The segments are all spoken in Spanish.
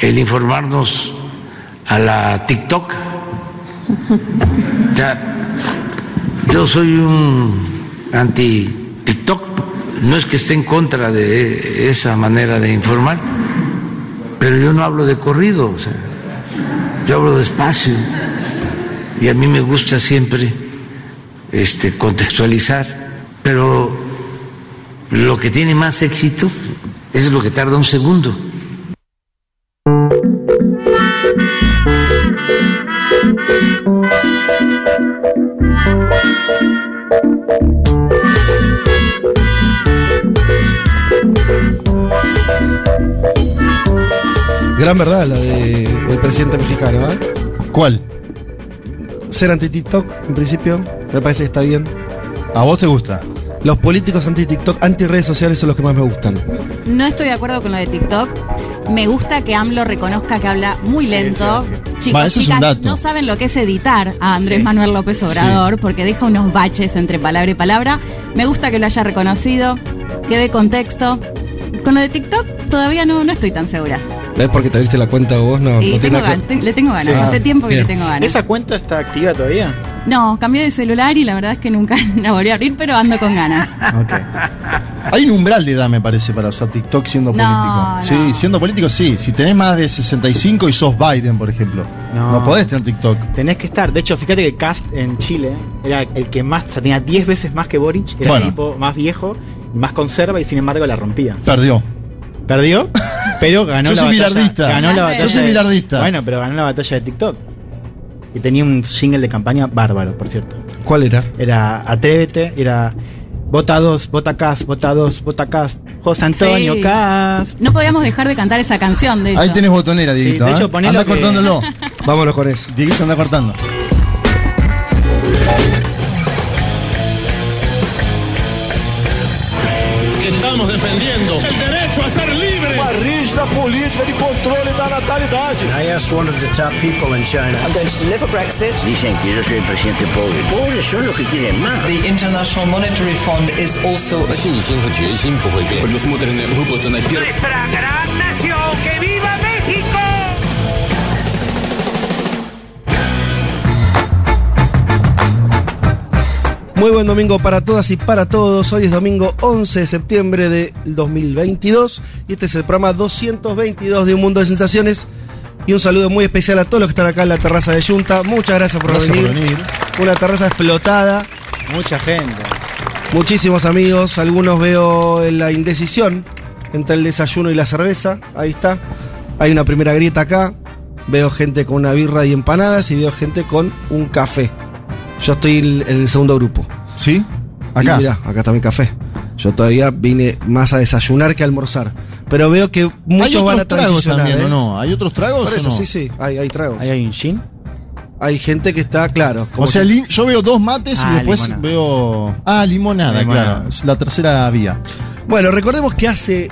el informarnos a la TikTok. Yo soy un anti-TikTok, no es que esté en contra de esa manera de informar, pero yo no hablo de corrido, yo hablo despacio y a mí me gusta siempre este, contextualizar, pero lo que tiene más éxito es lo que tarda un segundo. Gran verdad la de- del presidente mexicano, ¿eh? ¿Cuál? Ser anti-TikTok, en principio, me parece que está bien. ¿A vos te gusta? Los políticos anti-TikTok, anti-redes sociales son los que más me gustan. No estoy de acuerdo con lo de TikTok. Me gusta que AMLO reconozca que habla muy lento. Chicos, Va, ese es un chicas, dato. no saben lo que es editar a Andrés Sí. Manuel López Obrador porque deja unos baches entre palabra y palabra. Me gusta que lo haya reconocido, que dé contexto. Con lo de TikTok todavía no, no estoy tan segura. ¿Ves porque te abriste la cuenta vos? No, Y no tengo tiene gan- te- le tengo ganas. Sí. Hace Ah, tiempo que bien. le tengo ganas. ¿Esa cuenta está activa todavía? No, cambié de celular y la verdad es que nunca la volví a abrir, pero ando con ganas. Ok. Hay un umbral de edad, me parece, para usar TikTok siendo No, político. no. Sí, siendo político sí. Si tenés más de 65 y sos Biden, por ejemplo, no, No. podés tener TikTok. Tenés que estar. De hecho, fíjate que Cast en Chile era el que más, tenía 10 veces más que Boric. Era Bueno. el tipo más viejo y más conserva y sin embargo la rompía. Perdió. Perdió, pero ganó Yo la soy batalla. bilardista. Ganó la Yo batalla. soy de- bilardista. Bueno, pero ganó la batalla de TikTok. Y tenía un jingle de campaña bárbaro, por cierto. ¿Cuál era? Era Atrévete, era Vota 2, vota Cast, vota 2, vota Cast. José Antonio Sí. Cast. No podíamos dejar de cantar esa canción, de hecho. Ahí tenés botonera, Dieguito. de hecho, ¿eh? Anda que- cortándolo. Vámonos con eso. Dieguito anda cortando. que estamos defendiendo el derecho a ser libre. Uma rígida política de controle da natalidade. I asked one of the top people in China. I'm going to deliver Brexit. Dicen que yo soy el presidente pobre. Pobres son los que quieren más. The International Monetary Fund is also a Nuestra gran nación, que viva México. Muy buen domingo para todas y para todos. Hoy es domingo 11 de septiembre del 2022 y este es el programa 222 de Un Mundo de Sensaciones. Y un saludo muy especial a todos los que están acá en la terraza de Junta. Muchas gracias por, Gracias venir. por venir. Una terraza explotada. Mucha gente. Muchísimos amigos. Algunos veo en la indecisión entre el desayuno y la cerveza. Ahí está. Hay una primera grieta acá. Veo gente con una birra y empanadas y veo gente con un café. Yo estoy en el segundo grupo. ¿Sí? Y Acá. mirá, acá está mi café. Yo todavía vine más a desayunar que a almorzar. Pero veo que Hay muchos van a otros tragos transicionar. también, ¿eh? ¿o no? ¿Hay otros tragos Por o eso, no? sí, sí, hay, hay tragos. Ahí hay un gin. Hay gente que está, claro. como O sea, yo veo dos mates y Ah, después limonada. veo. Ah, limonada, Limonada. claro. Es la tercera vía. Bueno, recordemos que hace,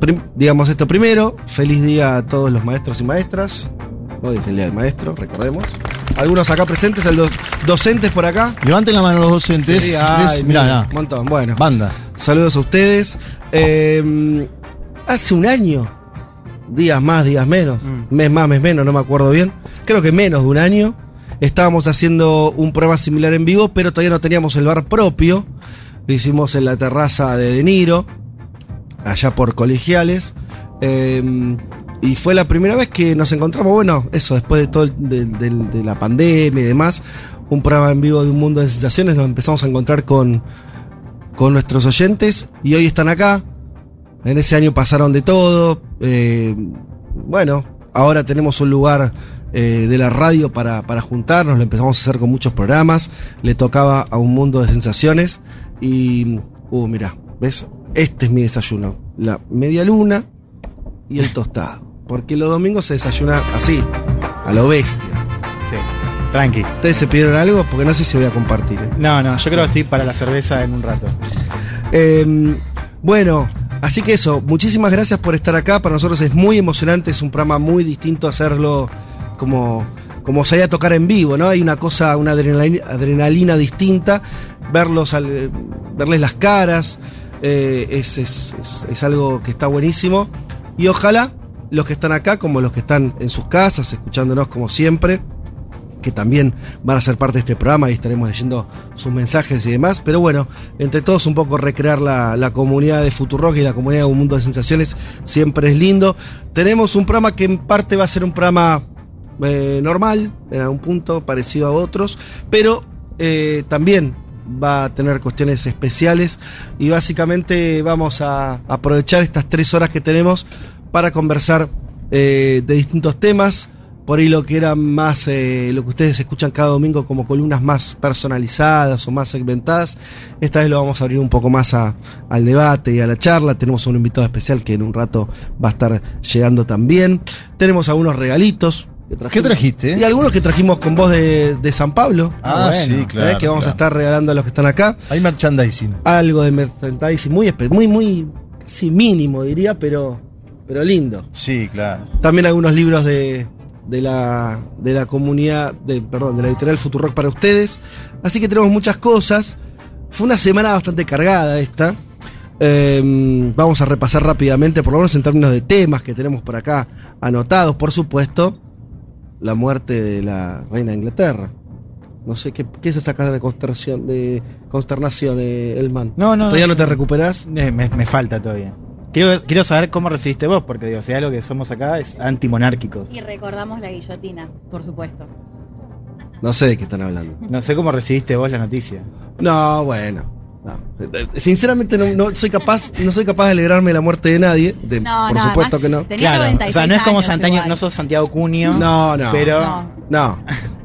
prim- digamos esto primero, feliz día a todos los maestros y maestras. Hoy es el día del maestro, recordemos. Algunos acá presentes, el do- docentes por acá. Levanten la mano los docentes. Sí, ay, Les- mirá, mira, mirá. un montón. Bueno, Banda. saludos a ustedes. Eh, hace un año, días más, días menos, Mm. mes más, mes menos, no me acuerdo bien. Creo que menos de un año. Estábamos haciendo un programa similar en vivo, pero todavía no teníamos el bar propio. Lo hicimos en la terraza de De Niro, allá por colegiales. Eh, y fue la primera vez que nos encontramos, bueno, eso, después de todo el- de, de- de la pandemia y demás, un programa en vivo de un mundo de sensaciones, nos empezamos a encontrar con, con nuestros oyentes y hoy están acá. En ese año pasaron de todo. eh, bueno, ahora tenemos un lugar eh, de la radio para, para juntarnos, lo empezamos a hacer con muchos programas, le tocaba a un mundo de sensaciones y, uh, mira, ¿ves? Este es mi desayuno, la media luna y el tostado, porque los domingos se desayuna así, a lo bestia. Tranqui. ¿Ustedes se pidieron algo? Porque no sé si voy a compartir. ¿eh? No, no, yo creo que estoy para la cerveza en un rato. Eh, bueno, así que eso, muchísimas gracias por estar acá. Para nosotros es muy emocionante, es un programa muy distinto hacerlo como, como se haya tocar en vivo, ¿no? Hay una cosa, una adrenalina, adrenalina distinta, verlos, al- verles las caras, eh, es, es- es- es algo que está buenísimo. Y ojalá los que están acá como los que están en sus casas, escuchándonos como siempre, que también van a ser parte de este programa y estaremos leyendo sus mensajes y demás. Pero bueno, entre todos un poco recrear la, la comunidad de Futurock y la comunidad de Un Mundo de Sensaciones siempre es lindo. Tenemos un programa que en parte va a ser un programa eh, normal, en algún punto, parecido a otros, pero eh, también va a tener cuestiones especiales y básicamente vamos a aprovechar estas tres horas que tenemos para conversar eh, de distintos temas. Por ahí lo que era más, eh, lo que ustedes escuchan cada domingo como columnas más personalizadas o más segmentadas, esta vez lo vamos a abrir un poco más a- al debate y a la charla. Tenemos un invitado especial que en un rato va a estar llegando también. Tenemos algunos regalitos. ¿Qué trajiste? Y algunos que trajimos con voz de, de San Pablo. Ah, bueno, sí, claro, eh, que vamos a estar regalando a los que están acá. Hay merchandising. Algo de merchandising muy, muy, muy, casi mínimo diría, pero, pero lindo. Sí, claro. También algunos libros de, de la, de la comunidad, de, perdón, de la editorial Futurock para ustedes. Así que tenemos muchas cosas. Fue una semana bastante cargada esta. Eh, vamos a repasar rápidamente, por lo menos en términos de temas que tenemos por acá anotados. Por supuesto, la muerte de la reina de Inglaterra. No sé, ¿qué, qué es esa cara de consternación, de consternación eh, Elman? No, no, ¿Todavía no. no te recuperás? Eh, me, me falta todavía. Quiero, quiero saber cómo resiste vos, porque digo, si algo que somos acá es antimonárquicos. Y recordamos la guillotina, por supuesto. No sé de qué están hablando. No sé cómo resiste vos la noticia. No, bueno. no. Sinceramente no, no soy capaz, no soy capaz de alegrarme de la muerte de nadie. de- No, por no, supuesto además, que no. Claro, 96 o sea, no es como igual. no sos Santiago Cunio. No, no. Pero No. No,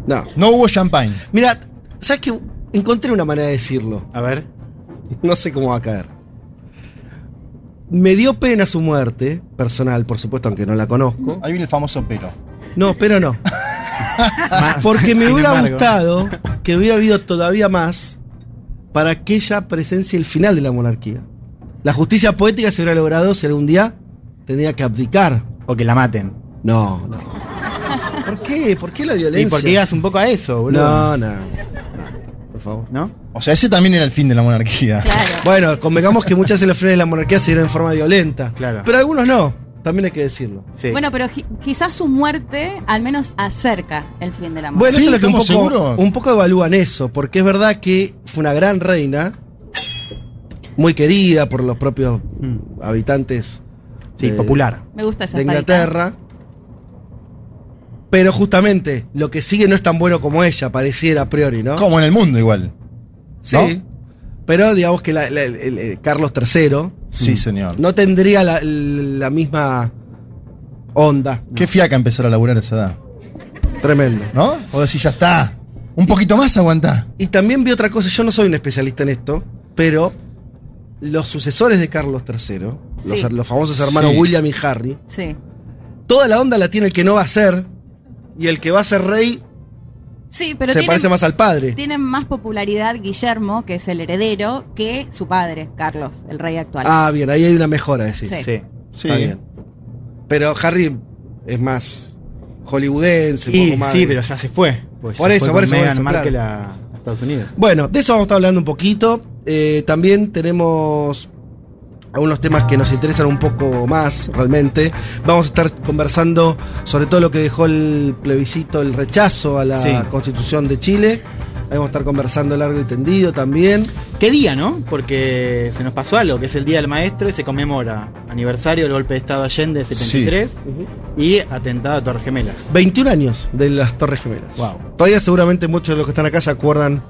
no. No hubo champagne. Mira, ¿sabes qué? Encontré una manera de decirlo. a ver. No sé cómo va a caer. Me dio pena su muerte, personal, por supuesto, aunque no la conozco. Ahí viene el famoso pero. No, pero no. Porque me sin hubiera embargo. gustado que hubiera habido todavía más para que ella presencie el final de la monarquía. La justicia poética se hubiera logrado si algún día tendría que abdicar. O que la maten. No, no. ¿Por qué? ¿Por qué la violencia? Y porque ibas un poco a eso, boludo. No, no. Por favor. ¿No? O sea, ese también era el fin de la monarquía. Claro. Bueno, convengamos que muchas de las finales de la monarquía se dieron en forma violenta. Claro. Pero algunos no. También hay que decirlo. Sí. Bueno, pero qui- quizás su muerte al menos acerca el fin de la muerte. Bueno, Sí, eso es lo que un ¿estamos poco, un poco evalúan eso, porque es verdad que fue una gran reina, muy querida por los propios Mm. habitantes sí, de- popular. Me gusta esa de. Inglaterra. Pero justamente lo que sigue no es tan bueno como ella, pareciera a priori, ¿no? Como en el mundo igual. Sí. ¿No? Pero digamos que la- la- el- el- el Carlos III Sí, señor. no tendría la, la misma onda. Qué fiaca empezar a laburar a esa edad. Tremendo. ¿No? O decir, ya está. Un poquito más aguantá. Y también vi otra cosa, yo no soy un especialista en esto, pero los sucesores de Carlos III, los, famosos hermanos Sí. William y Harry, Sí. toda la onda la tiene el que no va a ser, y el que va a ser rey Sí, pero se tiene, parece más al padre. tiene más popularidad Guillermo, que es el heredero, que su padre, Carlos, el rey actual. Ah, bien, ahí hay una mejora, decir. Sí. Sí. Sí. Está bien. Pero Harry es más hollywoodense, un Y, poco más. sí, pero ya se fue. Pues Por ya eso, fue por eso, por eso, Markle claro. a, a Estados Unidos. Bueno, de eso vamos a estar hablando un poquito. Eh, también tenemos algunos temas que nos interesan un poco más realmente. Vamos a estar conversando sobre todo lo que dejó el plebiscito, el rechazo a la Sí. constitución de Chile. Ahí vamos a estar conversando largo y tendido también. ¿Qué día, no? Porque se nos pasó algo, que es el Día del Maestro y se conmemora aniversario del golpe de Estado Allende de 73 y atentado a Torres Gemelas. 21 años de las Torres Gemelas. Wow. Todavía seguramente muchos de los que están acá se acuerdan,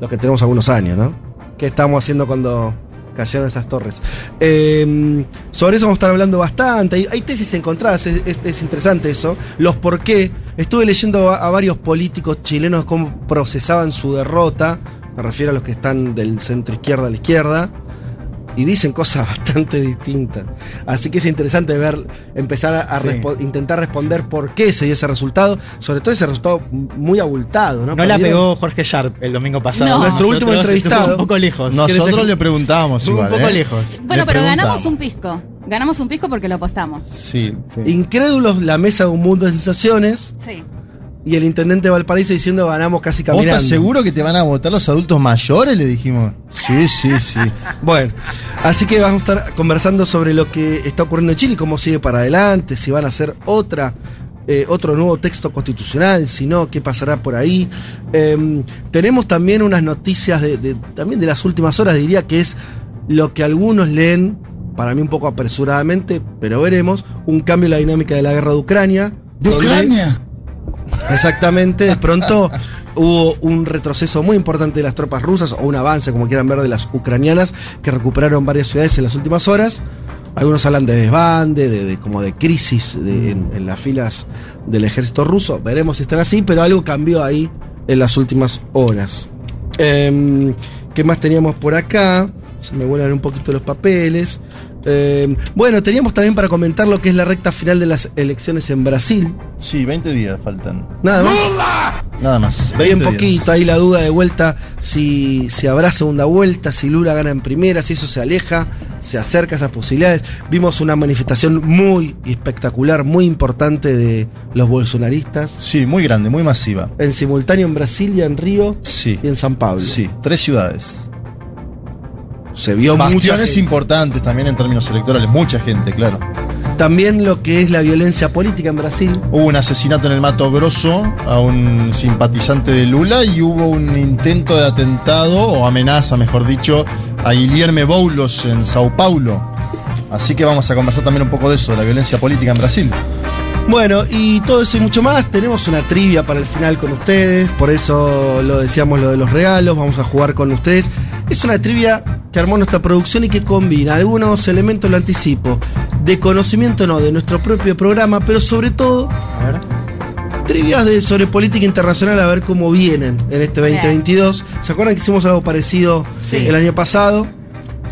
los que tenemos algunos años, ¿no? ¿Qué estábamos haciendo cuando cayeron esas torres? Eh, sobre eso vamos a estar hablando bastante. Hay, tesis encontradas, es, es- es interesante eso. Los por qué. Estuve leyendo a varios políticos chilenos cómo procesaban su derrota. Me refiero a los que están del centro izquierda a la izquierda. Y dicen cosas bastante distintas. Así que es interesante ver, empezar a, a Sí. respo- intentar responder por qué se dio ese resultado. Sobre todo ese resultado muy abultado, ¿no? No la pegó Jorge Sharp el domingo pasado. No. Nuestro último entrevistado. Un poco lejos. Nosotros le preguntábamos igual. un poco ¿eh? lejos. bueno, pero ganamos un pisco. Ganamos un pisco porque lo apostamos. Sí. Sí. Incrédulos, la mesa de un mundo de sensaciones. Sí. Y el intendente de Valparaíso diciendo ganamos casi ¿Vos caminando. estás seguro que te van a votar los adultos mayores? Le dijimos. Sí, sí, sí. Bueno, así que vamos a estar conversando sobre lo que está ocurriendo en Chile, cómo sigue para adelante, si van a hacer otra, eh, otro nuevo texto constitucional, si no, qué pasará por ahí. Em, tenemos también unas noticias de, de- también de las últimas horas, diría que es lo que algunos leen, para mí un poco apresuradamente, pero veremos, un cambio en la dinámica de la guerra de Ucrania. ¿De Ucrania? Exactamente, de pronto hubo un retroceso muy importante de las tropas rusas, o un avance, como quieran ver, de las ucranianas, que recuperaron varias ciudades en las últimas horas. Algunos hablan de desbande, de, como de crisis en las filas del ejército ruso. Veremos si están así, pero algo cambió ahí en las últimas horas. Em, ¿Qué más teníamos por acá? Se me vuelan un poquito los papeles. Em, bueno, teníamos también para comentar lo que es la recta final de las elecciones en Brasil. Sí, 20 días faltan. Nada más. Nada más. Bien 20 poquito, días. ahí la duda de vuelta, si, si habrá segunda vuelta, si Lula gana en primera, si eso se aleja, se acerca a esas posibilidades. Vimos una manifestación muy espectacular, muy importante de los bolsonaristas, Sí, muy grande, muy masiva. en simultáneo en Brasilia, en Río Sí. y en San Pablo. Sí, tres ciudades. Se vio Bastiones importantes también en términos electorales, mucha gente, claro. También lo que es la violencia política en Brasil. Hubo un asesinato en el Mato Grosso a un simpatizante de Lula y hubo un intento de atentado, o amenaza, mejor dicho, a Guilherme Boulos en Sao Paulo. Así que vamos a conversar también un poco de eso, de la violencia política en Brasil. Bueno, y todo eso y mucho más. Tenemos una trivia para el final con ustedes. Por eso lo decíamos lo de los regalos. Vamos a jugar con ustedes. Es una trivia que armó nuestra producción y que combina algunos elementos, lo anticipo, de conocimiento no, de nuestro propio programa, pero sobre todo A ver. trivias de, sobre política internacional a ver cómo vienen en este 2022. ¿Se acuerdan que hicimos algo parecido Sí. el año pasado?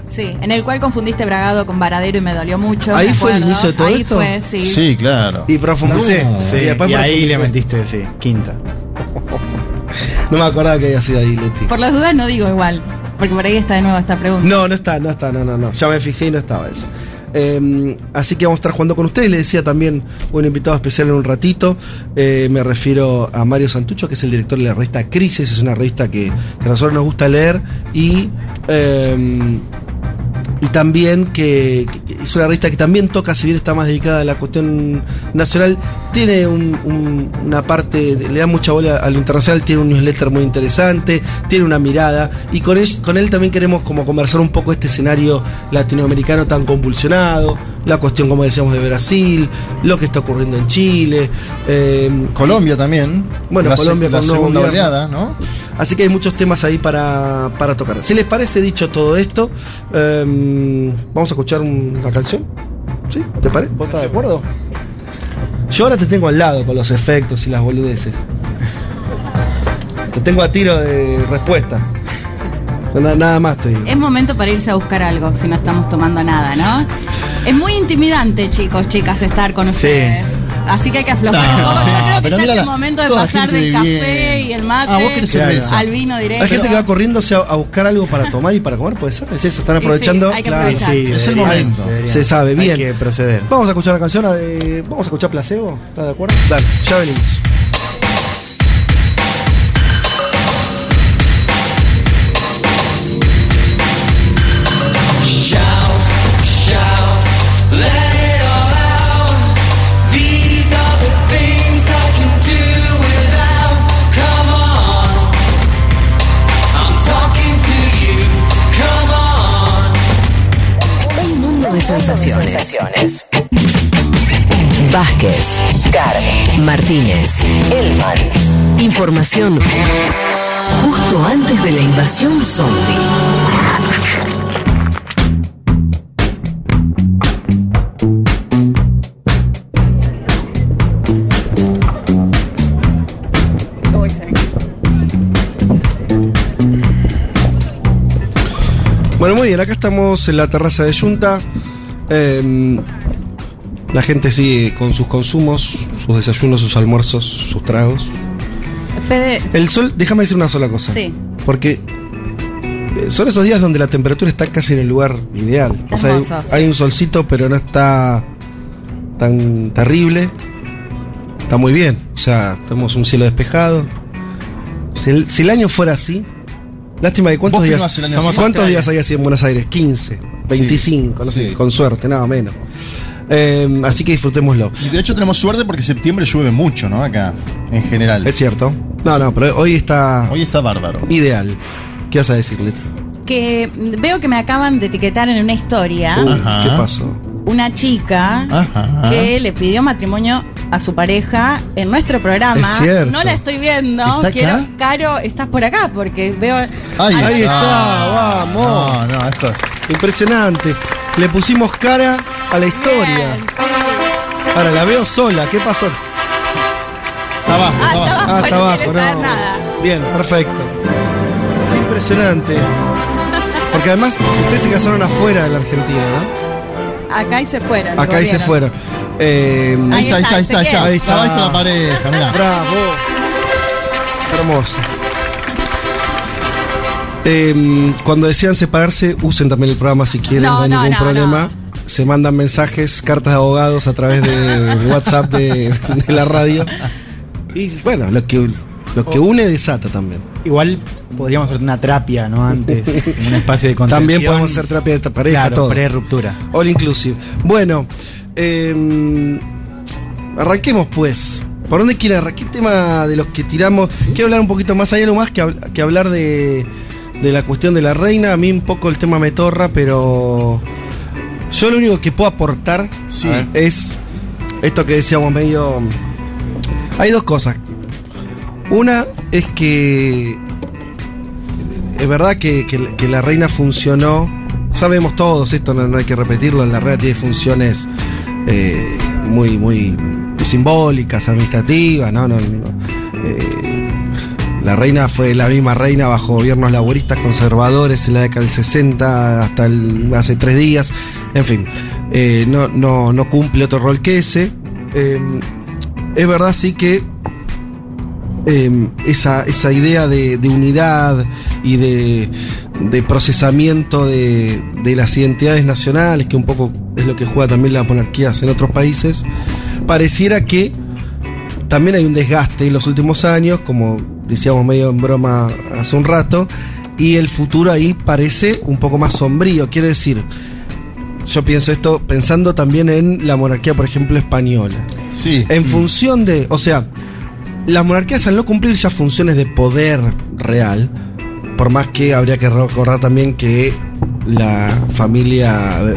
Sí, en el cual confundiste Bragado con Varadero y me dolió mucho. ¿Ahí fue el inicio de todo Ahí esto? fue, sí. Sí, claro. Y profundicé. Sí, y después y ahí le metiste, sí, quinta. No me acordaba que había sido ahí, Leti. Por las dudas no digo igual, porque por ahí está de nuevo esta pregunta. No, no está, no está, no, no, no. Ya me fijé y no estaba eso. Eh, así que vamos a estar jugando con ustedes. Le decía también un invitado especial en un ratito. Eh, me refiero a Mario Santucho, que es el director de la revista Crisis. Es una revista que, a nosotros nos gusta leer. Y, eh, y también que, es una revista que también toca, si bien está más dedicada a la cuestión nacional, tiene un- una parte, le da mucha bola a lo internacional, tiene un newsletter muy interesante, tiene una mirada, y con él, con él también queremos como conversar un poco este escenario latinoamericano tan convulsionado, la cuestión, como decíamos, de Brasil, lo que está ocurriendo en Chile. eh, Colombia también. Bueno, La se- Colombia la con nuevo segunda oleada, ¿no? Así que hay muchos temas ahí para, para tocar. Si les parece dicho todo esto, em, vamos a escuchar una canción. ¿Sí? ¿Te parece? ¿Vos estás de acuerdo? Yo ahora te tengo al lado con los efectos y las boludeces. Te tengo a tiro de respuesta. Nada, nada más te digo. Es momento para irse a buscar algo si no estamos tomando nada, ¿no? Es muy intimidante, chicos, chicas, estar con ustedes. Así que hay que aflojar No, un poco. Yo creo que ya mira es la- el momento de pasar del de café bien. y el mate Ah, vos al vino directo. Hay gente que va corriendo a, a buscar algo para tomar y para comer, puede ser. Es eso, están sí, aprovechando. hay que Claro. Sí, Es el momento. Se sabe, bien. Hay que proceder. Vamos a escuchar la canción. eh, vamos a escuchar Placebo. ¿Estás de acuerdo? Dale, ya venimos. De sensaciones. Vázquez, Carg, Martínez, Elman. Información justo antes de la invasión zombie. Bueno, muy bien, acá estamos en la terraza de Junta. Em, la gente sigue con sus consumos, sus desayunos, sus almuerzos, sus tragos. Fede, El sol, déjame decir una sola cosa. Sí. Porque eh, son esos días donde la temperatura está casi en el lugar ideal. O sea, hay, Hermoso, sí. hay un solcito, pero no está tan terrible. está muy bien. O sea, tenemos un cielo despejado. Si el, si el año fuera así, lástima de cuántos días. ¿Cuántos días hay así en Buenos Aires? 15, 25, no sé, sí. con suerte, nada menos. Eh, así que disfrutémoslo. Y de hecho tenemos suerte porque septiembre llueve mucho, ¿no? Acá, en general. Es cierto. No, no, pero hoy está Hoy está bárbaro. ideal. ¿Qué vas a decir, Leti? Que veo que me acaban de etiquetar en una historia. ¿Qué pasó? una chica Ajá. que le pidió matrimonio a su pareja en nuestro programa. Es cierto. No la estoy viendo. ¿Está Quiero, acá? Caro, estás por acá porque veo. Ahí, Ahí está, vamos. No, no, esto es. Impresionante. Le pusimos cara a la historia. Bien, sí. Ahora la veo sola. ¿Qué pasó? Está abajo, Ah, está abajo. Ah, está no abajo, quiere saber no. nada. Bien, perfecto. Qué impresionante. Porque además, ustedes se casaron afuera de la Argentina, ¿no? Acá y se fueron. Acá y se fueron. Eh, Ahí está, ahí está, ahí está. Ahí está, Ahí está. Ahí está la pareja, mirá. Bravo. Hermoso. Eh, cuando desean separarse, usen también el programa si quieren, no, No, hay ningún no, problema. Se mandan mensajes, cartas de abogados a través de WhatsApp de, de la radio. Y bueno, lo que, lo que une desata también. Igual podríamos hacer una terapia, ¿no? Antes, en un espacio de contención. También podemos hacer terapia de pareja, Claro, todo. pre-ruptura. All inclusive. Bueno, eh, arranquemos pues. ¿Por dónde quiere arrancar? ¿Qué tema de los que tiramos? Quiero hablar un poquito más. Hay algo más que, hab- que hablar de, de la cuestión de la reina. A mí un poco el tema me torra, pero yo lo único que puedo aportar Sí. es esto que decíamos medio... Hay dos cosas. Una es que es verdad que, que- la reina funcionó. Sabemos todos esto, no, no hay que repetirlo. La reina tiene funciones eh, muy, muy simbólicas, administrativas. No, no, no. Eh, la reina fue la misma reina bajo gobiernos laboristas conservadores en la década del 60 hasta el- hace tres días. En fin, eh, no, no, no cumple otro rol que ese. Es verdad, sí que eh, esa, esa idea de, de unidad y de, de procesamiento de, de las identidades nacionales, que un poco es lo que juega también las monarquías en otros países, pareciera que también hay un desgaste en los últimos años, como decíamos medio en broma hace un rato, y el futuro ahí parece un poco más sombrío. Quiere decir, yo pienso esto pensando también en la monarquía, por ejemplo, española. Sí. En función de, o sea, las monarquías al no cumplir ya funciones de poder real, por más que habría que recordar también que la familia eh,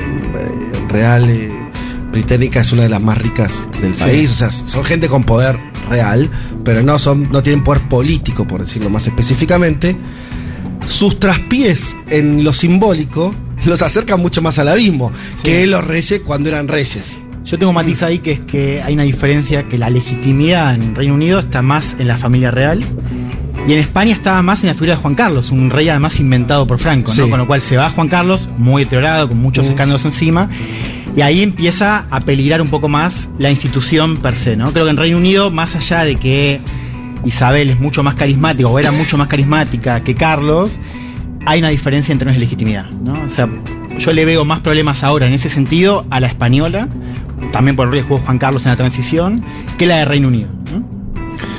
real eh, británica es una de las más ricas del Sí. país, o sea, son gente con poder real, pero no son no tienen poder político, por decirlo más específicamente. Sus traspiés en lo simbólico los acercan mucho más al abismo que los reyes cuando eran reyes. Yo tengo un matiz ahí que es que hay una diferencia que la legitimidad en Reino Unido está más en la familia real y en España estaba más en la figura de Juan Carlos, un rey además inventado por Franco, ¿no? Sí. Con lo cual se va Juan Carlos, muy deteriorado, con muchos Mm. escándalos encima, y ahí empieza a peligrar un poco más la institución per se, ¿no? Creo que en Reino Unido, más allá de que Isabel es mucho más carismática o era mucho más carismática que Carlos, hay una diferencia en términos de legitimidad, ¿no? O sea, yo le veo más problemas ahora en ese sentido a la española, también por el jugó Juan Carlos en la transición, que la de Reino Unido. ¿no?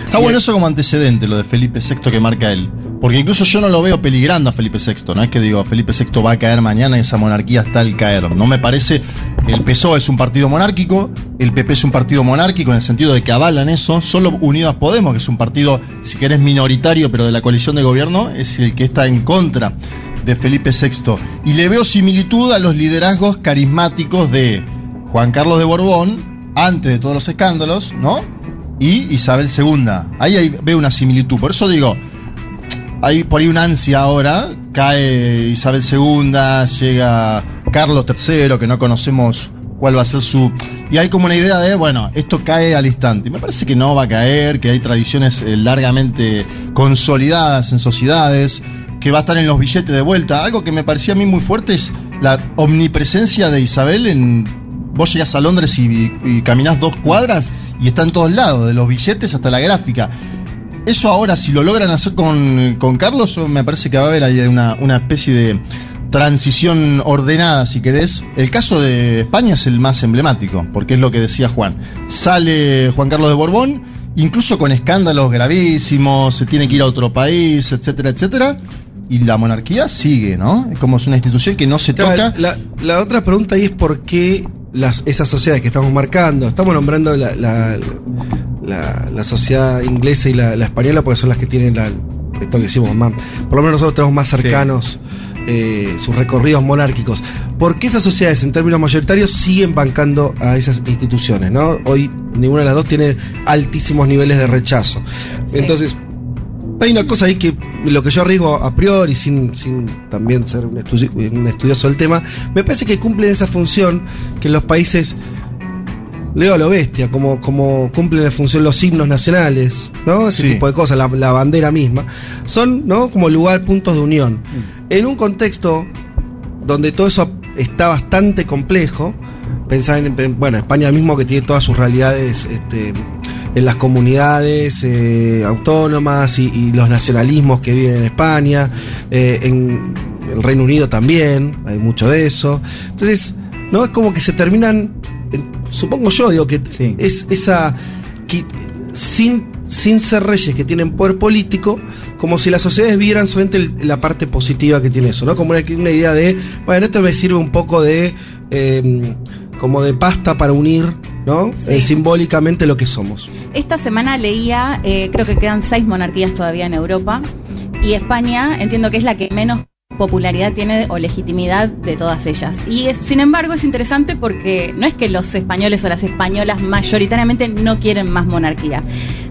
Está bueno eso como antecedente, lo de Felipe VI que marca él. Porque incluso yo no lo veo peligrando a Felipe VI. No es que digo, Felipe VI va a caer mañana y esa monarquía está al caer. No me parece. El PSOE es un partido monárquico, el PP es un partido monárquico en el sentido de que avalan eso. Solo Unidas Podemos, que es un partido, si querés, minoritario, pero de la coalición de gobierno, es el que está en contra de Felipe VI. Y le veo similitud a los liderazgos carismáticos de Juan Carlos de Borbón, antes de todos los escándalos, ¿no? y Isabel II. Ahí hay- veo una similitud. Por eso digo, hay por ahí una ansia ahora. Cae Isabel II, llega Carlos III, que no conocemos cuál va a ser su... Y hay como una idea de, bueno, esto cae al instante. Y me parece que no va a caer, que hay tradiciones eh, largamente consolidadas en sociedades, que va a estar en los billetes de vuelta. Algo que me parecía a mí muy fuerte es la omnipresencia de Isabel en... Vos llegás a Londres y, y caminás dos cuadras y está en todos lados, de los billetes hasta la gráfica. Eso ahora, si lo logran hacer con, con Carlos, me parece que va a haber ahí una, una especie de, transición ordenada, si querés. El caso de España es el más emblemático, porque es lo que decía Juan. Sale Juan Carlos de Borbón, incluso con escándalos gravísimos, se tiene que ir a otro país, etcétera, etcétera. Y la monarquía sigue, ¿no? Es como es una institución que no se Claro, toca. La, la otra pregunta ahí es por qué las, esas sociedades que estamos marcando, estamos nombrando la, la, la- la sociedad inglesa y la, la española porque son las que tienen la, esto que decimos más, por lo menos nosotros tenemos más cercanos eh, sus recorridos monárquicos. ¿Por qué esas sociedades en términos mayoritarios siguen bancando a esas instituciones? ¿no? Hoy ninguna de las dos tiene altísimos niveles de rechazo. Sí. Entonces, hay una cosa ahí que lo que yo arriesgo a priori, sin, sin también ser un, estudi- un estudioso del tema, me parece que cumplen esa función que en los países, leo a lo bestia, como, como cumplen la función los himnos nacionales, ¿no? Ese Sí. tipo de cosas, la, la bandera misma, son, ¿no? Como lugar, puntos de unión. En un contexto donde todo eso está bastante complejo, pensar en, en- bueno, España mismo que tiene todas sus realidades este, en las comunidades eh, autónomas y, y los nacionalismos que viven en España, eh, en el Reino Unido también, hay mucho de eso. Entonces, ¿no? Es como que se terminan, supongo yo, digo que Sí. es esa... que sin, sin ser reyes que tienen poder político, como si las sociedades vieran solamente el- la parte positiva que tiene eso, ¿no? Como una, una idea de, bueno, esto me sirve un poco de, eh, como de pasta para unir, ¿no? Sí. Eh, simbólicamente lo que somos. Esta semana leía, eh, creo que quedan seis monarquías todavía en Europa y España entiendo que es la que menos popularidad tiene o legitimidad de todas ellas. Y es- sin embargo es interesante porque no es que los españoles o las españolas mayoritariamente no quieren más monarquía.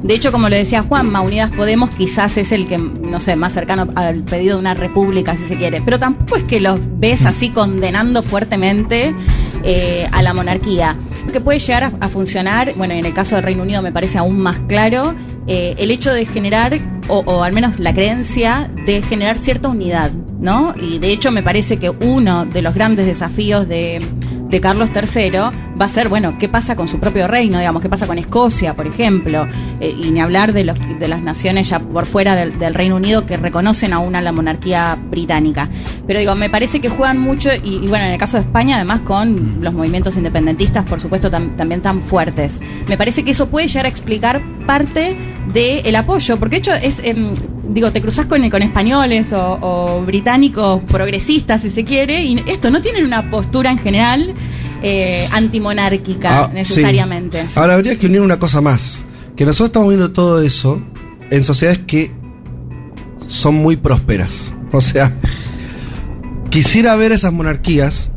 De hecho, como lo decía Juanma, Unidas Podemos quizás es el que, no sé, más cercano al pedido de una república, si se quiere. Pero tampoco es que los ves así condenando fuertemente eh, a la monarquía. Que puede llegar a, funcionar, bueno, en el caso del Reino Unido me parece aún más claro, eh, el hecho de generar, o al menos la creencia de generar cierta unidad, ¿no? Y de hecho me parece que uno de los grandes desafíos de, de Carlos III va a ser, bueno, ¿qué pasa con su propio reino? Digamos, ¿qué pasa con Escocia, por ejemplo? Eh, y ni hablar de, los, de las naciones ya por fuera del, del Reino Unido que reconocen aún a la monarquía británica. Pero digo, me parece que juegan mucho, y, y bueno, en el caso de España, además con los movimientos independentistas, por supuesto, tam- también tan fuertes. Me parece que eso puede llegar a explicar parte del apoyo, porque de hecho es, em, digo, te cruzas con, con españoles o, o británicos progresistas, si se quiere, y esto no tienen una postura en general eh, antimonárquica Ah, necesariamente. sí. Ahora habría que unir una cosa más, que nosotros estamos viendo todo eso en sociedades que son muy prósperas. O sea, quisiera ver esas monarquías,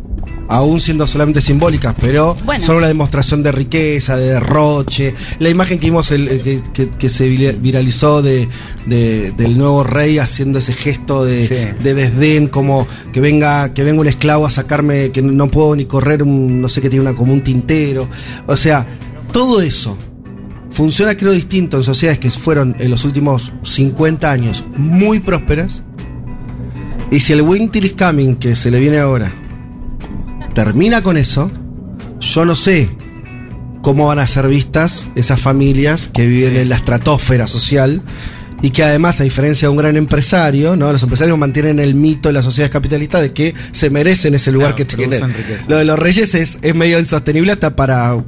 aún siendo solamente simbólicas, pero Bueno. son una demostración de riqueza, de derroche. La imagen que vimos, el- el que, que- que se vira- viralizó de, de- del nuevo rey haciendo ese gesto de, Sí. de desdén, como que venga, que venga un esclavo a sacarme, que no puedo ni correr, un, no sé qué tiene una, como un tintero. O sea, todo eso funciona creo distinto en sociedades que fueron en los últimos 50 años muy prósperas. Y si el Winter is Coming, que se le viene ahora, termina con eso, yo no sé cómo van a ser vistas esas familias que viven en la estratosfera social y que además, a diferencia de un gran empresario, ¿no? los empresarios mantienen el mito de las sociedades capitalistas de que se merecen ese lugar Claro, que tienen. Lo de los reyes es, es medio insostenible hasta para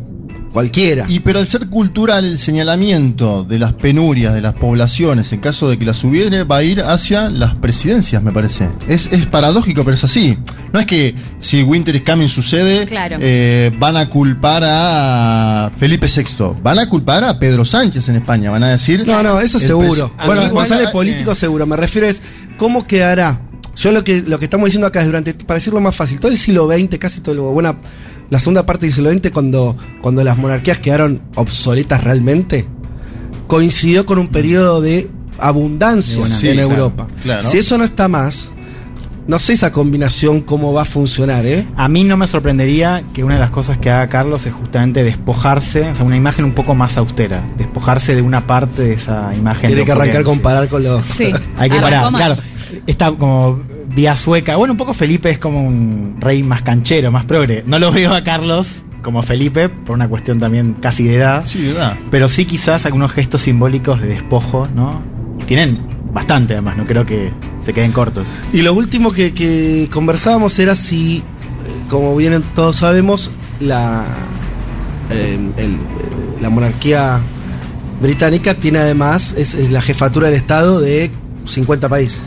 cualquiera. Y pero al ser cultural el señalamiento de las penurias de las poblaciones, en caso de que las hubiere, va a ir hacia las presidencias, me parece. Es, es paradójico, pero es así. No es que si Winter is Coming sucede, Claro. eh, van a culpar a Felipe VI. Van a culpar a Pedro Sánchez en España. Van a decir. No, no, eso seguro. Bueno, Igual, cuando sale eh, político seguro. Me refiero es cómo quedará. Yo lo que lo que estamos diciendo acá es durante, para decirlo más fácil, todo el siglo XX, casi todo lo buena, la segunda parte del siglo XX, cuando, cuando las monarquías quedaron obsoletas realmente, coincidió con un periodo de abundancia Sí, en claro, Europa. claro. Si eso no está más, no sé esa combinación cómo va a funcionar, ¿eh? A mí no me sorprendería que una de las cosas que haga Carlos es justamente despojarse, o sea, una imagen un poco más austera, despojarse de una parte de esa imagen. Tiene que arrancar a opulencia. comparar con los. Sí. Hay que parar, mal. claro. Está como vía sueca. Bueno, un poco Felipe es como un rey más canchero, más progre. No lo veo a Carlos como Felipe, por una cuestión también casi de edad. Sí, de verdad. Pero sí quizás algunos gestos simbólicos de despojo, ¿no? Tienen bastante además, no creo que se queden cortos. Y lo último que, que conversábamos era si, eh, como bien todos sabemos, la, eh, el- la monarquía británica tiene además, es, es la jefatura del Estado de 50 países.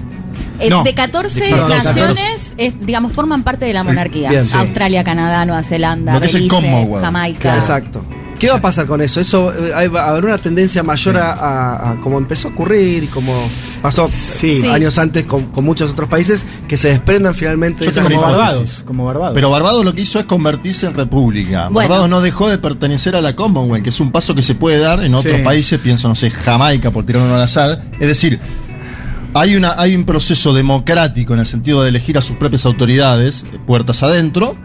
Eh, No, de 14 de 14. naciones, es, digamos, forman parte de la monarquía. Bien, sí. Australia, Canadá, Nueva Zelanda, Belice, Commonwealth. Jamaica. Exacto. ¿Qué va a pasar con eso? Eso eh, hay- va a haber una tendencia mayor a, a- a como empezó a ocurrir y como pasó Sí. Sí. años antes con, con muchos otros países que se desprendan finalmente Yo de Como. Barbados, como Barbados. Pero Barbados lo que hizo es convertirse en república. Bueno. Barbados no dejó de pertenecer a la Commonwealth, que es un paso que se puede dar en otros Sí. países, pienso, no sé, Jamaica, por tirar uno al azar. Es decir, hay, una, hay un proceso democrático en el sentido de elegir a sus propias autoridades, eh, puertas adentro,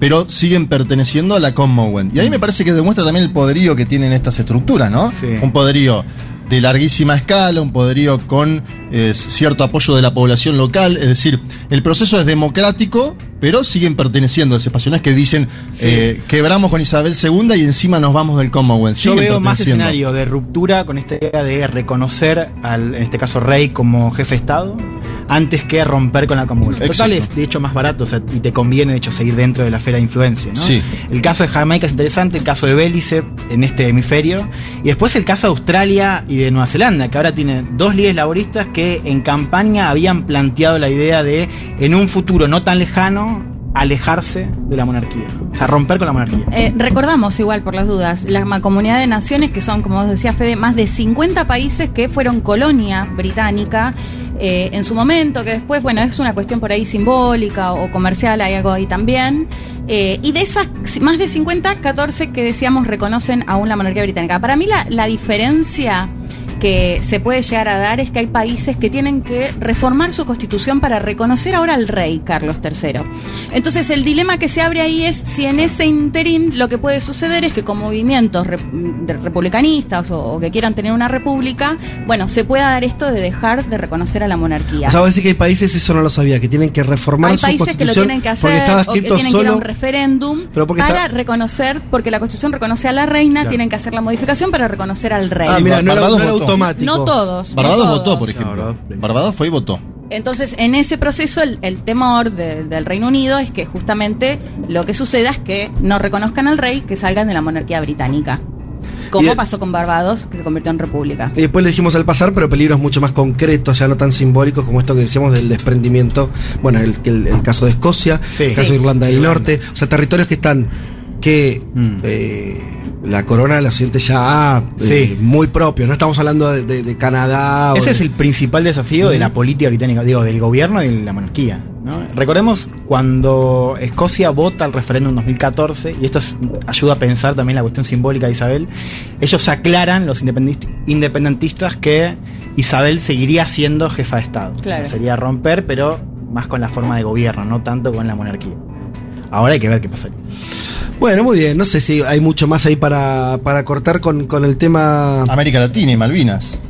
pero siguen perteneciendo a la Commonwealth. Y ahí me parece que demuestra también el poderío que tienen estas estructuras, ¿no? Sí. Un poderío de larguísima escala, un poderío con eh, cierto apoyo de la población local, es decir, el proceso es democrático, pero siguen perteneciendo a ese espacio. No es que dicen, eh, quebramos con Isabel II y encima nos vamos del Commonwealth. Yo Siguen veo más escenario de ruptura con esta idea de reconocer al, en este caso, rey como jefe de Estado, antes que romper con la Commonwealth. Total es de hecho más barato, o sea, y te conviene de hecho seguir dentro de la esfera de influencia, ¿no? Sí. El caso de Jamaica es interesante, el caso de Belice en este hemisferio, y después el caso de Australia y de Nueva Zelanda, que ahora tiene dos líderes laboristas que en campaña habían planteado la idea de, en un futuro no tan lejano, alejarse de la monarquía, o sea, romper con la monarquía. Eh, recordamos igual por las dudas, la comunidad de naciones que son, como decía Fede, más de 50 países que fueron colonia británica eh, en su momento, que después, bueno, es una cuestión por ahí simbólica o comercial, hay algo ahí también. Eh, y de esas más de 50, 14 que decíamos reconocen aún la monarquía británica. Para mí la, la diferencia que se puede llegar a dar es que hay países que tienen que reformar su constitución para reconocer ahora al rey Carlos III. Entonces el dilema que se abre ahí es si en ese interín lo que puede suceder es que con movimientos rep- republicanistas o, o que quieran tener una república, bueno, se pueda dar esto de dejar de reconocer a la monarquía. O sea, vos decís que hay países, eso no lo sabía, que tienen que reformar hay su países que lo tienen que porque hacer o que tienen que ir a solo un referéndum para está- reconocer, porque la constitución reconoce a la reina, Claro. tienen que hacer la modificación para reconocer al rey. Ah, mira, no no votó. Automático. no todos. no Barbados todos. votó, por ejemplo. Barbados. Fue y votó. Entonces, en ese proceso, el, el temor de- del Reino Unido es que justamente lo que suceda es que no reconozcan al rey, que salgan de la monarquía británica. Como pasó con Barbados, que se convirtió en república. Y después le dijimos al pasar, pero peligros mucho más concretos, ya no tan simbólicos como esto que decíamos del desprendimiento. Bueno, el, el- el caso de Escocia, Sí. el caso Sí. de Irlanda del Irlanda. Norte, o sea, territorios que están, que Mm. eh, la corona lo siente ya eh, Sí. muy propio. No estamos hablando de, de- de Canadá. o Ese de- es el principal desafío de la política británica, digo, del gobierno y de la monarquía. ¿no? Recordemos cuando Escocia vota el referéndum en 2014, y esto es- ayuda a pensar también la cuestión simbólica de Isabel, ellos aclaran, los independist- independentistas, que Isabel seguiría siendo jefa de Estado. O sea, Claro. sería romper, pero más con la forma de gobierno, no tanto con la monarquía. Ahora hay que ver qué pasaría. Bueno, muy bien. No sé si hay mucho más ahí para, para cortar con, con el tema. América Latina y Malvinas.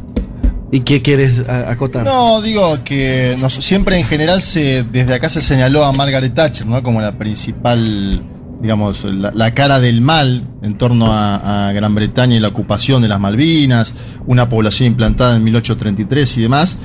¿Y qué quieres acotar? No, digo que nos- siempre en general se desde acá se señaló a Margaret Thatcher, ¿no? Como la principal, digamos, la, la cara del mal en torno a, a Gran Bretaña y la ocupación de las Malvinas, una población implantada en 1833 y demás.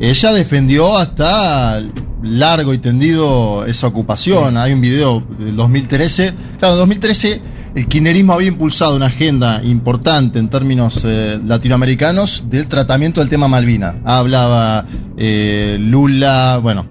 Ella defendió hasta largo y tendido esa ocupación. Hay un video del 2013. Claro, en 2013 el kirchnerismo había impulsado una agenda importante en términos eh, latinoamericanos del tratamiento del tema Malvina. Hablaba eh, Lula, bueno,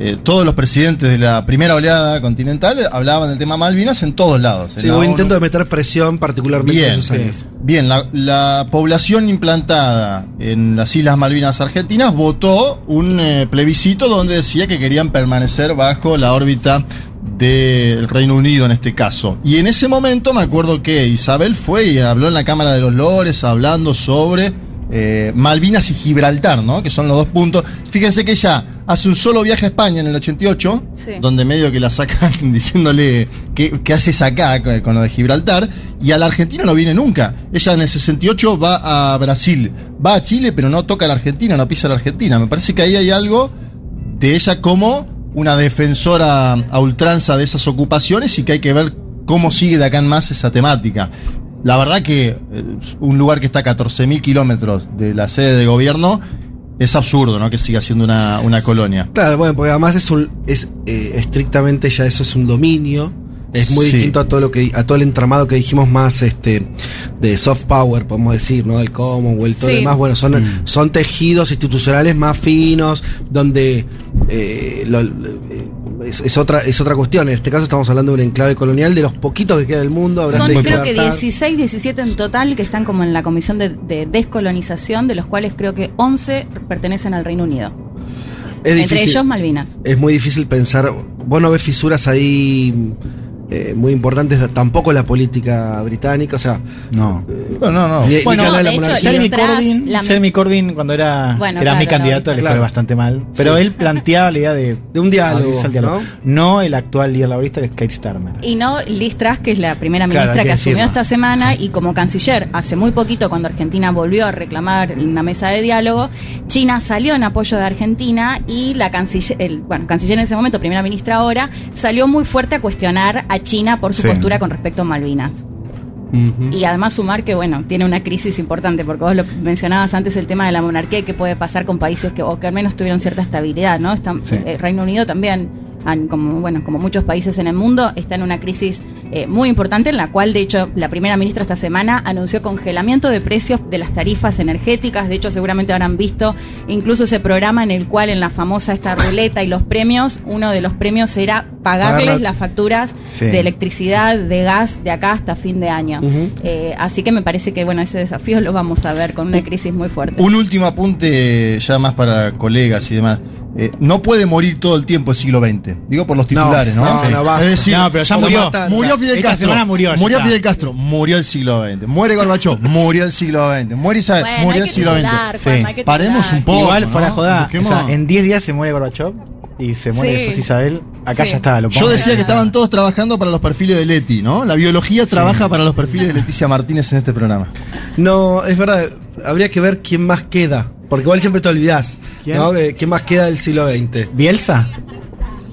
eh, todos los presidentes de la primera oleada continental hablaban del tema Malvinas en todos lados. En Sí, hubo intento de meter presión, particularmente en Bien, esos sí. años. Bien, la, la población implantada en las Islas Malvinas Argentinas votó un eh, plebiscito donde decía que querían permanecer bajo la órbita del Reino Unido en este caso. Y en ese momento me acuerdo que Isabel fue y habló en la Cámara de los Lores hablando sobre eh, Malvinas y Gibraltar, ¿no? Que son los dos puntos. Fíjense que ella hace un solo viaje a España en el 88, Sí. donde medio que la sacan diciéndole ¿qué, qué haces acá con, con lo de Gibraltar? Y a la Argentina no viene nunca. Ella en el 68 va a Brasil, va a Chile, pero no toca a la Argentina, no pisa a la Argentina. Me parece que ahí hay algo de ella como una defensora a ultranza de esas ocupaciones y que hay que ver cómo sigue de acá en más esa temática. La verdad que eh, un lugar que está a 14.000 kilómetros de la sede de gobierno Es absurdo, ¿no? Que siga siendo una, una colonia. Claro, bueno, porque además es un, es eh, estrictamente ya eso es un dominio. Es muy Sí. distinto a todo lo que a todo el entramado que dijimos más este de soft power, podemos decir, ¿no? El Commonwealth, todo Sí. demás. Bueno, son, Mm. son tejidos institucionales más finos, donde eh, lo- eh, es, es otra, es otra cuestión. En este caso estamos hablando de un enclave colonial de los poquitos que queda del mundo. habrá Son creo que libertad. 16, 17 en total que están como en la comisión de, de descolonización, de los cuales creo que 11 pertenecen al Reino Unido. Es Entre difícil. ellos Malvinas. es muy difícil pensar. Vos no ves fisuras ahí eh, muy importantes, tampoco la política británica, o sea. No. No, no, no. ni- ni Bueno, de hecho, monarquía. Jeremy Corbyn, la- Jeremy Corbyn cuando era, Bueno, era mi candidato no, le claro. fue bastante mal. Pero Sí. él planteaba la idea de, De un diálogo. ¿no? el actual líder laborista que es Keir Starmer. Y no Liz Truss, que es la primera ministra que que asumió esta semana y como canciller hace muy poquito cuando Argentina volvió a reclamar una mesa de diálogo, China salió en apoyo de Argentina y la canciller, el, bueno, canciller en ese momento, primera ministra ahora, salió muy fuerte a cuestionar a China por su Sí. postura con respecto a Malvinas. Y además sumar que, bueno, tiene una crisis importante, porque vos lo mencionabas antes el tema de la monarquía y qué puede pasar con países que, o que al menos tuvieron cierta estabilidad, ¿no? Está, Sí. eh, Reino Unido también, como, bueno, como muchos países en el mundo, está en una crisis eh, muy importante, en la cual, de hecho, la primera ministra esta semana anunció congelamiento de precios de las tarifas energéticas. De hecho, seguramente habrán visto incluso ese programa en el cual, en la famosa esta ruleta y los premios, uno de los premios era pagarles Pagar la- las facturas Sí. de electricidad, de gas, de acá hasta fin de año. Eh, así que me parece que bueno ese desafío lo vamos a ver con una crisis muy fuerte. Un último apunte ya más para colegas y demás. Eh, no puede morir todo el tiempo el siglo XX. Digo por los titulares, ¿no? no, no, basta. Es decir, No, pero ya murió. Murió Fidel Esta Castro. semana murió, Murió. Fidel Castro. Murió el siglo XX. Muere Gorbachov. murió el siglo XX. Muere Isabel. Bueno, murió el siglo titular, XX. Juan, Paremos un poco. Igual ¿no? fuera joda, Busquemos- o sea, en 10 días se muere Gorbachev y se muere Sí. después Isabel. Acá Sí. ya está. Lo Yo decía que estaban todos trabajando para los perfiles de Leti, ¿no? La biología trabaja para los perfiles de Leticia Martínez en este programa. No, es verdad, habría que ver quién más queda. Porque igual siempre te olvidás, ¿Quién? ¿no? De ¿Quién más queda del siglo XX? ¿Bielsa?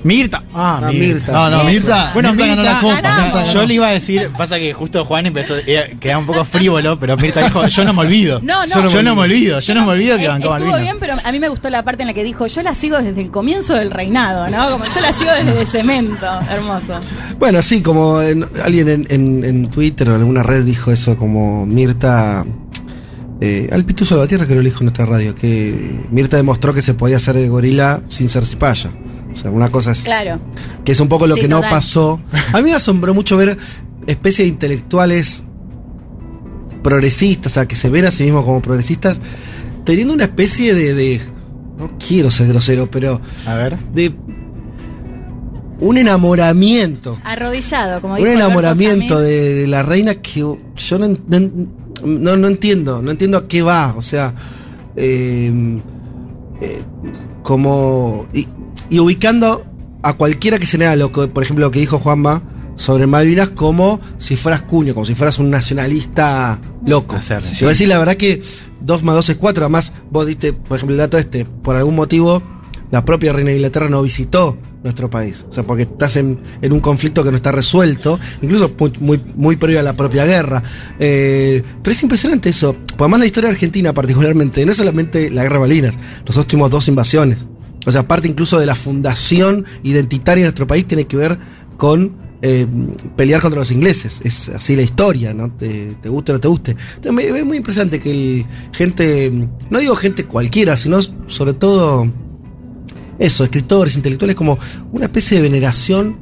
Mirta. Ah, Ah, Mirta. Mirta. No, no, Mirta. Bueno, Mirta ganó la copa. ganamos. Mirta ganó. Yo le iba a decir, pasa que justo Juan empezó, quedaba un poco frívolo, pero Mirta dijo, yo no me olvido. No, no. Yo no, yo no me olvido, yo no me olvido que Eh, bancó Estuvo Malvinas. bien, pero a mí me gustó la parte en la que dijo, yo la sigo desde el comienzo del reinado, ¿no? Como yo la sigo desde cemento. Hermoso. Bueno, sí, como en- alguien en, en- en Twitter o en alguna red dijo eso, como Mirta. Eh, al Pitu Salvatierra que lo dijo en nuestra radio, que Mirta demostró que se podía hacer gorila sin ser cipaya. O sea, una cosa es. Claro. Que es un poco lo Sí, que no pasó. A mí me asombró mucho ver especies de intelectuales progresistas, o sea, que se ven a sí mismos como progresistas, teniendo una especie de. de- no quiero ser grosero, pero. A ver. de. un enamoramiento. Arrodillado, como Un dijo enamoramiento de, de la reina que yo no, en- no, no entiendo, no entiendo a qué va, o sea, eh, eh, como y, y ubicando a cualquiera que se nega lo que, por ejemplo, lo que dijo Juanma sobre Malvinas como si fueras cuño, como si fueras un nacionalista loco. Hacer, Te sí. voy a decir la verdad que 2 más 2 es 4, además vos diste, por ejemplo, el dato este, por algún motivo la propia reina de Inglaterra no visitó nuestro país. O sea, porque estás en, un conflicto que no está resuelto, incluso muy, muy, muy previo a la propia guerra. Eh, pero es impresionante eso. Porque además la historia Argentina particularmente, no es solamente la guerra de Malvinas, los últimos dos invasiones. O sea, parte incluso de la fundación identitaria de nuestro país tiene que ver con eh, pelear contra los ingleses. Es así la historia, ¿no? Te, te guste o no te guste. Es muy impresionante que el, gente, no digo gente cualquiera, sino sobre todo eso, escritores, intelectuales, como una especie de veneración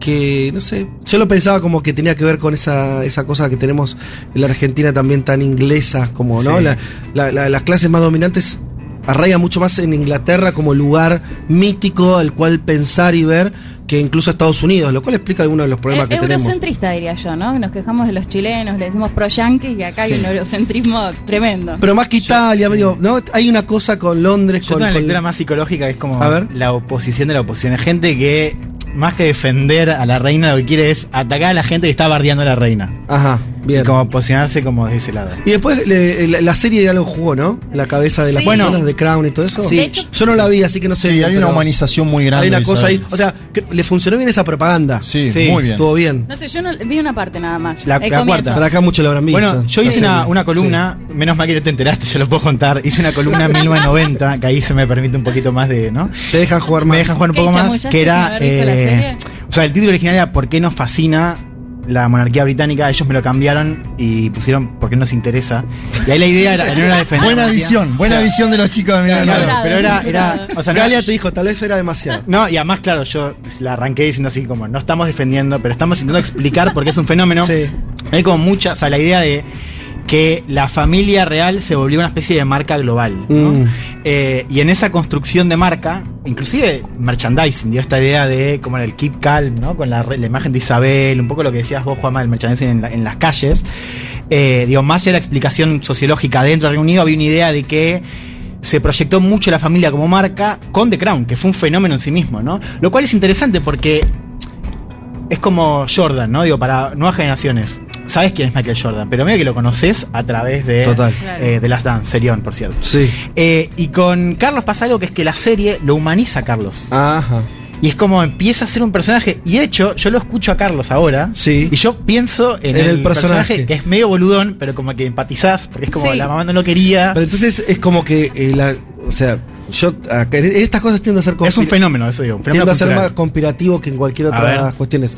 que, no sé, yo lo pensaba como que tenía que ver con esa, esa cosa que tenemos en la Argentina también tan inglesa, como, ¿no? Sí. La- la- la- las clases más dominantes arraigan mucho más en Inglaterra como lugar mítico al cual pensar y ver que incluso Estados Unidos, lo cual explica algunos de los problemas que tenemos. eurocentrista diría yo, ¿no? Nos quejamos de los chilenos, le decimos pro yanquis y acá hay un eurocentrismo tremendo. Pero más que Italia, digo, ¿no? Hay una cosa con Londres, Yo con, tengo una con- lectura más psicológica que es como A ver. la oposición de la oposición. Hay gente que, más que defender a la reina, lo que quiere es atacar a la gente que está bardeando a la reina. Ajá. Bien. Y como posicionarse como de ese lado. Y después le- la, la serie ya lo jugó, ¿no? La cabeza de las Sí. personas de Crown y todo eso. Sí. Hecho- Yo no la vi, así que no sé. Sí, bien, hay una humanización muy grande. Hay una cosa ahí. O sea, que le funcionó bien esa propaganda. Sí, Sí. muy bien. Estuvo bien. No sé, yo no, vi una parte nada más. La- la cuarta. Para acá mucho lo habrán visto. Bueno, yo La hice una, una columna, menos mal que no te enteraste, yo lo puedo contar. Hice una columna en 1990, que ahí se me permite un poquito más de, ¿no? Te dejan jugar más. Me dejan jugar un ¿Qué, poco más, que era... la eh, o sea, el título original era ¿Por qué nos fascina la monarquía británica? Ellos me lo cambiaron y pusieron ¿Por qué nos interesa? Y ahí la idea era, no era defender... Buena edición, buena Claro, edición de los chicos de claro. Claro. pero era... era o sea, no- Galia te dijo, tal vez era demasiado. No, y además, claro, yo la arranqué diciendo así como, no estamos defendiendo, pero estamos intentando explicar por qué es un fenómeno. Sí. Hay como mucha, o sea, la idea de que la familia real se volvió una especie de marca global. ¿no? Mm. Eh, y en esa construcción de marca, inclusive merchandising, dio esta idea de como el keep calm, ¿no? Con la, imagen de Isabel, un poco lo que decías vos, Juanma, del merchandising en, la- en las calles. Eh, digo, más allá de la explicación sociológica dentro del Reino Unido, había una idea de que se proyectó mucho la familia como marca con The Crown, que fue un fenómeno en sí mismo, ¿no? Lo cual es interesante porque es como Jordan, ¿no? Digo, para nuevas generaciones. Sabes quién es Michael Jordan, pero medio que lo conoces a través de Total. Eh, de Last Dance, Serión, por cierto. Sí. Eh, y con Carlos pasa algo que es que la serie lo humaniza a Carlos. Ajá. Y es como empieza a ser un personaje. Y de hecho, yo lo escucho a Carlos ahora. Sí. Y yo pienso en, En el, el personaje. personaje. que es medio boludón, pero como que empatizás, porque es como Sí. la mamá no lo quería. Pero entonces es como que, eh, la, o sea, yo, estas cosas tiendo a ser es un fenómeno, eso digo. tiendo a ser más conspirativo que en cualquier otra ver. cuestiones.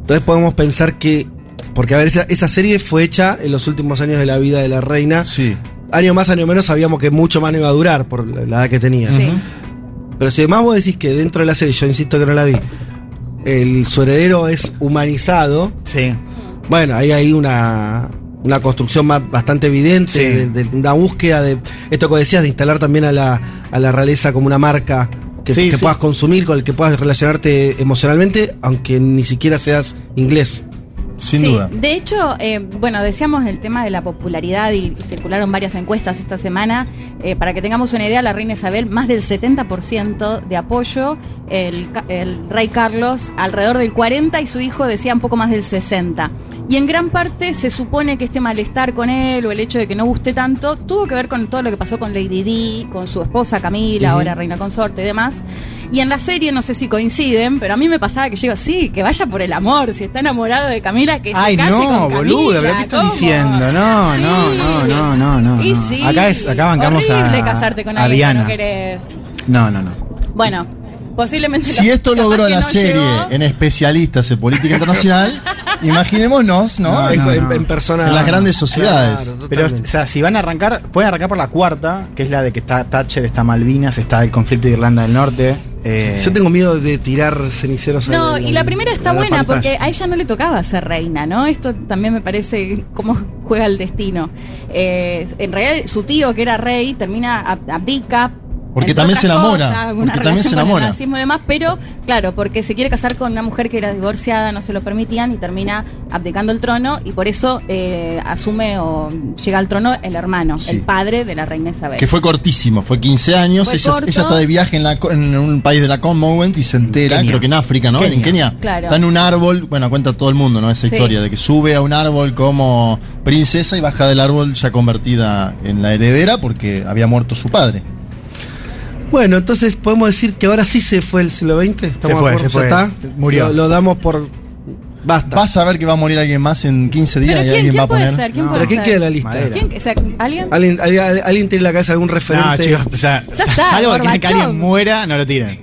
Entonces podemos pensar que, porque a ver, esa, esa serie fue hecha en los últimos años de la vida de la reina. Sí. Año más, año menos, sabíamos que mucho más no iba a durar por la la edad que tenía. Sí. Pero si además vos decís que dentro de la serie, yo insisto que no la vi, el su heredero es humanizado, Sí. bueno, ahí hay una, una construcción más, bastante evidente, Sí. de, de una búsqueda de esto que decías, de instalar también a la, a la realeza como una marca que, Sí, que sí. puedas consumir, con el que puedas relacionarte emocionalmente, aunque ni siquiera seas inglés. Sin Sí, duda. De hecho, eh, bueno, decíamos el tema de la popularidad y circularon varias encuestas esta semana. Eh, para que tengamos una idea, la reina Isabel, más del 70% de apoyo, el, el rey Carlos, alrededor del 40% y su hijo decía un poco más del 60%. Y en gran parte se supone que este malestar con él o el hecho de que no guste tanto tuvo que ver con todo lo que pasó con Lady Di, con su esposa Camila, ahora reina consorte y demás. Y en la serie, no sé si coinciden, pero a mí me pasaba que yo digo, sí, que vaya por el amor, si está enamorado de Camila, que Ay, se case no, con boluda, pero ¿qué estás ¿cómo? diciendo? No, Sí. no, no, no, no, no, Y no. sí, Acá es- acá bancamos a- horrible casarte con a alguien que Diana. no querés. No, no, no. Bueno, posiblemente... Si la- esto logró la no serie llegó. en especialistas en política internacional, imaginémonos, ¿no? No, en, no, en, no. en persona. en las grandes sociedades. Claro, Pero, o sea, si van a arrancar, pueden arrancar por la cuarta, que es la de que está Thatcher, está Malvinas, está el conflicto de Irlanda del Norte. eh, Yo tengo miedo de tirar ceniceros a No, la- y la primera está a la buena pantalla. porque a ella no le tocaba ser reina, ¿no? Esto también me parece cómo juega el destino. Eh, en realidad, su tío, que era rey, termina ab- abdica. Porque también se enamora, cosas, porque también se con el enamora. y demás, pero claro, porque se quiere casar con una mujer que era divorciada, no se lo permitían y termina abdicando el trono y por eso eh, asume o llega al trono el hermano, Sí. el padre de la reina Isabel. Que fue cortísimo, fue 15 años. Fue ella, ella está de viaje en, la, co- en un país de la Commonwealth y se entera, Kenia. creo que en África, ¿no? Kenia. En Kenia. Claro. Está en un árbol, bueno, cuenta todo el mundo, ¿no? Esa Sí. historia de que sube a un árbol como princesa y baja del árbol ya convertida en la heredera porque había muerto su padre. Bueno, entonces podemos decir que ahora sí se fue el siglo XX. ¿Estamos Se fue, se fue. ¿Ya está? Murió. Lo, lo damos por. Basta. Vas a ver que va a morir alguien más en 15 días ¿Pero y quién, alguien va quién a puede poner. ser? ¿Quién No. puede ¿Pero quién ser? queda en la lista? ¿Quién? o sea, ¿Alguien? ¿Alguien, alguien, alguien tiene en la cabeza algún No, referente? chicos, o sea, Ya está, salvo que que alguien muera, no lo tiren.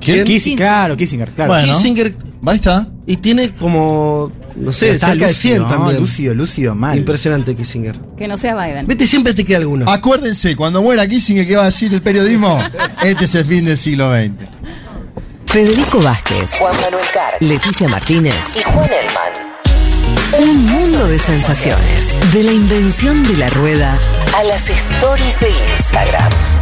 ¿Quién? Kissinger, claro, Kissinger, claro. Bueno. Kissinger. Ahí está. Y tiene como. No sé, está cerca de lúcido, 100 ¿no? también. Lúcido, lúcido, mal. Impresionante Kissinger. Que no sea Biden. Vete, siempre te queda alguno. Acuérdense, cuando muera Kissinger, ¿qué va a decir el periodismo? este es el fin del siglo XX. Federico Vázquez, Juan Manuel Carr Leticia Martínez y Juan Elman. Un mundo de sensaciones. De la invención de la rueda A las stories de Instagram.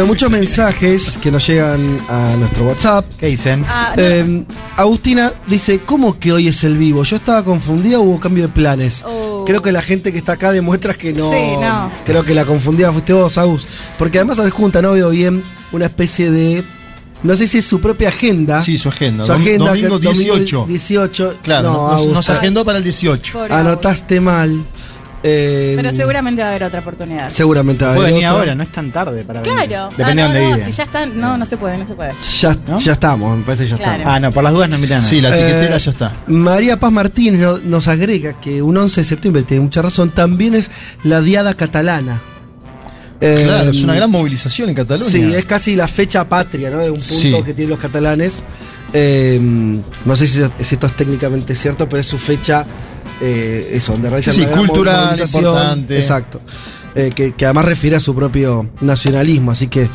Bueno, muchos mensajes que nos llegan a nuestro WhatsApp. ¿Qué dicen? Ah, no. Eh, Agustina dice, ¿cómo que hoy es el vivo? Yo estaba confundida, hubo cambio de planes. Oh. Creo que la gente que está acá demuestra que no. Sí, no. Creo que la confundida fuiste vos, Agus. Porque además adjunta, no veo bien, una especie de. No sé si es su propia agenda. Sí, su agenda. Su agenda. domingo que- 18. 18. Claro, no, nos, agendó para el 18. Pobre Anotaste mal. Eh, Pero seguramente va a haber otra oportunidad. Seguramente va a Puede haber venir otro. ahora, no es tan tarde para venir. Claro. Depende Ah, de no, dónde no. Si ya está, no, no se puede, no se puede. Ya, ¿No? ya estamos, me parece que ya Claro. estamos. Ah, no, por las dudas no invitan. Sí, la etiquetera Eh, ya está. María Paz Martínez no- nos agrega que un 11 de septiembre, tiene mucha razón, también es la Diada Catalana. Eh, Claro, es una gran movilización en Cataluña. Sí, es casi la fecha patria, ¿no? De un punto Sí. que tienen los catalanes. Eh, no sé si, si esto es técnicamente cierto, pero es su fecha, eh, eso, donde realizan Sí, cultural, importante. Exacto. Eh, que, que además refiere a su propio nacionalismo, así que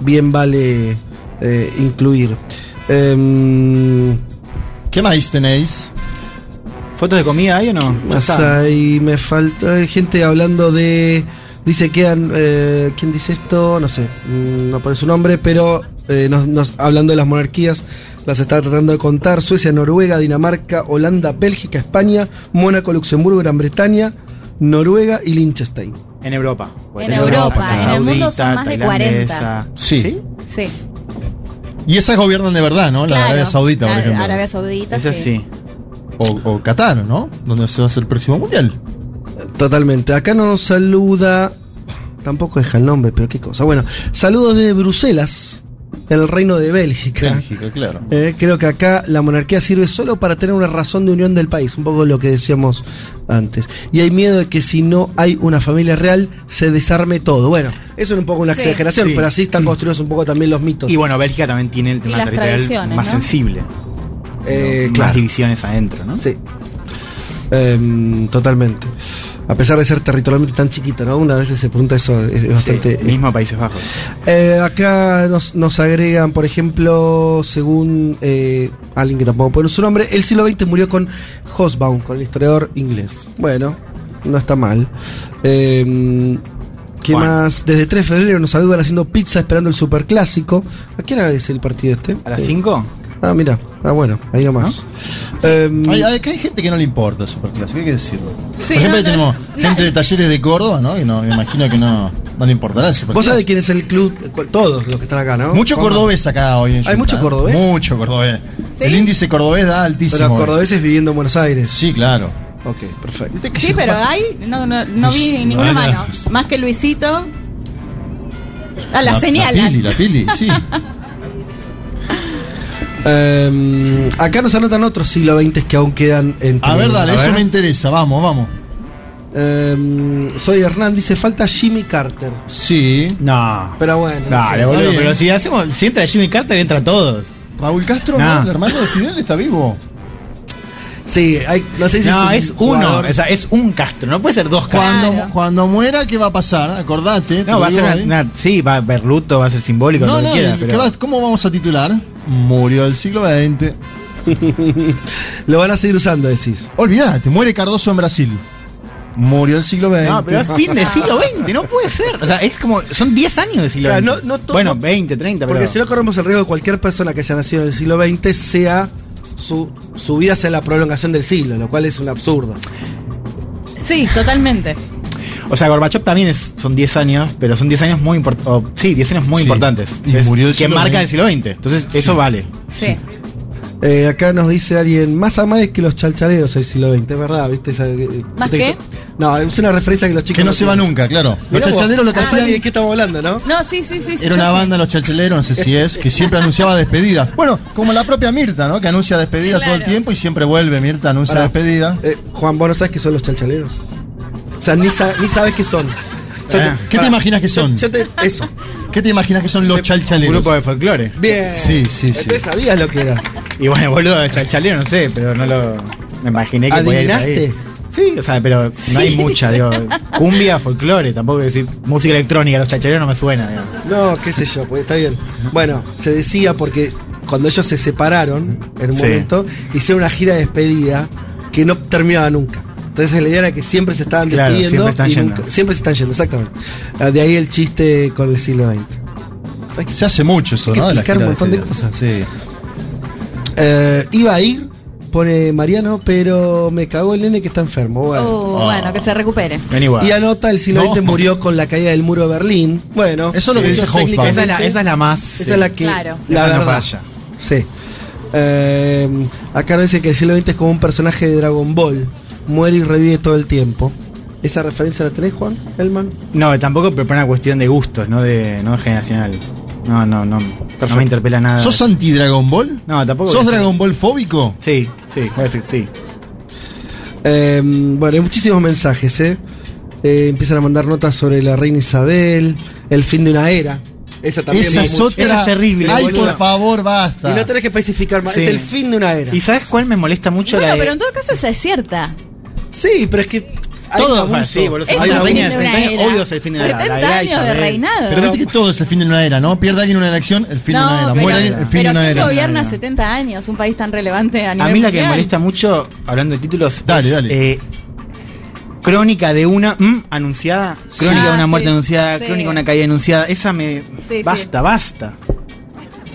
bien vale eh, incluir. Em, ¿Qué más tenéis? ¿Fotos de comida hay o no? Más ahí me falta hay gente hablando de. Dice que han. eh, ¿Quién dice esto? No sé, mm, no pone su nombre, pero eh, nos, nos- hablando de las monarquías, las está tratando de contar: Suecia, Noruega, Dinamarca, Holanda, Bélgica, España, Mónaco, Luxemburgo, Gran Bretaña, Noruega y Liechtenstein. En Europa. En Europa, en el mundo son más de tailandesa. 40. Sí. Sí. Y esas gobiernan de verdad, ¿no? La. Arabia Saudita, por ejemplo. Arabia Saudita. Esa sí. sí. O, o Qatar, ¿no? Donde se va a hacer el próximo mundial. Totalmente. Acá nos saluda. Tampoco deja el nombre, pero qué cosa. Bueno, saludos de Bruselas, el reino de Bélgica. Bélgica, claro. Eh, creo que acá la monarquía sirve solo para tener una razón de unión del país, un poco lo que decíamos antes. Y hay miedo de que si no hay una familia real, se desarme todo. Bueno, eso es un poco una Sí. exageración, Sí. pero así están construidos un poco también los mitos. Y bueno, Bélgica también tiene el tema territorial más ¿no? sensible. Eh, más claro. divisiones adentro, ¿no? Sí. Em, totalmente. A pesar de ser territorialmente tan chiquita, ¿no? Una vez se pregunta eso, es, es bastante. Sí, mismo Países Bajos. Eh, acá nos, nos agregan, por ejemplo, según eh, alguien que tampoco poner su nombre, el siglo XX murió con Hobsbawm, con el historiador inglés. Bueno, no está mal. Eh, ¿Qué Bueno. más? Desde 3 de febrero nos saludan haciendo pizza esperando el superclásico. ¿A qué hora es el partido este? ¿A las Eh, 5? Ah, mira. Ah, bueno, ahí nomás. Em, Hay, hay, gente que no le importa superclásico, hay que decirlo. Sí, Por ejemplo, no, no, tenemos no. gente de talleres de Córdoba, ¿no? Y no, me imagino que no, no le importará superclásico. Vos sabés de quién es el club, todos los que están acá, ¿no? Mucho ¿Cómo? cordobés acá hoy en ¿Hay Junta, mucho cordobés? Mucho cordobés. ¿Sí? El índice cordobés da altísimo. Pero cordobeses viviendo en Buenos Aires. Sí, claro. Ok, perfecto. Sí, pero hay, no, no, no vi ninguna mano. Más que Luisito. Ah, la, señal. La pili, la pili, sí. Em, acá nos anotan otros siglo XX que aún quedan en A ver, dale, A eso me interesa. Vamos, vamos. Em, soy Hernán, dice falta Jimmy Carter. Sí. No. Pero bueno. no Dale, sé. boludo, pero si hacemos, si entra Jimmy Carter, entra todos. Raúl Castro, No. ¿no? el hermano de Fidel, está vivo. Sí, hay, no sé si No, es, es un uno, jugador- o sea, es un Castro, no puede ser dos Castro. Cuando, Claro. cuando muera, ¿qué va a pasar? Acordate. te No, va a ser una, sí, va a haber luto, va a ser simbólico, No, lo no, que quiera, ¿qué pero va- ¿cómo vamos a titular? Murió del siglo XX. Lo van a seguir usando, decís. Olvídate, muere Cardoso en Brasil. Murió del siglo XX. No, pero es fin del siglo XX, no puede ser. O sea, es como, son 10 años del siglo Claro, XX. no- no bueno, no- 20, 30, Porque pero... si no corremos el riesgo de cualquier persona que haya nacido en el siglo XX sea su, su vida sea la prolongación del siglo, lo cual es un absurdo. Sí, totalmente. O sea, Gorbachev también es, son 10 años, pero son 10 años muy importantes. Sí, 10 años muy Sí. importantes. Y Es- murió el que marca el siglo XX. Entonces, eso vale. Sí. Eh, acá nos dice alguien, más amables que los chalchaleros del siglo XX, es verdad, ¿viste? Eh, ¿Más qué? No, es una referencia que los chicos... Que no se va nunca, claro. Los Mirá chachaleros lo que Ah, hacían. ¿De qué estamos hablando, no? No, sí, sí, sí. Era una sé. banda, los chachaleros, no sé si es, que siempre anunciaba despedidas. Bueno, como la propia Mirta, ¿no? Que anuncia despedidas todo el Claro. tiempo y siempre vuelve. Mirta anuncia despedida. Eh, Juan, vos no sabes qué son los chalchaleros. O sea, ni, sa- ni sabes qué son. O sea, Ah. ¿Qué te imaginas que son? yo te- eso. ¿Qué te imaginas que son los Un chalchaleros? grupo de folclore. Bien. Sí, sí, sí. Entonces sabías lo que era. Y bueno, boludo, de chalchalero no sé, pero no lo. Me imaginé que podía ir ahí. Sí, o sea, pero no hay mucha, digo. Cumbia, folclore, tampoco decir música electrónica, los chachaleros no me suena, digo. No, qué sé yo, pues está bien. Bueno, se decía porque cuando ellos se separaron, en un Sí. momento, hicieron una gira de despedida que no terminaba nunca. Entonces la idea era que siempre se estaban Claro, despidiendo. siempre están y nunca- siempre se están yendo, exactamente. Ah, De ahí el chiste con el siglo XX. Se hace mucho eso, hay que ¿no? De la explicar un montón de cosas. Sí. Eh, iba a ir, pone Mariano, pero me cagó el nene que está enfermo. Bueno. Oh, Bueno, que se recupere. Igual. Y anota, el siglo No. XX murió con la caída del muro de Berlín. Bueno, Eso es lo que dice Hobsbawm. esa, es la, esa es la más. Esa es la que. Claro. La Esa verdad. Sí. Eh, acá nos dice que el siglo XX es como un personaje de Dragon Ball. Muere y revive todo el tiempo. ¿Esa referencia la tenés, Juan? Elman? No, tampoco, pero por una cuestión de gustos, no de no de generacional. No, no, no. No me interpela nada. ¿Sos anti-Dragon Ball? No, tampoco. ¿Sos Dragon Ball fóbico? Sí, sí, voy a decir, sí. Eh, bueno, hay muchísimos mensajes, ¿eh? Eh, Empiezan a mandar notas sobre la reina Isabel, el fin de una era. Esa también Esa es otra. Esa es terrible, Ay, boludo. por favor, basta. Y no tenés que especificar más, Sí. es el fin de una era. ¿Y sabes cuál me molesta mucho? Bueno, la pero en todo caso esa es cierta. Sí, pero es que. Todo, un abuso. sí, boludo. Es Hay el una fin reina de de una 70 años, era. obvio es el fin de una era. 70 La era años de Isabel. reinado. Pero viste que todo es el fin de una era, ¿no? Pierde alguien una elección, el fin de una era. Muere alguien, el fin de una ¿quién era. gobierna No. 70 años? Un país tan relevante a A nivel mí la que me molesta mucho, hablando de títulos, Dale, dale. eh, crónica de una mm, anunciada, crónica Ah, de una muerte sí, anunciada, sí. crónica de una caída anunciada. Esa me. Sí, basta, basta.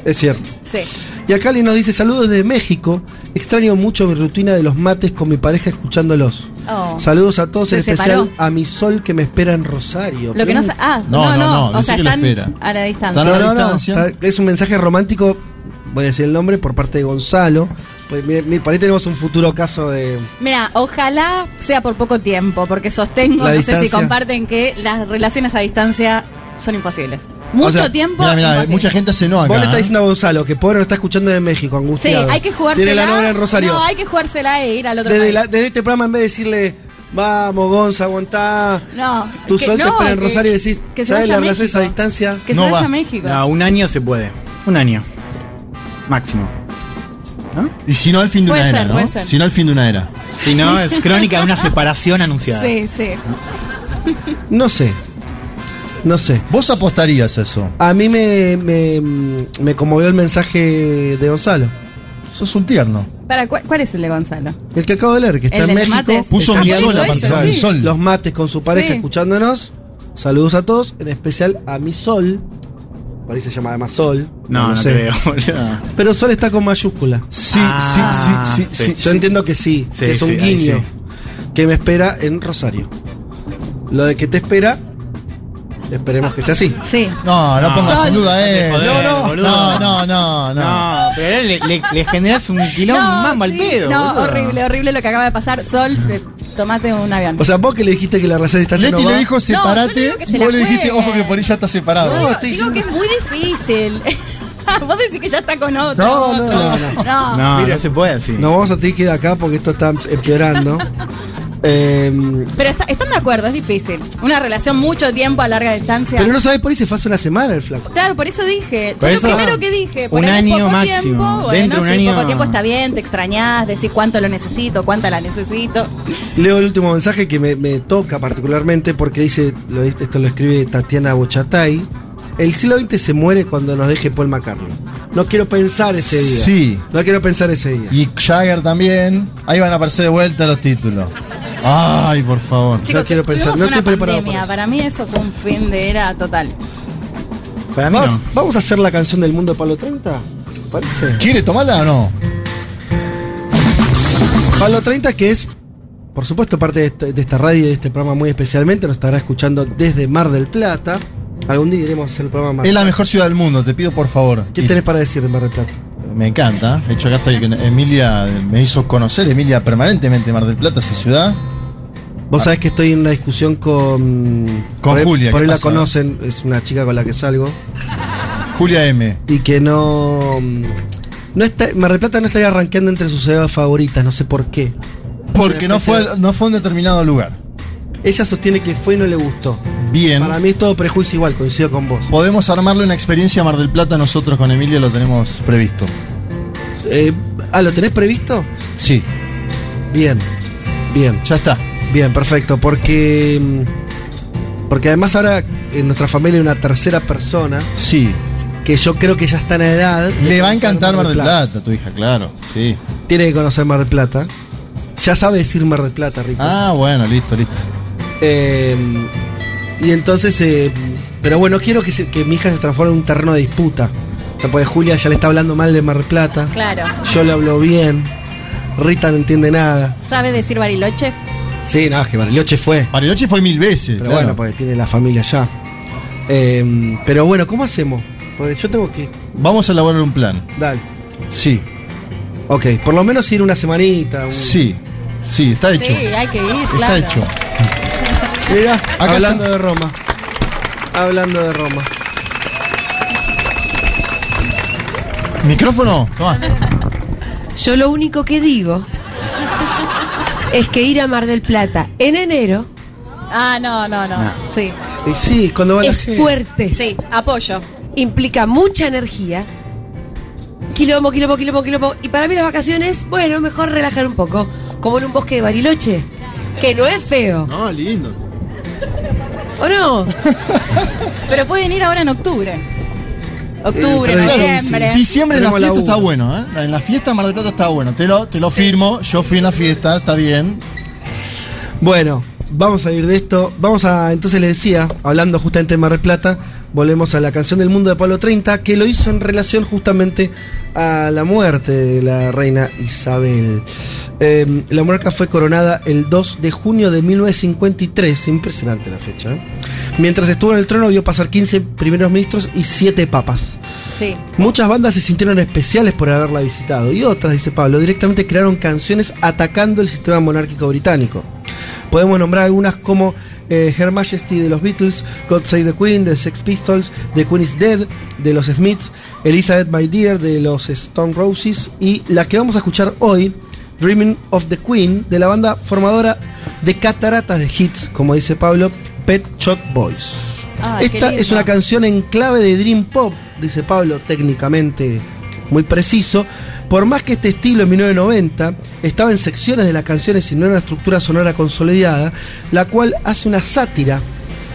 Es cierto. Sí. Y acá alguien nos dice: Saludos de México. Extraño mucho mi rutina de los mates con mi pareja escuchándolos. Oh. Saludos a todos, Se en especial separó. a mi sol que me espera en Rosario. Lo que no sa- Ah, No, no, no, no. no, o sea, que lo están espera. a la distancia. Están a la no, no, distancia. está- es un mensaje romántico, voy a decir el nombre, por parte de Gonzalo. Pues, mire, por ahí tenemos un futuro caso de... Mira, ojalá sea por poco tiempo, porque sostengo, La no sé si distancia. comparten que las relaciones a distancia son imposibles. Mucho sea, tiempo. Mira, mira, imposible. mucha gente hace no acá. Vos le estás ¿eh? diciendo a Gonzalo que pobre nos está escuchando de México, Sí, angustiado. hay que jugársela. Tiene la novia en Rosario. No, hay que jugársela e ir al otro desde, país. la- desde este programa, en vez de decirle, vamos, Gonza, aguantá. No, Tu que- no, espera en que- Rosario y decís, que se ¿sabes la relación a México. distancia? Que No se vaya va. a México. No, un año se puede. Un año. Máximo. ¿No? Y si no, el fin de Puede una ser, era, puede ¿no? ser. Si no, el fin de una era. Si no, es crónica de una separación anunciada. Sí, sí. No sé. No sé. ¿Vos apostarías a eso? A mí me, me, me conmovió el mensaje de Gonzalo. Sos un tierno. Para, ¿cuál, cuál es el de Gonzalo? El que acabo de leer, que está El en México. mates. Puso Ah, mi por sol, eso la hizo, pantalla sí. del sol. Los mates con su pareja Sí. escuchándonos. Saludos a todos, en especial a mi Sol. Por ahí se llama además Sol. No, no, te sé. veo. Pero Sol está con mayúscula. Sí, Ah, sí, sí, sí, sí. sí. Yo entiendo que sí, Sí, que es un guiño. sí. Que me espera en Rosario. Lo de que te espera, esperemos que sea así. Sí. No, no No. pongas en duda eso. Joder, no, boludo. no, no, no, no. No, pero le, le, le generas un quilombo más mal sí, pedo. No, boludo. horrible, horrible lo que acaba de pasar. Sol, eh, tomate un avión. O sea, vos que le dijiste que la relación a distancia Leti no le dijo yo separate. digo que se la vos le dijiste, ojo que por ahí ya está separado. Yo No, digo, estoy digo que es muy difícil. Vos decís que ya está con otro. No, no, no, no. No. No, Mira. no se puede así. No vamos a tener que ir de acá porque esto está empeorando. Em, Pero está- están de acuerdo, es difícil. Una relación mucho tiempo a larga distancia. pero no sabes por ahí se fue hace una semana el flaco. Claro, por eso dije. Por Fue eso- lo primero que dije. Por un ahí año poco máximo. tiempo. Dentro Bueno, de un sí, año- poco tiempo está bien, te extrañás, decís cuánto lo necesito, cuánta la necesito. Leo el último mensaje que me, me toca particularmente porque dice, lo, esto lo escribe Tatiana Bochatay. El siglo XX se muere cuando nos deje Paul McCartney. No quiero pensar ese día. Sí. No quiero pensar ese día. Y Jagger también. Ahí van a aparecer de vuelta los títulos. Ay, por favor. Chicos, quiero pensar, no una estoy preparado pandemia. para eso. Para mí eso fue un fin de era total. Para mí ¿Vamos, no. vamos a hacer la canción del mundo de Palo 30? ¿Parece? ¿Quiere tomarla o no? Palo 30 que es, por supuesto, parte de esta, de esta radio y de este programa muy especialmente. Nos estará escuchando desde Mar del Plata. Algún día iremos a hacer el programa Mar Es la mejor ciudad del mundo, te pido por favor. ¿Qué Y- tenés para decir de Mar del Plata? Me encanta. De hecho, acá estoy. Emilia me hizo conocer, Emilia, permanentemente Mar del Plata, esa ciudad. Vos sabés que estoy en una discusión con. Con por Julia, Por ¿qué ahí la conocen, es una chica con la que salgo. Julia M. Y que no. No está, Mar del Plata no estaría arranqueando entre sus ciudades favoritas, no sé por qué. Porque no fue, no fue un determinado lugar. Ella sostiene que fue y no le gustó. Bien. Para mí es todo prejuicio igual, coincido con vos. Podemos armarle una experiencia a Mar del Plata nosotros con Emilia, lo tenemos previsto. Eh, ah, ¿lo tenés previsto? Sí, Bien, bien, ya está. Bien, perfecto. Porque. mm, Porque además ahora en nuestra familia hay una tercera persona Sí. que yo creo que ya está en edad. de Le va a encantar Mar del Plata, tu hija, claro. Sí. Tiene que conocer Mar del Plata. Ya sabe decir Mar del Plata, Rico. Ah, bueno, listo, listo. Eh, Y entonces, eh, pero bueno, quiero que, se- que mi hija se transforme en un terreno de disputa. O sea, porque Julia ya le está hablando mal de Mar del Plata. Claro. Yo le hablo bien. Rita no entiende nada. ¿Sabe decir Bariloche? Sí, no, es que Bariloche fue. Bariloche fue mil veces. Pero claro. bueno, porque tiene la familia allá. Eh, pero bueno, ¿cómo hacemos? Porque yo tengo que. Vamos a elaborar un plan. Dale. Sí, Ok, por lo menos ir una semanita. un- sí, sí, está hecho. Sí, hay que ir, Está claro. hecho. Mirá, Acá hablando está. de Roma. Hablando de Roma. ¿Micrófono? Toma. Yo lo único que digo es que ir a Mar del Plata en enero Ah, no, no, no. Sí. Y sí, cuando va la es fuerte. Sí, apoyo. Implica mucha energía. Quilombo, quilombo, quilombo, quilombo. Y para mí las vacaciones, bueno, mejor relajar un poco. Como en un bosque de Bariloche. Que no es feo. No, lindo. ¿O no? Pero pueden ir ahora en octubre. Octubre, Eh, noviembre. Diciembre en la fiesta está bueno, ¿eh? En la fiesta Mar del Plata está bueno. Te lo, te lo firmo. Yo fui en la fiesta, está bien. Bueno, vamos a ir de esto. Vamos a, entonces le decía, hablando justamente de Mar del Plata, volvemos a la canción del mundo de Pablo 30, que lo hizo en relación justamente a la muerte de la reina Isabel. Eh, la monarca fue coronada el 2 de junio de 1953, impresionante la fecha. ¿eh? Mientras estuvo en el trono vio pasar 15 primeros ministros y 7 papas. Sí. Muchas bandas se sintieron especiales por haberla visitado y otras, dice Pablo, directamente crearon canciones atacando el sistema monárquico británico. Podemos nombrar algunas como eh, Her Majesty de los Beatles, God Save the Queen de the Sex Pistols, The Queen is Dead de los Smiths, Elizabeth My Dear de los Stone Roses y la que vamos a escuchar hoy, Dreaming of the Queen de la banda formadora de cataratas de hits, como dice Pablo, Pet Shop Boys. Esta es una canción en clave de Dream Pop, dice Pablo, técnicamente muy preciso. Por más que este estilo en 1990 estaba en secciones de las canciones y no en una estructura sonora consolidada, la cual hace una sátira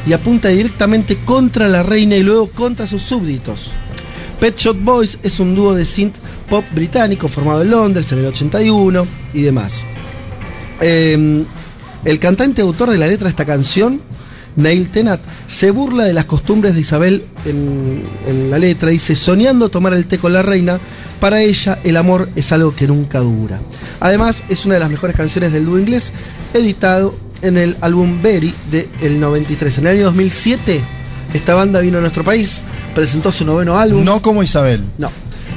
y apunta directamente contra la reina y luego contra sus súbditos. Pet Shop Boys es un dúo de synth pop británico formado en Londres en el 81 y demás. Eh, el cantante autor de la letra de esta canción, Neil Tennant, se burla de las costumbres de Isabel en, en la letra. Dice, soñando tomar el té con la reina, para ella el amor es algo que nunca dura. Además, es una de las mejores canciones del dúo inglés, editado en el álbum Berry del 93. En el año 2007, esta banda vino a nuestro país, presentó su noveno álbum. No como Isabel. No.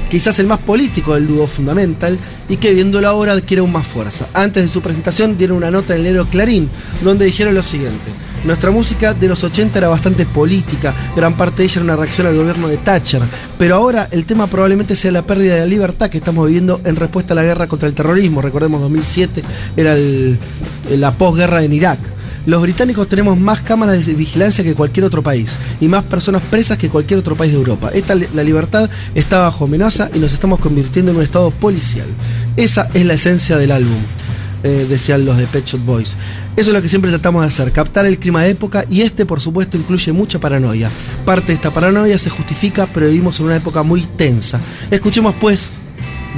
Quizás el más político del dúo Fundamental y que viéndolo ahora adquiere aún más fuerza. Antes de su presentación dieron una nota en el Clarín, donde dijeron lo siguiente. Nuestra música de los 80 era bastante política, gran parte de ella era una reacción al gobierno de Thatcher, pero ahora el tema probablemente sea la pérdida de la libertad que estamos viviendo en respuesta a la guerra contra el terrorismo. Recordemos 2007 era la posguerra en Irak. Los británicos tenemos más cámaras de vigilancia que cualquier otro país y más personas presas que cualquier otro país de Europa. Esta, la libertad está bajo amenaza y nos estamos convirtiendo en un estado policial. Esa es la esencia del álbum, eh, decían los de Pet Shop Boys. Eso es lo que siempre tratamos de hacer, captar el clima de época y este por supuesto incluye mucha paranoia. Parte de esta paranoia se justifica, pero vivimos en una época muy tensa. Escuchemos pues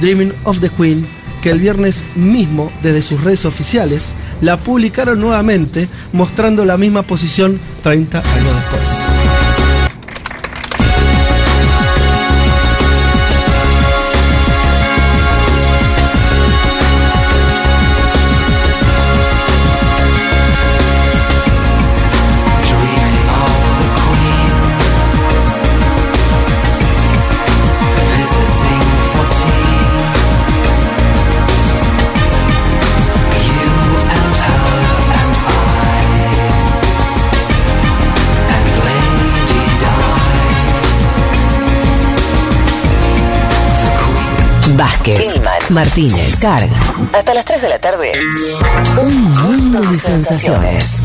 Dreaming of the Queen, que el viernes mismo, desde sus redes oficiales, la publicaron nuevamente, mostrando la misma posición 30 años después. Martínez, Carga. Hasta las 3 de la tarde. Un mundo de sensaciones.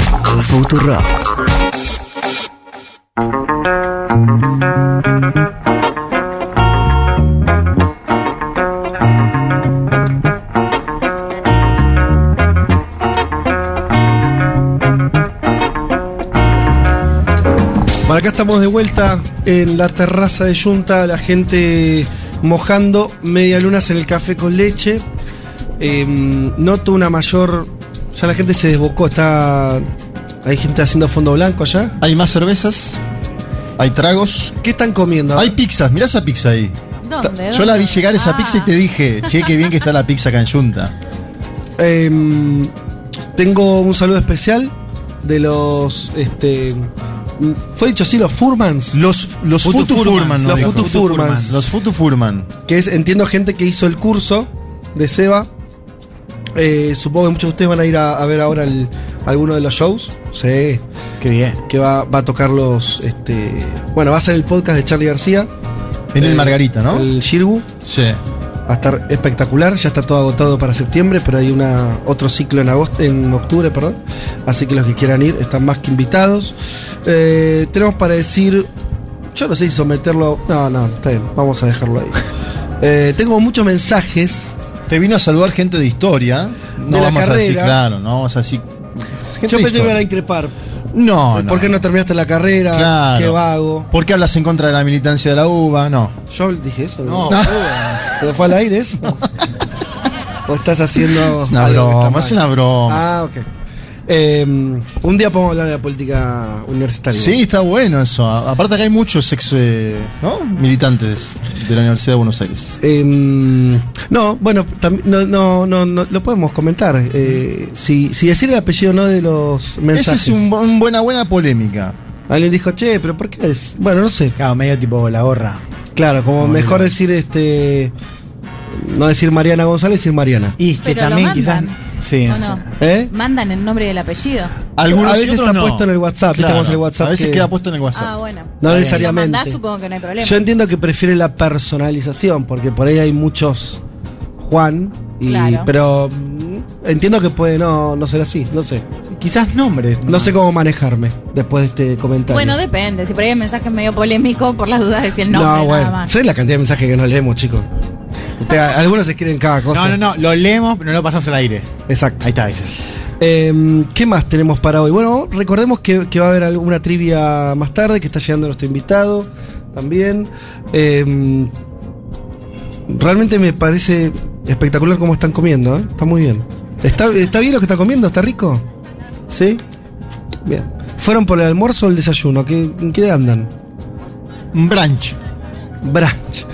Futurock. Bueno, acá estamos de vuelta en la terraza de Junta, la gente mojando medialunas en el café con leche. Eh, noto una mayor. Ya la gente se desbocó, está Hay gente haciendo fondo blanco allá. Hay más cervezas, hay tragos, ¿Qué están comiendo? hay pizzas. Mirá esa pizza ahí. ¿Dónde? Yo la vi llegar esa Ah. pizza y te dije, che, qué bien que está la pizza acá en Junta. Em, tengo un saludo especial de los. Este, fue dicho así, los Furmans. Los, los Futu Furman, los. Futu Furmans. Los Futu Furman. Que es, entiendo, gente que hizo el curso de Seba. Eh, supongo que muchos de ustedes van a ir a, a ver ahora el- alguno de los shows. Sí. Qué bien. Que va, va a tocar los. Este, bueno, va a ser el podcast de Charlie García. En el Eh, Margarita, ¿no? El Shirgu. Sí. Va a estar espectacular, ya está todo agotado para septiembre, pero hay una otro ciclo en agosto, en octubre, perdón. Así que los que quieran ir están más que invitados. Eh, tenemos para decir, yo no sé si someterlo, no, no, está bien, vamos a dejarlo ahí. Eh, tengo muchos mensajes. Te vino a saludar gente de historia. No De la vamos a decir, carrera. claro, no vamos a decir. gente Yo pensé que me iban a increpar. No, no. ¿Por qué no terminaste la carrera? Claro. Qué vago. ¿Por qué hablas en contra de la militancia de la UBA? No. Yo dije eso. No, ¿Pero fue al aire eso? ¿O estás haciendo.? Es una algo que broma, es una broma. Ah, ok. Eh, un día podemos hablar de la política universitaria. Sí, está bueno eso. A- Aparte acá hay muchos ex eh, ¿no? militantes de la Universidad de Buenos Aires. Eh, no, bueno, tam- no, no, no, no, lo podemos comentar. Eh, si, si decir el apellido o no de los mensajes. Esa es un, un buena buena polémica. Alguien dijo, che, pero ¿por qué es? Bueno, no sé. Claro, medio tipo la gorra. Claro, como mejor decir este. No decir Mariana González, decir Mariana. Y que Pero lo también quizás. Sí, ¿o no? ¿Eh? ¿Mandan el nombre y el apellido? Algunos a veces está no. puesto en el WhatsApp, ¿viste Claro, el WhatsApp A veces que- queda puesto en el WhatsApp. Ah, bueno. No Si necesariamente. lo mandás, supongo que no hay problema. Yo entiendo que prefiere la personalización, porque por ahí hay muchos Juan, y, Claro. pero entiendo que puede no, no ser así, no sé. Quizás nombres. No sé cómo manejarme después de este comentario. Bueno, depende. Si por ahí hay mensajes medio polémico, por las dudas decir el nombre, no, nada bueno, más. ¿sabes la cantidad de mensajes que no leemos, chicos? Usted- algunos escriben cada cosa. No, no, no, lo leemos, pero no lo pasamos al aire. Exacto. Ahí está, ese. Eh, ¿Qué más tenemos para hoy? Bueno, recordemos que, que va a haber alguna trivia más tarde, que está llegando nuestro invitado también. Eh, realmente me parece espectacular cómo están comiendo, ¿eh? Está muy bien. ¿Está, ¿Está bien lo que está comiendo? ¿Está rico? ¿Sí? Bien. ¿Fueron por el almuerzo o el desayuno? ¿Qué, ¿En qué andan? Un brunch. Brunch.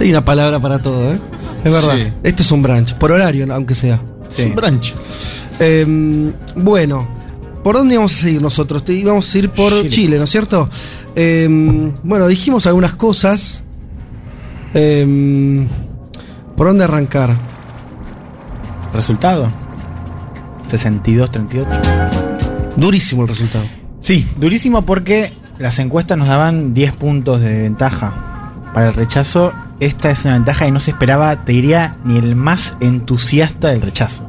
Hay una palabra para todo, ¿eh? Es verdad. Sí. Esto es un brunch, por horario, aunque sea. Es un brunch. Eh, bueno, ¿por dónde íbamos a seguir nosotros? Te- Íbamos a ir por Chile, Chile. ¿no es cierto? Eh, bueno, dijimos algunas cosas. Eh, ¿Por dónde arrancar? ¿Resultado? 62-38. Durísimo el resultado. Sí, durísimo porque las encuestas nos daban 10 puntos de ventaja para el rechazo. Esta es una ventaja que no se esperaba, te diría, ni el más entusiasta del rechazo.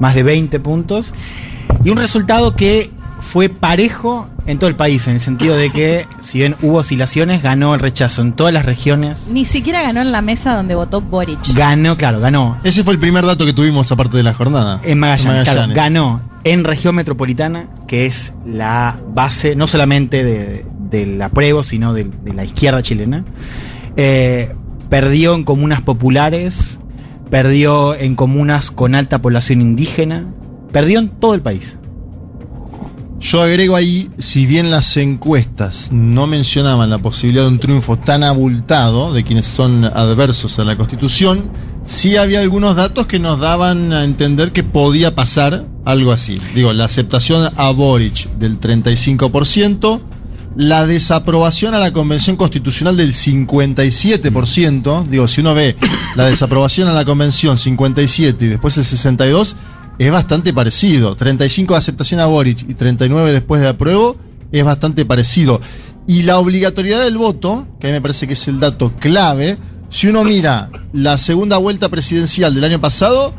Más de 20 puntos. Y un resultado que fue parejo en todo el país, en el sentido de que, si bien hubo oscilaciones, ganó el rechazo en todas las regiones. Ni siquiera ganó en la mesa donde votó Boric. Ganó, claro, ganó Ese fue el primer dato que tuvimos aparte de la jornada. En Magallanes, claro, Magallanes. ganó en región metropolitana, que es la base no solamente de, del apruebo, sino de, de la izquierda chilena. Eh, perdió en comunas populares, perdió en comunas con alta población indígena, perdió en todo el país. Yo agrego ahí, si bien las encuestas no mencionaban la posibilidad de un triunfo tan abultado de quienes son adversos a la Constitución, sí había algunos datos que nos daban a entender que podía pasar algo así. Digo, la aceptación a Boric del 35%, la desaprobación a la Convención Constitucional del 57%, digo, si uno ve la desaprobación a la Convención 57 y después el 62, es bastante parecido. 35 de aceptación a Boric y 39 después de apruebo, es bastante parecido. Y la obligatoriedad del voto, que a mí me parece que es el dato clave, si uno mira la segunda vuelta presidencial del año pasado,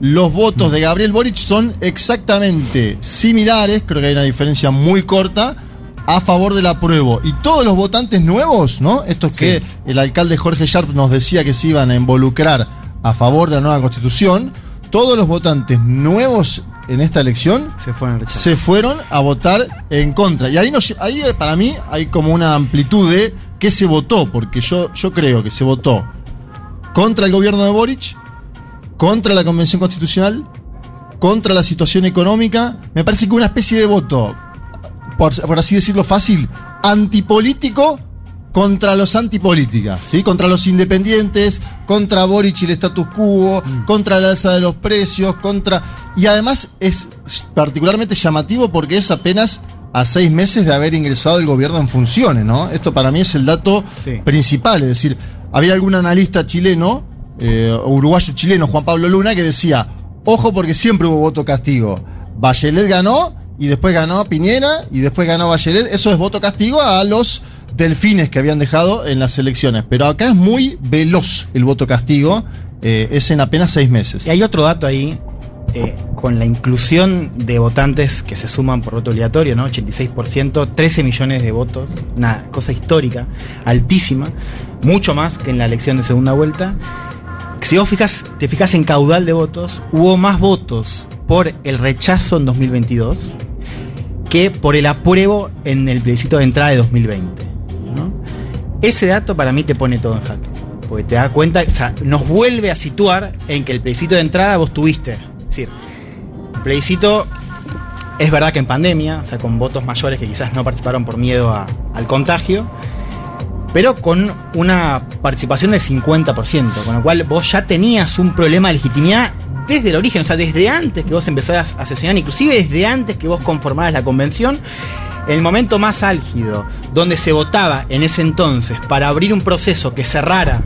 los votos de Gabriel Boric son exactamente similares, creo que hay una diferencia muy corta, a favor del apruebo. Y todos los votantes nuevos, ¿no? Estos que el alcalde Jorge Sharp nos decía que se iban a involucrar a favor de la nueva constitución, todos los votantes nuevos en esta elección Se fueron se a votar en contra. Y ahí, nos- ahí eh, para mí hay como una amplitud de qué se votó, porque yo, yo creo que se votó contra el gobierno de Boric, contra la Convención Constitucional, contra la situación económica. Me parece que una especie de voto por, por así decirlo fácil, antipolítico contra los antipolítica, ¿sí? Contra los independientes, contra Boric y el status quo, contra la alza de los precios, contra... Y además es particularmente llamativo porque es apenas a seis meses de haber ingresado el gobierno en funciones, ¿no? Esto para mí es el dato Sí. principal, es decir, había algún analista chileno, eh, uruguayo chileno, Juan Pablo Luna, que decía, ojo porque siempre hubo voto castigo. Bachelet ganó y después ganó Piñera y después ganó Bachelet. Eso es voto castigo a los delfines que habían dejado en las elecciones. Pero acá es muy veloz el voto castigo, eh, es en apenas seis meses. Y hay otro dato ahí, eh, con la inclusión de votantes que se suman por voto obligatorio, ¿no? 86%, 13 millones de votos, una cosa histórica, altísima, mucho más que en la elección de segunda vuelta. Si vos fijas, te fijas en caudal de votos, hubo más votos por el rechazo en 2022 que por el apruebo en el plebiscito de entrada de 2020. ¿no? Ese dato para mí te pone todo en jaque. Porque te da cuenta, o sea, nos vuelve a situar en que el plebiscito de entrada vos tuviste. Es decir, plebiscito es verdad que en pandemia, o sea, con votos mayores que quizás no participaron por miedo a- al contagio, pero con una participación del 50%, con lo cual vos ya tenías un problema de legitimidad desde el origen, o sea, desde antes que vos empezaras a sesionar, inclusive desde antes que vos conformaras la convención, el momento más álgido, donde se votaba en ese entonces para abrir un proceso que cerrara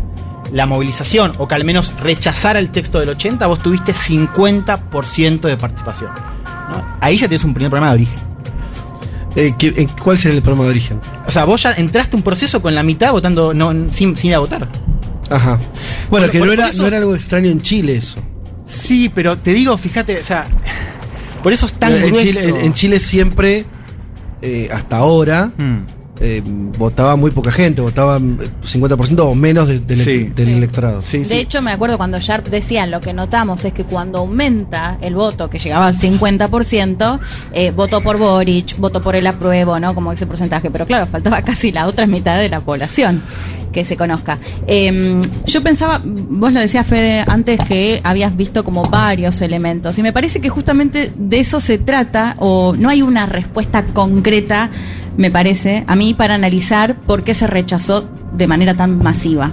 la movilización o que al menos rechazara el texto del 80, vos tuviste 50% de participación. Ahí ya tienes un primer problema de origen. Eh, ¿qué- eh, ¿Cuál sería el problema de origen? O sea, vos ya entraste a un proceso con la mitad votando no, sin, sin ir a votar. Ajá. Bueno, Por- que por- no, era, eso- no era algo extraño en Chile eso. Sí, pero te digo, fíjate, o sea, por eso es tan en, grueso. Chile, en- en Chile siempre, eh, hasta ahora, Mm. Eh, votaba muy poca gente, votaba eh, 50% o menos de- del, Sí. del electorado. De hecho, me acuerdo cuando Sharp decían lo que notamos es que cuando aumenta el voto, que llegaba al 50%, eh, votó por Boric, votó por el apruebo, ¿no? Como ese porcentaje. Pero claro, faltaba casi la otra mitad de la población que se conozca. Eh, yo pensaba, vos lo decías, Fede, antes que habías visto como varios elementos. Y me parece que justamente de eso se trata, o no hay una respuesta concreta, me parece, a mí, para analizar por qué se rechazó de manera tan masiva.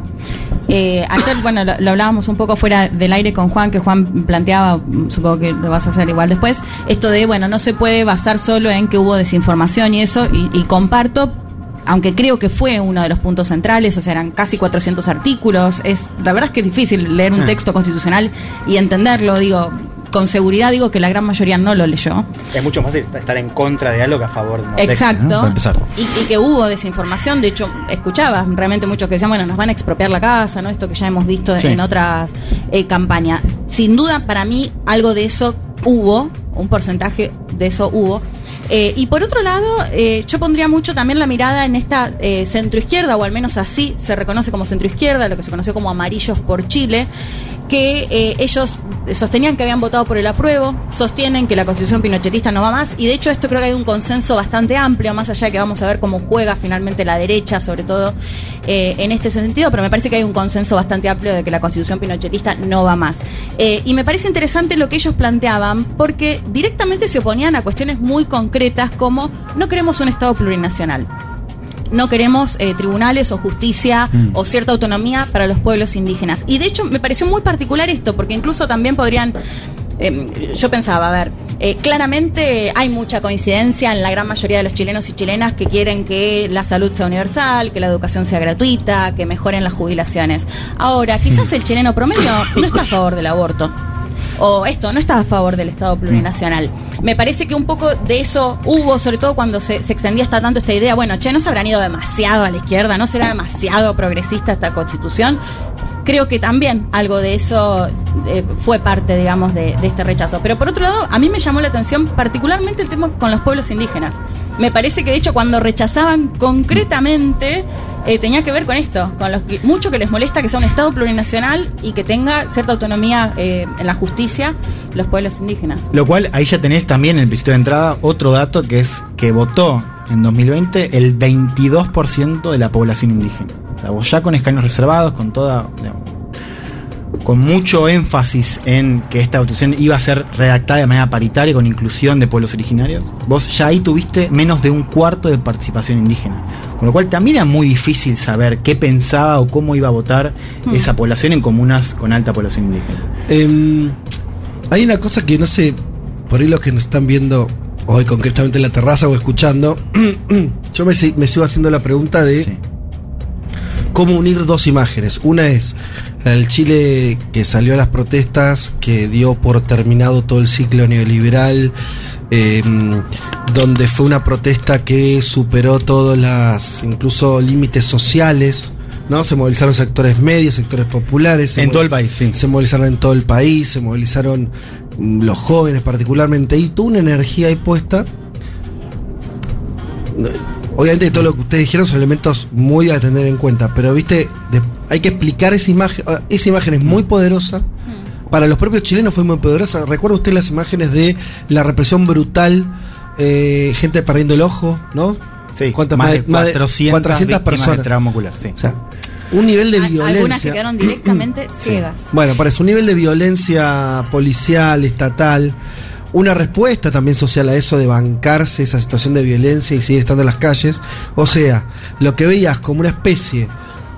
Eh, ayer, bueno, lo, lo hablábamos un poco fuera del aire con Juan, que Juan planteaba, supongo que lo vas a hacer igual después, esto de, bueno, no se puede basar solo en que hubo desinformación y eso, y, y comparto, aunque creo que fue uno de los puntos centrales, o sea, eran casi 400 artículos, es la verdad es que es difícil leer un Ah. texto constitucional y entenderlo, digo, con seguridad digo que la gran mayoría no lo leyó. Es mucho más estar en contra de algo que a favor de un texto, Exacto. empezar. Y, y que hubo desinformación, de hecho, escuchaba realmente muchos que decían, bueno, nos van a expropiar la casa, ¿no? Esto que ya hemos visto Sí. en otras eh, campañas. Sin duda, para mí, algo de eso hubo, un porcentaje de eso hubo. Eh, y por otro lado, eh, yo pondría mucho también la mirada en esta eh, centroizquierda, o al menos así se reconoce como centroizquierda, lo que se conoció como amarillos por Chile, que eh, ellos sostenían que habían votado por el apruebo, sostienen que la constitución pinochetista no va más, y de hecho esto creo que hay un consenso bastante amplio, más allá de que vamos a ver cómo juega finalmente la derecha, sobre todo eh, en este sentido, pero me parece que hay un consenso bastante amplio de que la constitución pinochetista no va más. Eh, y me parece interesante lo que ellos planteaban, porque directamente se oponían a cuestiones muy concretas como no queremos un Estado plurinacional no queremos eh, tribunales o justicia Mm. o cierta autonomía para los pueblos indígenas. Y de hecho me pareció muy particular esto, porque incluso también podrían... eh, yo pensaba, a ver, eh, claramente hay mucha coincidencia en la gran mayoría de los chilenos y chilenas que quieren que la salud sea universal, que la educación sea gratuita, que mejoren las jubilaciones. Ahora, quizás el chileno promedio no está a favor del aborto o esto no está a favor del Estado plurinacional. Me parece que un poco de eso hubo, sobre todo cuando se, se extendía hasta tanto esta idea, bueno, che, no se habrán ido demasiado a la izquierda, no será demasiado progresista esta constitución. Creo que también algo de eso eh, fue parte, digamos, de, de este rechazo. Pero por otro lado, a mí me llamó la atención particularmente el tema con los pueblos indígenas. Me parece que de hecho cuando rechazaban concretamente eh, tenía que ver con esto, con los mucho que les molesta que sea un Estado plurinacional y que tenga cierta autonomía eh, en la justicia los pueblos indígenas. Lo cual ahí ya tenés también en el plebiscito de entrada otro dato que es que votó en 2020 el 22% de la población indígena. O sea, vos ya con escaños reservados, con toda con mucho énfasis en que esta constitución iba a ser redactada de manera paritaria con inclusión de pueblos originarios, vos ya ahí tuviste menos de un cuarto de participación indígena. Con lo cual también era muy difícil saber qué pensaba o cómo iba a votar Hmm. esa población en comunas con alta población indígena. Em, hay una cosa que no sé, por ahí los que nos están viendo hoy concretamente en la terraza o escuchando, yo me sigo haciendo la pregunta de cómo unir dos imágenes. Una es la del Chile que salió a las protestas, que dio por terminado todo el ciclo neoliberal, em, donde fue una protesta que superó todos las, incluso límites sociales. ¿no? Se movilizaron sectores medios, sectores populares. se En todo el país, sí. Se movilizaron en todo el país, se movilizaron mm, los jóvenes particularmente, y tuvo una energía ahí puesta. Obviamente todo lo que ustedes dijeron son elementos muy a tener en cuenta, pero viste, de- hay que explicar esa imagen. ah, Esa imagen es muy poderosa. Para los propios chilenos fue muy poderosa. ¿Recuerda usted las imágenes de la represión brutal? eh, gente perdiendo el ojo, ¿no? Sí, ¿Cuántas más, de más de 400, 400 víctimas personas. de trauma ocular. Sí. O sea, un nivel de Al- violencia. Algunas que quedaron directamente ciegas. Bueno, parece un nivel de violencia policial, estatal, una respuesta también social a eso de bancarse esa situación de violencia y seguir estando en las calles. O sea, lo que veías como una especie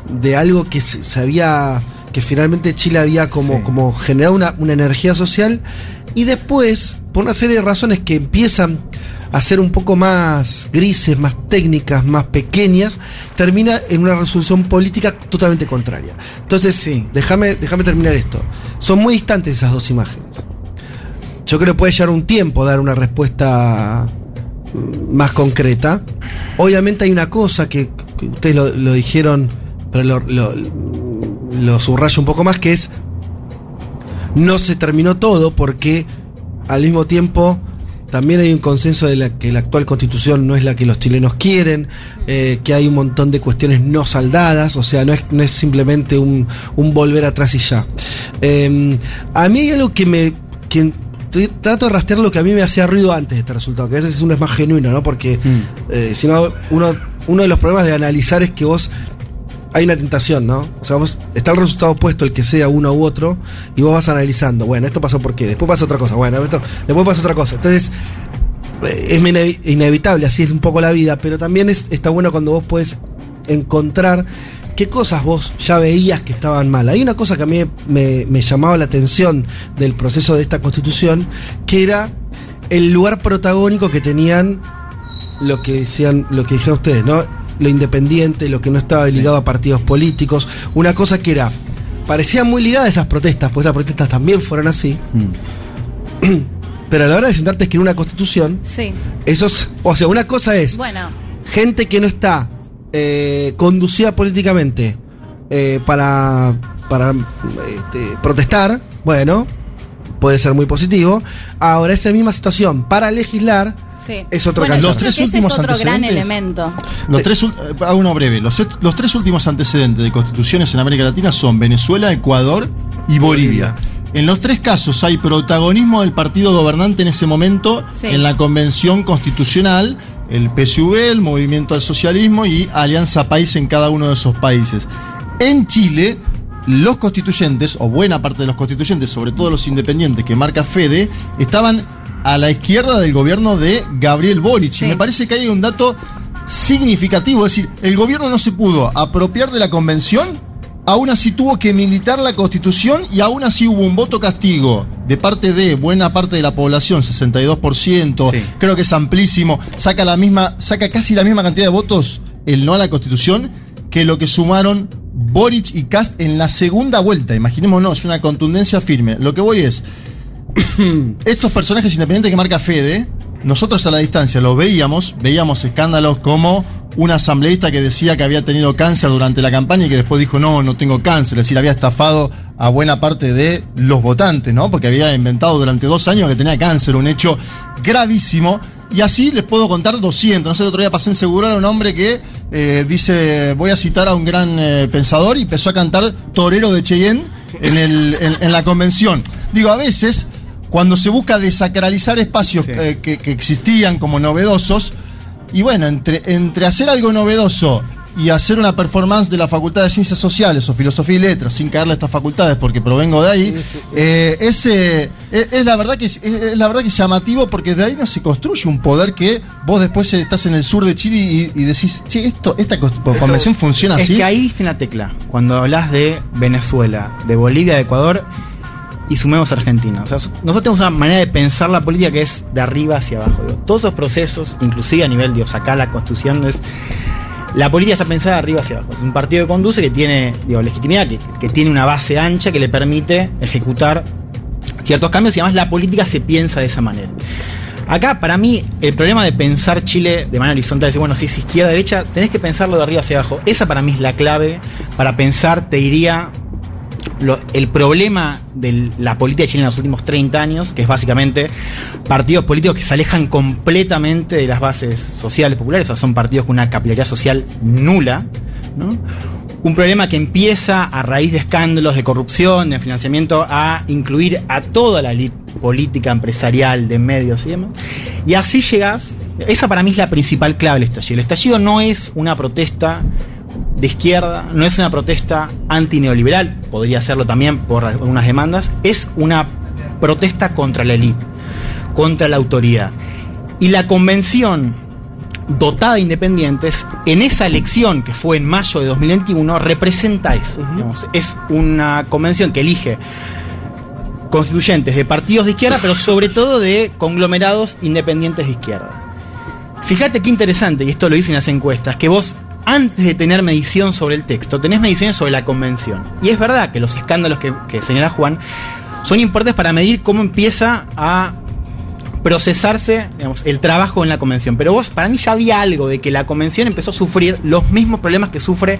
de algo que se había, que finalmente Chile había como, como generado una, una energía social y después, por una serie de razones que empiezan a ser un poco más grises, más técnicas, más pequeñas, termina en una resolución política totalmente contraria. Entonces, déjame, déjame terminar esto. Son muy distantes esas dos imágenes. Yo creo que puede llevar un tiempo dar una respuesta más concreta. Obviamente hay una cosa que, ustedes lo, dijeron, pero lo, subrayo un poco más, que es no se terminó todo porque al mismo tiempo también hay un consenso de que la actual constitución no es la que los chilenos quieren, eh, que hay un montón de cuestiones no saldadas, o sea, no es, no es simplemente un, un volver atrás y ya. Eh, a mí hay algo que me... estoy- trato de rastrear lo que a mí me hacía ruido antes de este resultado, que a veces uno es más genuino, ¿no? Porque eh, si no, uno, uno de los problemas de analizar es que vos hay una tentación, ¿no? O sea, vos, está el resultado opuesto, el que sea uno u otro, y vos vas analizando, bueno, esto pasó por qué, después pasa otra cosa, bueno, esto, después pasa otra cosa. Entonces, eh, es inevi- inevitable, así es un poco la vida, pero también es, está bueno cuando vos puedes encontrar qué cosas vos ya veías que estaban mal. Hay una cosa que a mí me, me llamaba la atención del proceso de esta constitución, que era el lugar protagónico que tenían lo que decían, lo que dijeron ustedes, ¿no? Lo independiente, lo que no estaba ligado a partidos políticos, una cosa que era, parecía muy ligada a esas protestas, porque esas protestas también fueron así. Pero a la hora de sentarte a escribir una constitución, Sí. eso es, o sea, una cosa es Bueno, gente que no está eh, conducida políticamente eh, para, para este, protestar, bueno, puede ser muy positivo. Ahora, esa misma situación para legislar sí. es otro bueno, cantar. yo Los creo tres que ese es últimos otro gran antecedentes. elemento. Los tres, eh, hago uno breve. Los, los tres últimos antecedentes de constituciones en América Latina son Venezuela, Ecuador y Bolivia. En los tres casos hay protagonismo del partido gobernante en ese momento Sí. en la convención constitucional, el PSV, el Movimiento al Socialismo y Alianza País en cada uno de esos países. En Chile, los constituyentes, o buena parte de los constituyentes, sobre todo los independientes que marca Fede, estaban a la izquierda del gobierno de Gabriel Boric. Y me parece que hay un dato significativo, es decir, el gobierno no se pudo apropiar de la convención, aún así tuvo que militar la constitución y aún así hubo un voto castigo de parte de buena parte de la población, 62%, creo que es amplísimo, saca la misma, saca casi la misma cantidad de votos el no a la constitución que lo que sumaron Boric y Cast en la segunda vuelta. Imaginémonos, una contundencia firme. Lo que voy es, estos personajes independientes que marca Fede, nosotros a la distancia los veíamos, veíamos escándalos como un asambleísta que decía que había tenido cáncer durante la campaña y que después dijo no, no tengo cáncer, es decir, había estafado a buena parte de los votantes, ¿no? Porque había inventado durante dos años que tenía cáncer, un hecho gravísimo. Y así les puedo contar 200. No sé, el otro día pasé en Segural a un hombre que eh, dice, voy a citar a un gran eh, pensador y empezó a cantar Torero de Cheyenne en, el, en la convención. Digo, a veces, cuando se busca desacralizar espacios eh, que, que existían como novedosos, y bueno, entre, entre hacer algo novedoso y hacer una performance de la Facultad de Ciencias Sociales o Filosofía y Letras, sin caerle a estas facultades porque provengo de ahí, eh, es, es la verdad que es, es la verdad que es llamativo porque de ahí no se construye un poder que vos después estás en el sur de Chile y, y decís, che, esto, esta convención funciona es así. que ahí la tecla. Cuando hablas de Venezuela, de Bolivia, de Ecuador y sumemos a Argentina. O sea, nosotros tenemos una manera de pensar la política que es de arriba hacia abajo. Todos esos procesos, inclusive a nivel de acá la constitución es. La política está pensada de arriba hacia abajo. Es un partido que conduce que tiene legitimidad, que, que tiene una base ancha que le permite ejecutar ciertos cambios y además la política se piensa de esa manera. Acá, para mí, el problema de pensar Chile de manera horizontal, decir, bueno, si es izquierda-derecha, tenés que pensarlo de arriba hacia abajo. Esa para mí es la clave para pensar, te diría, el problema de la política chilena en los últimos 30 años, que es básicamente partidos políticos que se alejan completamente de las bases sociales populares, o sea, son partidos con una capilaridad social nula, ¿no? Un problema que empieza a raíz de escándalos de corrupción, de financiamiento, a incluir a toda la elite política, empresarial, de medios y demás. Y así llegas. Esa para mí es la principal clave del estallido. El estallido no es una protesta de izquierda, no es una protesta antineoliberal, podría serlo también por algunas demandas, es una protesta contra la élite, contra la autoridad. Y la convención dotada de independientes, en esa elección que fue en mayo de 2021, representa eso. digamos. es una convención que elige constituyentes de partidos de izquierda, pero sobre todo de conglomerados independientes de izquierda. Fíjate qué interesante, y esto lo dicen las encuestas, que vos antes de tener medición sobre el texto, tenés mediciones sobre la convención. Y es verdad que los escándalos que, que señala Juan son importantes para medir cómo empieza a procesarse digamos, el trabajo en la convención. Pero vos, para mí ya había algo de que la convención empezó a sufrir los mismos problemas que sufre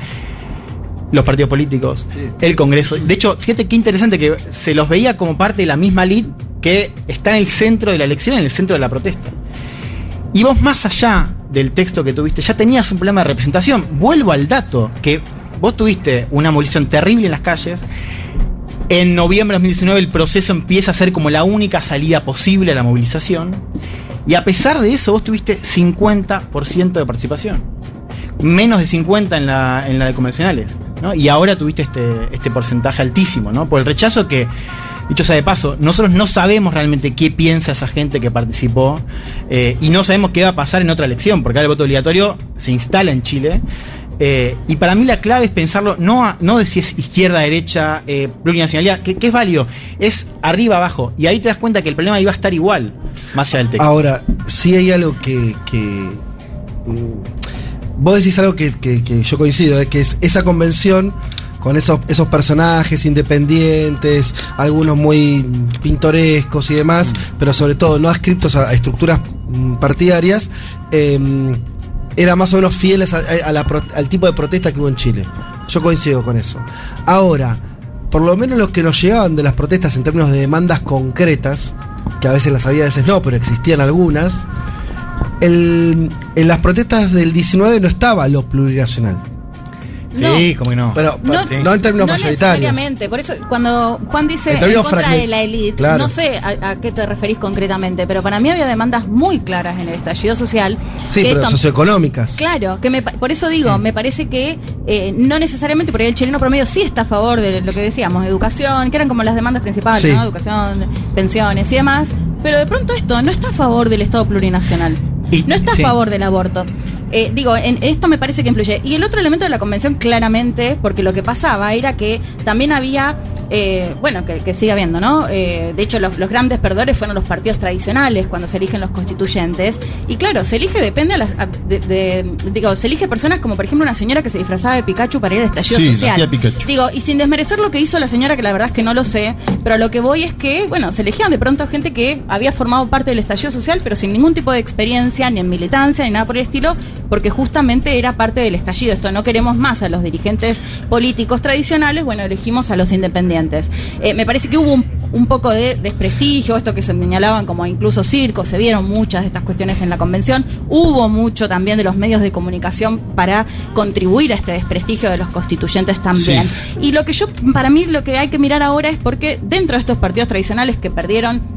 los partidos políticos, el Congreso. De hecho, fíjate qué interesante que se los veía como parte de la misma lid que está en el centro de la elección, en el centro de la protesta. Y vos más allá del texto que tuviste, ya tenías un problema de representación. Vuelvo al dato, que vos tuviste una movilización terrible en las calles. En noviembre de 2019 el proceso empieza a ser como la única salida posible a la movilización. Y a pesar de eso vos tuviste 50% de participación. Menos de 50 en la, en la de convencionales. ¿no? Y ahora tuviste este, este porcentaje altísimo, ¿no? Por el rechazo que, dicho sea de paso, nosotros no sabemos realmente qué piensa esa gente que participó eh, y no sabemos qué va a pasar en otra elección, porque ahora el voto obligatorio se instala en Chile. Eh, y para mí la clave es pensarlo no, a- no de si es izquierda, derecha, eh, plurinacionalidad, que, que es válido, es arriba, abajo. Y ahí te das cuenta que el problema iba a estar igual, más allá del texto. Ahora, sí hay algo que. que, mm, vos decís algo que, que- yo coincido, es que es esa convención con esos, esos personajes independientes, algunos muy pintorescos y demás, pero sobre todo no adscriptos a, a estructuras mm, partidarias, eh, era más o menos fieles a- a la pro- al tipo de protesta que hubo en Chile. Yo coincido con eso. Ahora, por lo menos los que nos llegaban de las protestas en términos de demandas concretas, que a veces las había, a veces no, pero existían algunas, el- en las protestas del 19 no estaba lo plurinacional. Sí, como que no. Pero No, en términos no necesariamente. Por eso, cuando Juan dice En contra de la élite, Claro. no sé a, a qué te referís concretamente, pero para mí había demandas muy claras en el estallido social. Sí, que pero esto- socioeconómicas. Claro, que me por eso digo, me parece que eh, no necesariamente, porque el chileno promedio sí está a favor de lo que decíamos, educación, que eran como las demandas principales, Sí. ¿no? Educación, pensiones y demás, pero de pronto esto no está a favor del Estado plurinacional. Y- No está sí. a favor del aborto. Eh, digo, en, esto me parece que influye. Y el otro elemento de la convención, claramente, porque lo que pasaba era que también había, eh, bueno, que, que sigue habiendo, ¿no? Eh, de hecho, los, los grandes perdedores fueron los partidos tradicionales cuando se eligen los constituyentes. Y claro, se elige, depende a las, a- de, de- digo, se elige personas como, por ejemplo, una señora que se disfrazaba de Pikachu para ir al estallido Sí, social. Digo, y sin desmerecer lo que hizo la señora, que la verdad es que no lo sé, pero a lo que voy es que, bueno, se elegían de pronto gente que había formado parte del estallido social, pero sin ningún tipo de experiencia, ni en militancia, ni nada por el estilo, porque justamente era parte del estallido. Esto no queremos más a los dirigentes políticos tradicionales, bueno, elegimos a los independientes. Eh, me parece que hubo un, un poco de desprestigio, esto que se señalaban como incluso circos, se vieron muchas de estas cuestiones en la convención, hubo mucho también de los medios de comunicación para contribuir a este desprestigio de los constituyentes también. Y lo que yo, para mí, lo que hay que mirar ahora es porque dentro de estos partidos tradicionales que perdieron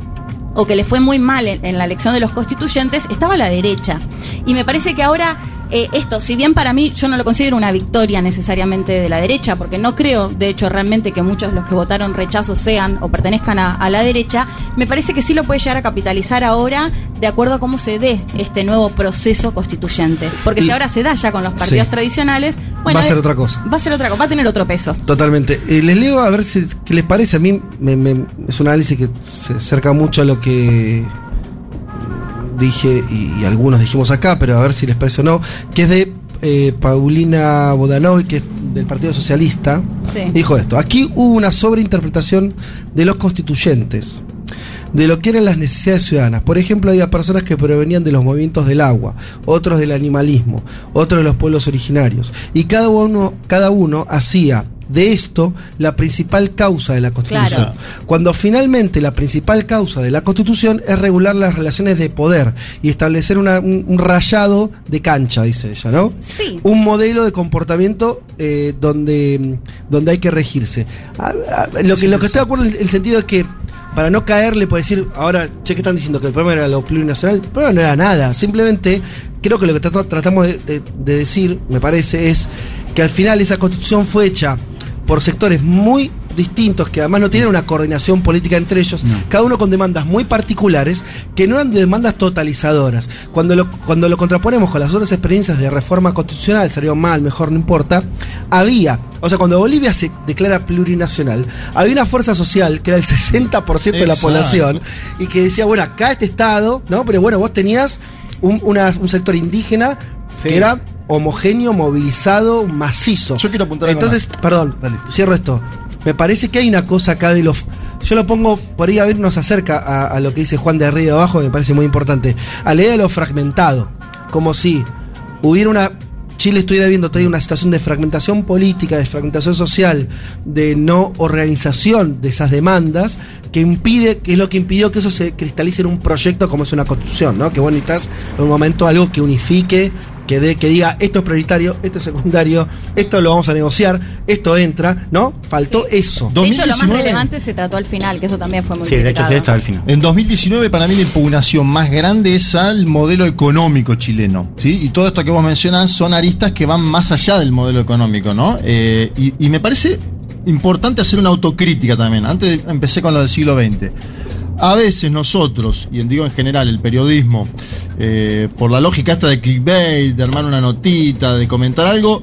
o que le fue muy mal en, la elección de los constituyentes, estaba la derecha. Y me parece que ahora eh, esto, si bien para mí yo no lo considero una victoria necesariamente de la derecha, porque no creo, de hecho, realmente que muchos de los que votaron rechazo sean o pertenezcan a, a la derecha, me parece que sí lo puede llegar a capitalizar ahora de acuerdo a cómo se dé este nuevo proceso constituyente. Porque si Y- ahora se da ya con los partidos Sí. tradicionales, bueno, Va a ser de- otra cosa. Va a ser otra cosa, va a tener otro peso. Totalmente. Eh, les leo a ver si, qué les parece. A mí me- me- es un análisis que se acerca mucho a lo que dije y, y algunos dijimos acá, pero a ver si les parece o no, que es de eh, Paulina Bodanovi, que es del Partido Socialista. Sí. Dijo esto, aquí hubo una sobreinterpretación de los constituyentes de lo que eran las necesidades ciudadanas. Por ejemplo, había personas que provenían de los movimientos del agua, otros del animalismo, otros de los pueblos originarios. Y cada uno, cada uno hacía de esto la principal causa de la Constitución. Claro. Cuando finalmente la principal causa de la Constitución es regular las relaciones de poder y establecer una- un, un rayado de cancha, dice ella, ¿no? Sí. Un modelo de comportamiento eh, donde, donde hay que regirse. A- a- lo, que, lo que estoy de acuerdo en el sentido es que para no caerle, por decir, ahora, che, ¿qué están diciendo? Que el problema era lo plurinacional. El problema no era nada. Simplemente, creo que lo que tratamos de, de- de decir, me parece, es que al final esa constitución fue hecha por sectores muy distintos que además no tienen una coordinación política entre ellos, cada uno con demandas muy particulares que no eran demandas totalizadoras. Cuando lo, cuando lo contraponemos con las otras experiencias de reforma constitucional, salió mal, mejor, no importa, había, o sea, cuando Bolivia se declara plurinacional, había una fuerza social que era el 60% de la Exacto. población y que decía, bueno, acá este Estado, ¿no? Pero bueno, vos tenías un, una- un sector indígena Sí. que era homogéneo, movilizado, macizo. Yo quiero apuntar Entonces, perdón, cierro esto. Me parece que hay una cosa acá de los. Yo lo pongo por ahí a ver, nos acerca a, a lo que dice Juan de arriba y de abajo, me parece muy importante. A la idea de lo fragmentado. Como si hubiera una. Chile estuviera viendo todavía una situación de fragmentación política, de fragmentación social, de no organización de esas demandas, que impide, que es lo que impidió que eso se cristalice en un proyecto como es una constitución, ¿no? Que vos necesitas en un momento algo que unifique, que dé, que diga esto es prioritario, esto es secundario, esto lo vamos a negociar, esto entra, ¿no? Faltó eso. De hecho, lo más 2019. relevante se trató al final, que eso también fue muy Sí, de hecho, estaba al final. En 2019 para mí la impugnación más grande es al modelo económico chileno, ¿sí? Y todo esto que vos mencionás son aristas que van más allá del modelo económico, ¿no? Eh, y, y me parece importante hacer una autocrítica también. Antes de- empecé con lo del siglo XX. A veces nosotros, y digo en general el periodismo, eh, por la lógica esta de clickbait, de armar una notita, de comentar algo,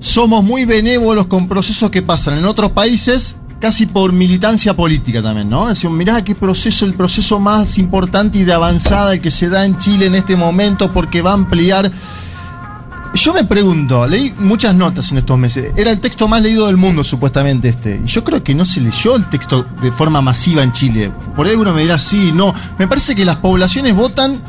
somos muy benévolos con procesos que pasan en otros países, casi por militancia política también, ¿no? Decimos, mirá qué proceso, el proceso más importante y de avanzada el que se da en Chile en este momento, porque va a ampliar. Yo me pregunto, leí muchas notas en estos meses. Era el texto más leído del mundo, supuestamente este. Y yo creo que no se leyó el texto de forma masiva en Chile. Por ahí uno me dirá, sí, no. Me parece que las poblaciones votan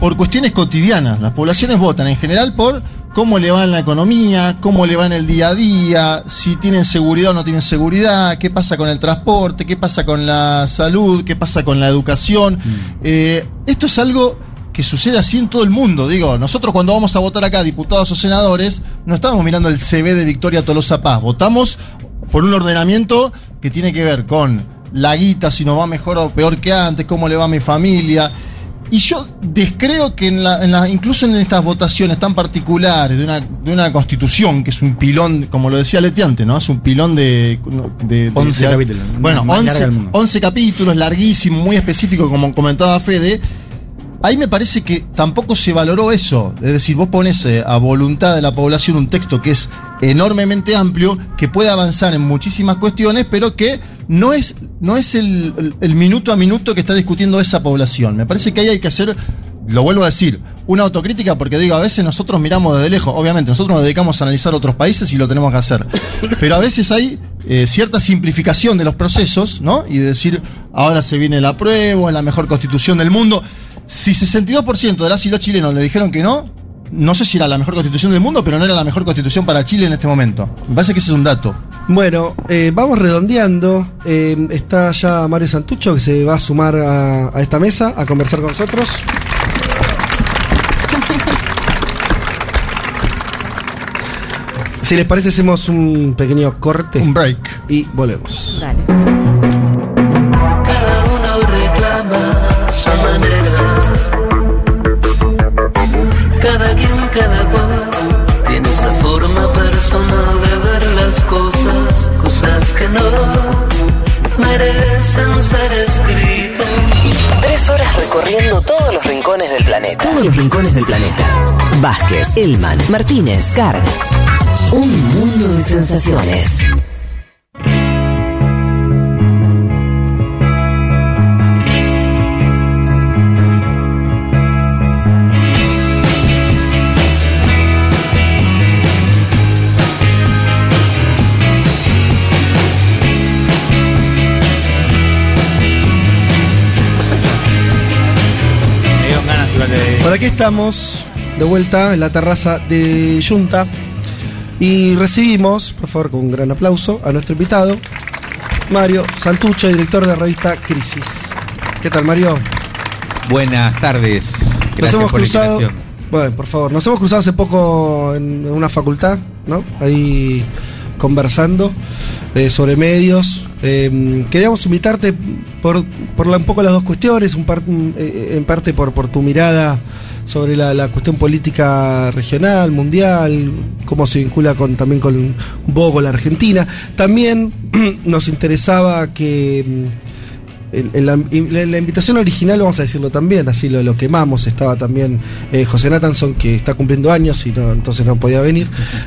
por cuestiones cotidianas. Las poblaciones votan en general por cómo le va en la economía, cómo le va en el día a día, si tienen seguridad o no tienen seguridad, qué pasa con el transporte, qué pasa con la salud, qué pasa con la educación. Eh, esto es algo que sucede así en todo el mundo. Digo, nosotros cuando vamos a votar acá, diputados o senadores, no estamos mirando el CV de Victoria Tolosa Paz. Votamos por un ordenamiento que tiene que ver con la guita, si nos va mejor o peor que antes, cómo le va a mi familia. Y yo descreo que en la, en la- incluso en estas votaciones tan particulares de una, de una constitución, que es un pilón, como lo decía Letiante, ¿no? Es un pilón de... de- de- 11 de- capítulos, Bueno, más larga 11, del mundo. 11 capítulos, larguísimo, muy específico, como comentaba Fede. Ahí me parece que tampoco se valoró eso. Es decir, vos pones eh, a voluntad de la población un texto que es enormemente amplio, que puede avanzar en muchísimas cuestiones, pero que no es, no es el, el- minuto a minuto que está discutiendo esa población. Me parece que ahí hay que hacer, lo vuelvo a decir, una autocrítica porque digo, a veces nosotros miramos desde lejos, obviamente nosotros nos dedicamos a analizar otros países y lo tenemos que hacer, pero a veces hay eh, cierta simplificación de los procesos, ¿no? Y de decir, ahora se viene la prueba, la mejor constitución del mundo. Si 62% de las y los chilenos le dijeron que no, no sé si era la mejor constitución del mundo, pero no era la mejor constitución para Chile en este momento. Me parece que ese es un dato. Bueno, eh, vamos redondeando. Eh, está ya Mario Santucho que se va a sumar a, a esta mesa a conversar con nosotros. Si les parece, hacemos un pequeño corte. Un break. Y volvemos. Dale. Cada uno reclama su manera. Recorriendo todos los rincones del planeta. Todos los rincones del planeta. Vázquez, Elman, Martínez, Carg. Un mundo de sensaciones. Aquí estamos, de vuelta en la terraza de Junta. Y recibimos, por favor, con un gran aplauso, a nuestro invitado, Mario Santucho, director de la revista Crisis. ¿Qué tal, Mario? Buenas tardes. Nos Gracias hemos por la cruzado. invitación. Bueno, por favor, nos hemos cruzado hace poco en una facultad, ¿no? Ahí conversando eh, sobre medios. Eh, queríamos invitarte por, por la- un poco las dos cuestiones, un par- eh, en parte por, por tu mirada sobre la, la cuestión política regional, mundial, cómo se vincula con, también con un poco con la Argentina. También nos interesaba que mm, en, la, en la- la invitación original, vamos a decirlo también, así lo, lo quemamos, estaba también eh, José Natanson, que está cumpliendo años y no, entonces no podía venir.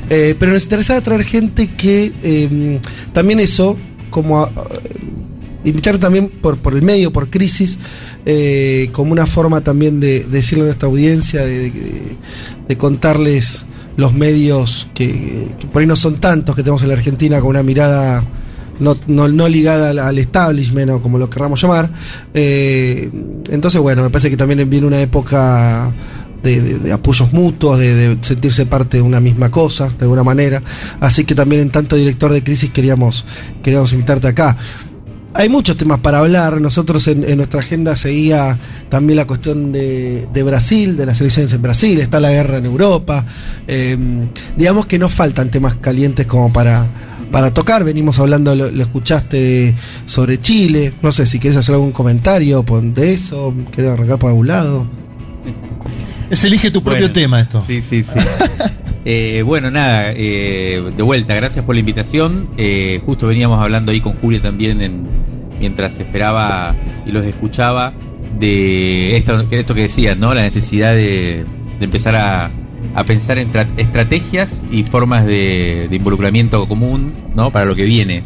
Eh, pero nos interesaba traer gente que eh, también eso, como a- invitar también por, por el medio, por crisis, eh, como una forma también de, de decirle a nuestra audiencia, de, contarles los medios que, por ahí no son tantos que tenemos en la Argentina con una mirada no, no, ligada al, al establishment o como lo querramos llamar. Eh, entonces, bueno, me parece que también viene una época de, apoyos mutuos, de, sentirse parte de una misma cosa, de alguna manera. Así que también en tanto director de crisis queríamos, queríamos invitarte acá. Hay muchos temas para hablar. Nosotros en, nuestra agenda seguía también la cuestión de, Brasil, de las elecciones en Brasil, está la guerra en Europa. Eh, digamos que no faltan temas calientes como para, para tocar. Venimos hablando, lo, lo escuchaste sobre Chile. No sé si quieres hacer algún comentario de eso, querés arrancar por algún lado. Es elige tu propio Bueno, tema esto. Sí, sí, sí. Eh, bueno, nada, eh, de vuelta, gracias por la invitación. Eh, justo veníamos hablando ahí con Julia también en- mientras esperaba y los escuchaba de esto, esto que decían, ¿no? La necesidad de, de empezar a, a pensar en tra- estrategias y formas de, de involucramiento común, ¿no? Para lo que viene.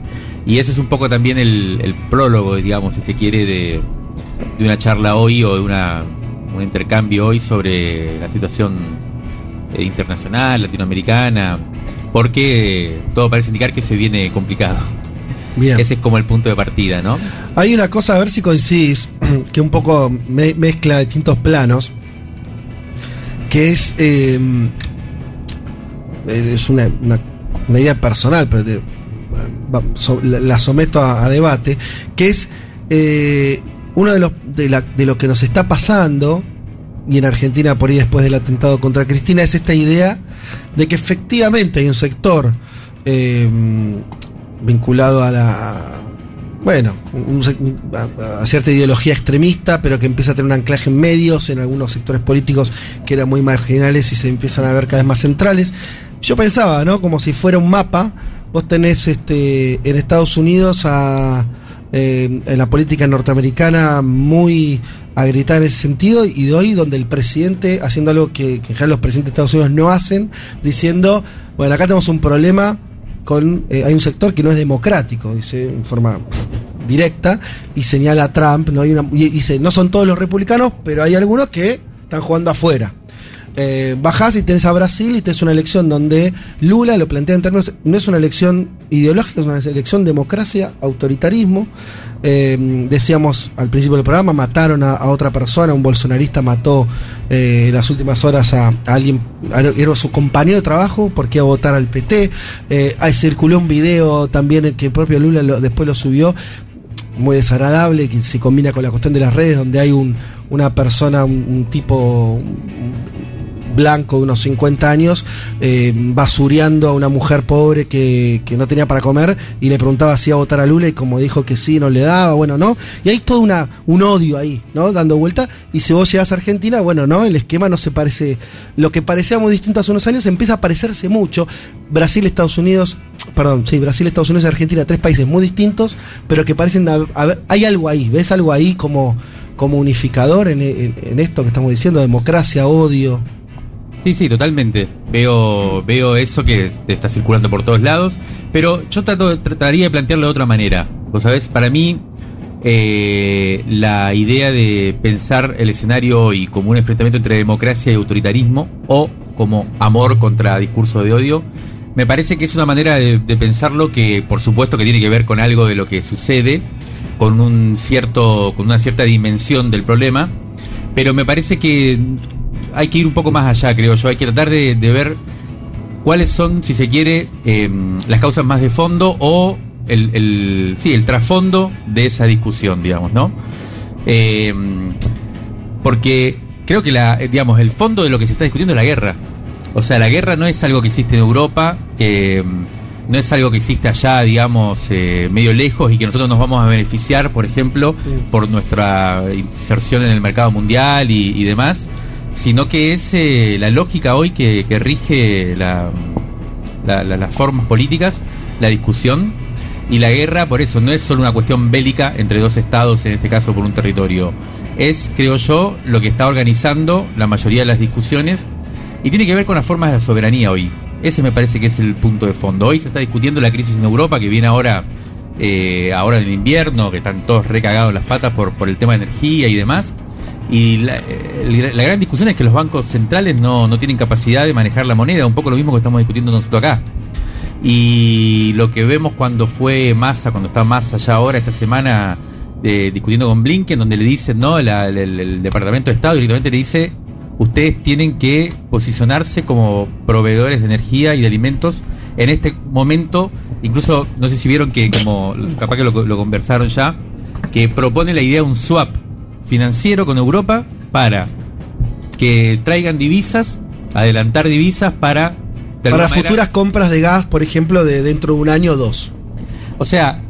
Y ese es un poco también el, el prólogo, digamos, si se quiere, de, de una charla hoy o de una, un intercambio hoy sobre la situación eh, internacional, latinoamericana, porque todo parece indicar que se viene complicado. Bien. Ese es como el punto de partida, ¿no? Hay una cosa, a ver si coincidís, que un poco me- mezcla distintos planos, que es, eh, es una, una- una idea personal, pero te- la, la someto a, a debate, que es eh, uno de, los, de, la- de lo que nos está pasando, y en Argentina por ahí después del atentado contra Cristina, es esta idea de que efectivamente hay un sector eh, vinculado a la bueno, un a, a cierta ideología extremista, pero que empieza a tener un anclaje en medios, en algunos sectores políticos que eran muy marginales y se empiezan a ver cada vez más centrales. Yo pensaba, ¿no? Como si fuera un mapa, vos tenés este en Estados Unidos a eh, en la política norteamericana muy a gritar en ese sentido y de hoy donde el presidente haciendo algo que, que en general los presidentes de Estados Unidos no hacen, diciendo, bueno, acá tenemos un problema con eh, hay un sector que no es democrático, dice en forma directa, y señala a Trump, ¿no? Hay una, y dice, no son todos los republicanos, pero hay algunos que están jugando afuera. Eh, bajás y tenés a Brasil y tenés una elección donde Lula lo plantea en términos, no es una elección ideológica, es una elección democracia, autoritarismo. Eh, decíamos al principio del programa, mataron a, a otra persona, un bolsonarista mató eh, las últimas horas a, alguien, era su compañero de trabajo, porque iba a votar al PT. Eh, circuló un video también que el propio Lula después lo subió, muy desagradable, que se combina con la cuestión de las redes, donde hay un, una persona, un, tipo blanco de unos 50 años, eh, basureando a una mujer pobre que, que no tenía para comer y le preguntaba si iba a votar a Lula y como dijo que sí, no le daba, bueno, no. Y hay todo una, un odio ahí, ¿no? Dando vuelta. Y si vos llegás a Argentina, bueno, no, el esquema no se parece. Lo que parecía muy distinto hace unos años empieza a parecerse mucho. Brasil, Estados Unidos, perdón, sí, Brasil, Estados Unidos y Argentina, tres países muy distintos, pero que parecen hab- haber- hay algo ahí, ¿ves algo ahí como, como unificador en, en- en esto que estamos diciendo, democracia, odio? Sí, sí, totalmente. Veo, veo eso que está circulando por todos lados, pero yo trato, trataría de plantearlo de otra manera. Vos sabés, para mí, eh, la idea de pensar el escenario hoy como un enfrentamiento entre democracia y autoritarismo, o como amor contra discurso de odio, me parece que es una manera de, de pensarlo que, por supuesto, que tiene que ver con algo de lo que sucede, con un cierto, con una cierta dimensión del problema, pero me parece que hay que ir un poco más allá, creo yo. Hay que tratar de, de ver cuáles son, si se quiere, eh, las causas más de fondo o el, el, sí, el trasfondo de esa discusión, digamos, ¿no? Eh, porque creo que la, digamos, el fondo de lo que se está discutiendo es la guerra. O sea, la guerra no es algo que existe en Europa, eh, no es algo que existe allá, digamos, eh, medio lejos y que nosotros nos vamos a beneficiar, por ejemplo, por nuestra inserción en el mercado mundial y, y demás, sino que es eh, la lógica hoy que, que rige la, la- la- las formas políticas, la discusión y la guerra, por eso, no es solo una cuestión bélica entre dos estados, en este caso por un territorio. Es, creo yo, lo que está organizando la mayoría de las discusiones y tiene que ver con las formas de la soberanía hoy. Ese me parece que es el punto de fondo. Hoy se está discutiendo la crisis en Europa que viene ahora, eh, ahora en invierno, que están todos recagados las patas por, por el tema de energía y demás. Y la, gran discusión es que los bancos centrales no, no tienen capacidad de manejar la moneda, un poco lo mismo que estamos discutiendo nosotros acá. Y lo que vemos cuando fue Massa, cuando está Massa allá ahora, esta semana, eh, discutiendo con Blinken, donde le dicen, ¿no? La- el, Departamento de Estado directamente le dice, ustedes tienen que posicionarse como proveedores de energía y de alimentos en este momento. Incluso, no sé si vieron que, como capaz que lo conversaron ya, que propone la idea de un swap financiero con Europa para que traigan divisas, adelantar divisas para... Para manera- futuras compras de gas, por ejemplo, de dentro de un año o dos. O sea,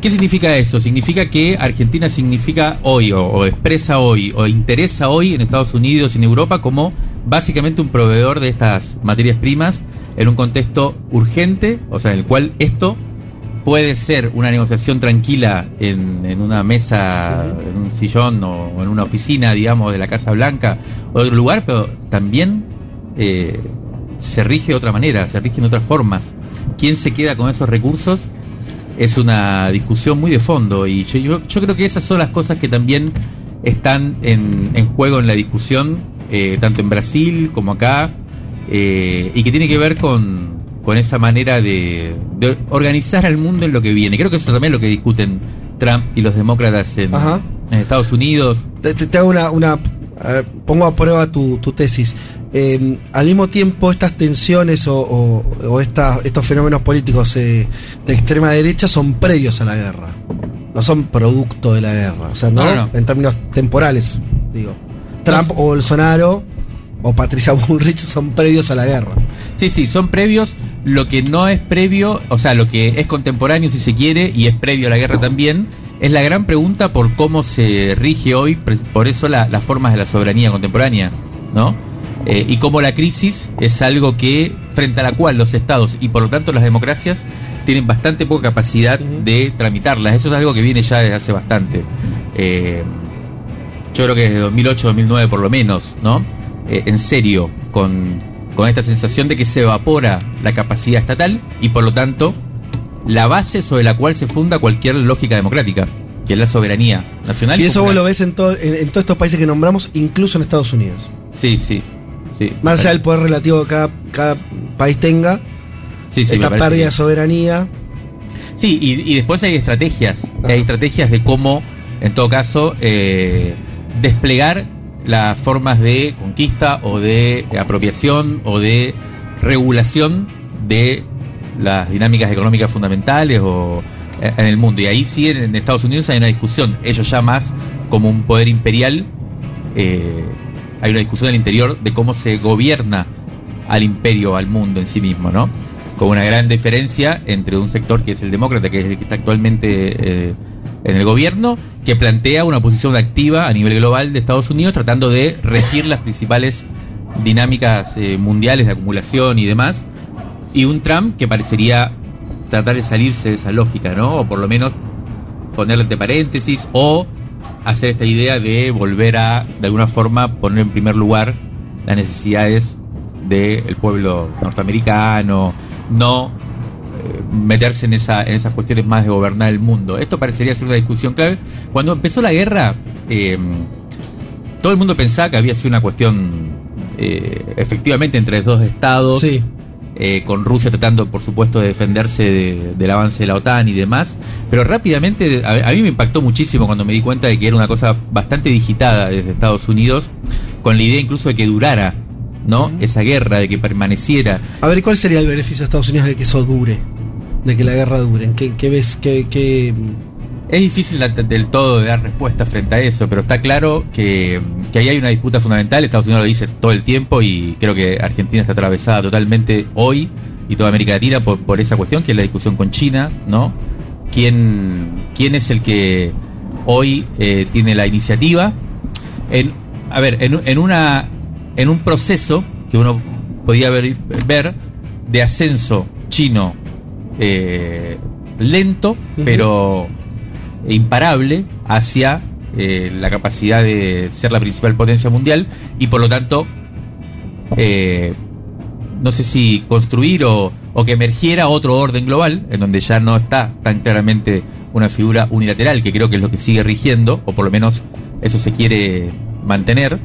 ¿qué significa eso? Significa que Argentina significa hoy, o, o expresa hoy, o interesa hoy en Estados Unidos y en Europa como básicamente un proveedor de estas materias primas en un contexto urgente, o sea, en el cual esto puede ser una negociación tranquila en, en una mesa, en un sillón o en una oficina, digamos, de la Casa Blanca o de otro lugar, pero también eh, se rige de otra manera, se rige en otras formas. ¿Quién se queda con esos recursos? Es una discusión muy de fondo y yo, yo, yo creo que esas son las cosas que también están en, en juego en la discusión, eh, tanto en Brasil como acá, eh, y que tiene que ver con, con esa manera de, de organizar al mundo en lo que viene. Creo que eso también es lo que discuten Trump y los demócratas en, Estados Unidos. Te, hago una, una eh, pongo a prueba tu, tu tesis. Eh, al mismo tiempo, estas tensiones o, o- o esta- estos fenómenos políticos eh, de extrema derecha son previos a la guerra. No son producto de la guerra. O sea, no, No, no, no. en términos temporales, digo. Trump o Bolsonaro o Patricia Bullrich son previos a la guerra. Sí, sí, son previos. Lo que no es previo, o sea, lo que es contemporáneo si se quiere y es previo a la guerra también, es la gran pregunta por cómo se rige hoy, por eso la- las formas de la soberanía contemporánea, ¿no? Eh, y cómo la crisis es algo que, frente a la cual los estados y por lo tanto las democracias tienen bastante poca capacidad de tramitarlas. Eso es algo que viene ya desde hace bastante. Eh, yo creo que desde 2008, 2009 por lo menos, ¿no? Eh, en serio, con, con esta sensación de que se evapora la capacidad estatal y por lo tanto la base sobre la cual se funda cualquier lógica democrática, que es la soberanía nacional. Y eso vos lo ves en, todo- en, en todos estos países que nombramos, incluso en Estados Unidos. Sí, sí, sí. Más allá del poder relativo que cada, cada país tenga, Sí, sí, esta pérdida de soberanía. Sí, y, y después hay estrategias. Hay estrategias de cómo, en todo caso, eh, desplegar las formas de conquista o de apropiación o de regulación de las dinámicas económicas fundamentales o eh, en el mundo. Y ahí sí, en, Estados Unidos hay una discusión. Ellos ya más como un poder imperial, eh, hay una discusión al interior de cómo se gobierna al imperio, al mundo en sí mismo, ¿no? Con una gran diferencia entre un sector que es el demócrata, que es el que está actualmente eh, en el gobierno, que plantea una posición activa a nivel global de Estados Unidos, tratando de regir las principales dinámicas eh, mundiales de acumulación y demás, y un Trump que parecería tratar de salirse de esa lógica, ¿no? O por lo menos ponerle entre paréntesis, o hacer esta idea de volver a, de alguna forma, poner en primer lugar las necesidades del pueblo norteamericano, no meterse en, esa, en esas cuestiones más de gobernar el mundo. Esto parecería ser una discusión clave. Cuando empezó la guerra, eh, todo el mundo pensaba que había sido una cuestión eh, efectivamente entre dos estados, Sí. eh, con Rusia tratando, por supuesto, de defenderse de- del avance de la OTAN y demás, pero rápidamente a, a mí me impactó muchísimo cuando me di cuenta de que era una cosa bastante digitada desde Estados Unidos, con la idea incluso de que durara, ¿no? Esa guerra, de que permaneciera. A ver, ¿cuál sería el beneficio de Estados Unidos de que eso dure? De que la guerra dure. ¿En ¿Qué, qué ves? ¿Qué, qué- Es difícil del todo de dar respuesta frente a eso, pero está claro que, que ahí hay una disputa fundamental. Estados Unidos lo dice todo el tiempo y creo que Argentina está atravesada totalmente hoy y toda América Latina por, por esa cuestión, que es la discusión con China, ¿no? ¿Quién, quién es el que hoy eh, tiene la iniciativa? En, a ver, en, en, una, en un proceso que uno podía ver, ver de ascenso chino eh, lento, pero imparable hacia eh, la capacidad de ser la principal potencia mundial y por lo tanto eh, no sé si construir o, o que emergiera otro orden global en donde ya no está tan claramente una figura unilateral que creo que es lo que sigue rigiendo o por lo menos eso se quiere mantener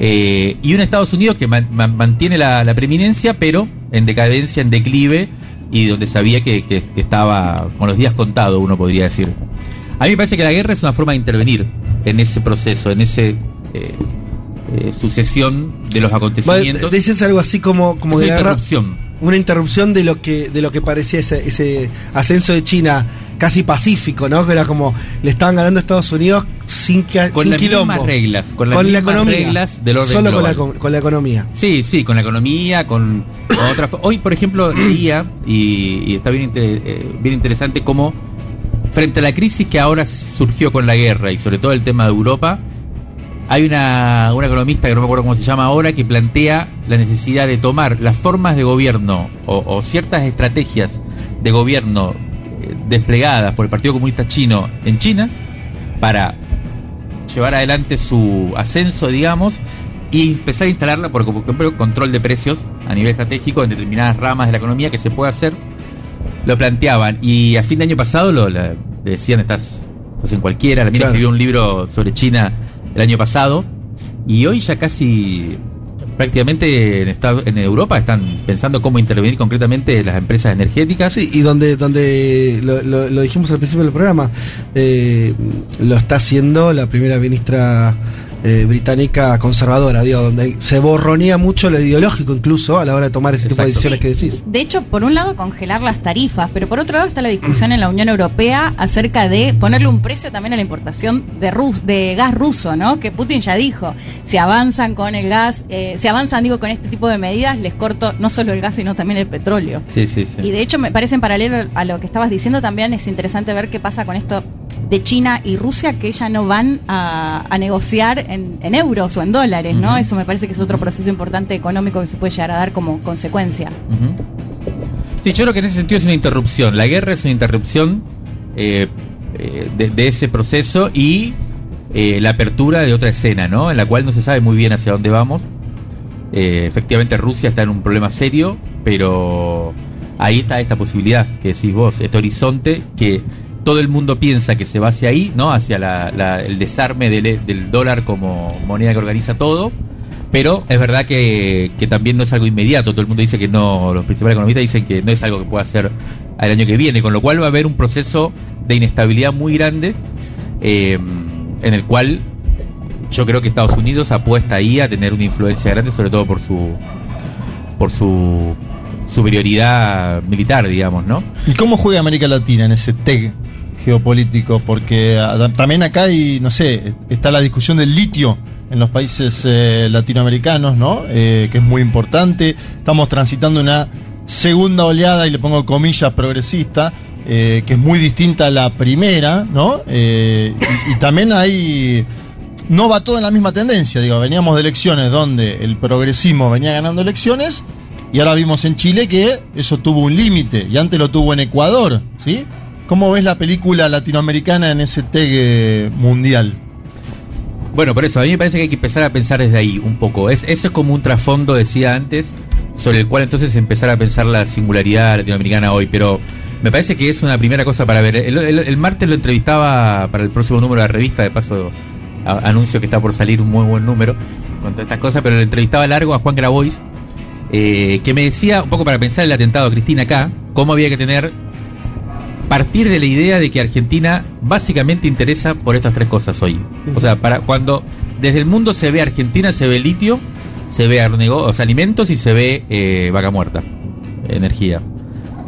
eh, y un Estados Unidos que man- man- mantiene la, la preeminencia pero en decadencia, en declive y donde sabía que, que- que estaba con los días contados uno podría decir a mí me parece que la guerra es una forma de intervenir en ese proceso, en ese eh, eh, sucesión de los acontecimientos. Dices algo así como, como de una guerra- interrupción. Una interrupción de lo que, de lo que parecía ese, ese ascenso de China casi pacífico, ¿no? Que era como le estaban ganando a Estados Unidos sin, que, Con sin las quilombo. mismas reglas, con las mismas reglas del orden Solo con la, global. con, la economía. Sí, sí, con la economía, con, con otra. fo- Hoy, por ejemplo, leía y, y está bien, eh, bien interesante cómo frente a la crisis que ahora surgió con la guerra y sobre todo el tema de Europa, hay una, una economista que no me acuerdo cómo se llama ahora que plantea la necesidad de tomar las formas de gobierno o, o ciertas estrategias de gobierno desplegadas por el Partido Comunista Chino en China para llevar adelante su ascenso, digamos, y empezar a instalarla por ejemplo control de precios a nivel estratégico en determinadas ramas de la economía que se puede hacer. Lo planteaban y a fin de año pasado lo la- decían estás pues en cualquiera. La mina Claro. escribió un libro sobre China el año pasado y hoy ya casi prácticamente en, en Europa están pensando cómo intervenir concretamente las empresas energéticas. Sí, y donde, donde lo, lo- lo dijimos al principio del programa, eh, lo está haciendo la primera ministra eh, británica conservadora, digo, donde se borronea mucho lo ideológico incluso a la hora de tomar ese tipo de decisiones que decís. De hecho, por un lado, congelar las tarifas, pero por otro lado está la discusión en la Unión Europea acerca de ponerle un precio también a la importación de, rus de gas ruso, ¿no? Que Putin ya dijo, si avanzan con el gas, eh, si avanzan, digo, con este tipo de medidas, les corto no solo el gas, sino también el petróleo. Sí, sí, sí. Y de hecho, me parece en paralelo a lo que estabas diciendo, también es interesante ver qué pasa con esto de China y Rusia, que ya no van a, a negociar en, en euros o en dólares, ¿no? Eso me parece que es otro proceso importante económico que se puede llegar a dar como consecuencia. Sí, yo creo que en ese sentido es una interrupción. La guerra es una interrupción eh, eh, de, de ese proceso y eh, la apertura de otra escena, ¿no? En la cual no se sabe muy bien hacia dónde vamos. Efectivamente, Rusia está en un problema serio, pero ahí está esta posibilidad que decís vos, este horizonte que todo el mundo piensa que se va hacia ahí, ¿no? Hacia la- el desarme del, del dólar como moneda que organiza todo. Pero es verdad que, que también no es algo inmediato. Todo el mundo dice que no, los principales economistas dicen que no es algo que pueda hacer al año que viene, con lo cual va a haber un proceso de inestabilidad muy grande eh, en el cual yo creo que Estados Unidos apuesta ahí a tener una influencia grande, sobre todo por su por su superioridad militar, digamos, ¿no? ¿Y cómo juega América Latina en ese TEG geopolítico? Porque ah, también acá hay, no sé, está la discusión del litio en los países eh, latinoamericanos, ¿no? Eh, que es muy importante. Estamos transitando una segunda oleada, y le pongo comillas, progresista, eh, que es muy distinta a la primera, ¿no? Y, y también hay. No va todo en la misma tendencia, digo, veníamos de elecciones donde el progresismo venía ganando elecciones y ahora vimos en Chile que eso tuvo un límite y antes lo tuvo en Ecuador, ¿sí? ¿Cómo ves la película latinoamericana en ese TEG mundial? Bueno, por eso, a mí me parece que hay que empezar a pensar desde ahí un poco. Es, eso es como un trasfondo, decía antes, sobre el cual entonces empezar a pensar la singularidad latinoamericana hoy. Pero me parece que es una primera cosa para ver. El, martes lo entrevistaba para el próximo número de la revista, de paso anuncio que está por salir un muy buen número con todas estas cosas, pero lo entrevistaba largo a Juan Grabois, eh, que me decía, un poco para pensar el atentado a Cristina acá, cómo había que tener partir de la idea de que Argentina básicamente interesa por estas tres cosas hoy. O sea, para cuando desde el mundo se ve Argentina, se ve litio, se ve arnego- o sea, alimentos y se ve eh, vaca muerta, energía.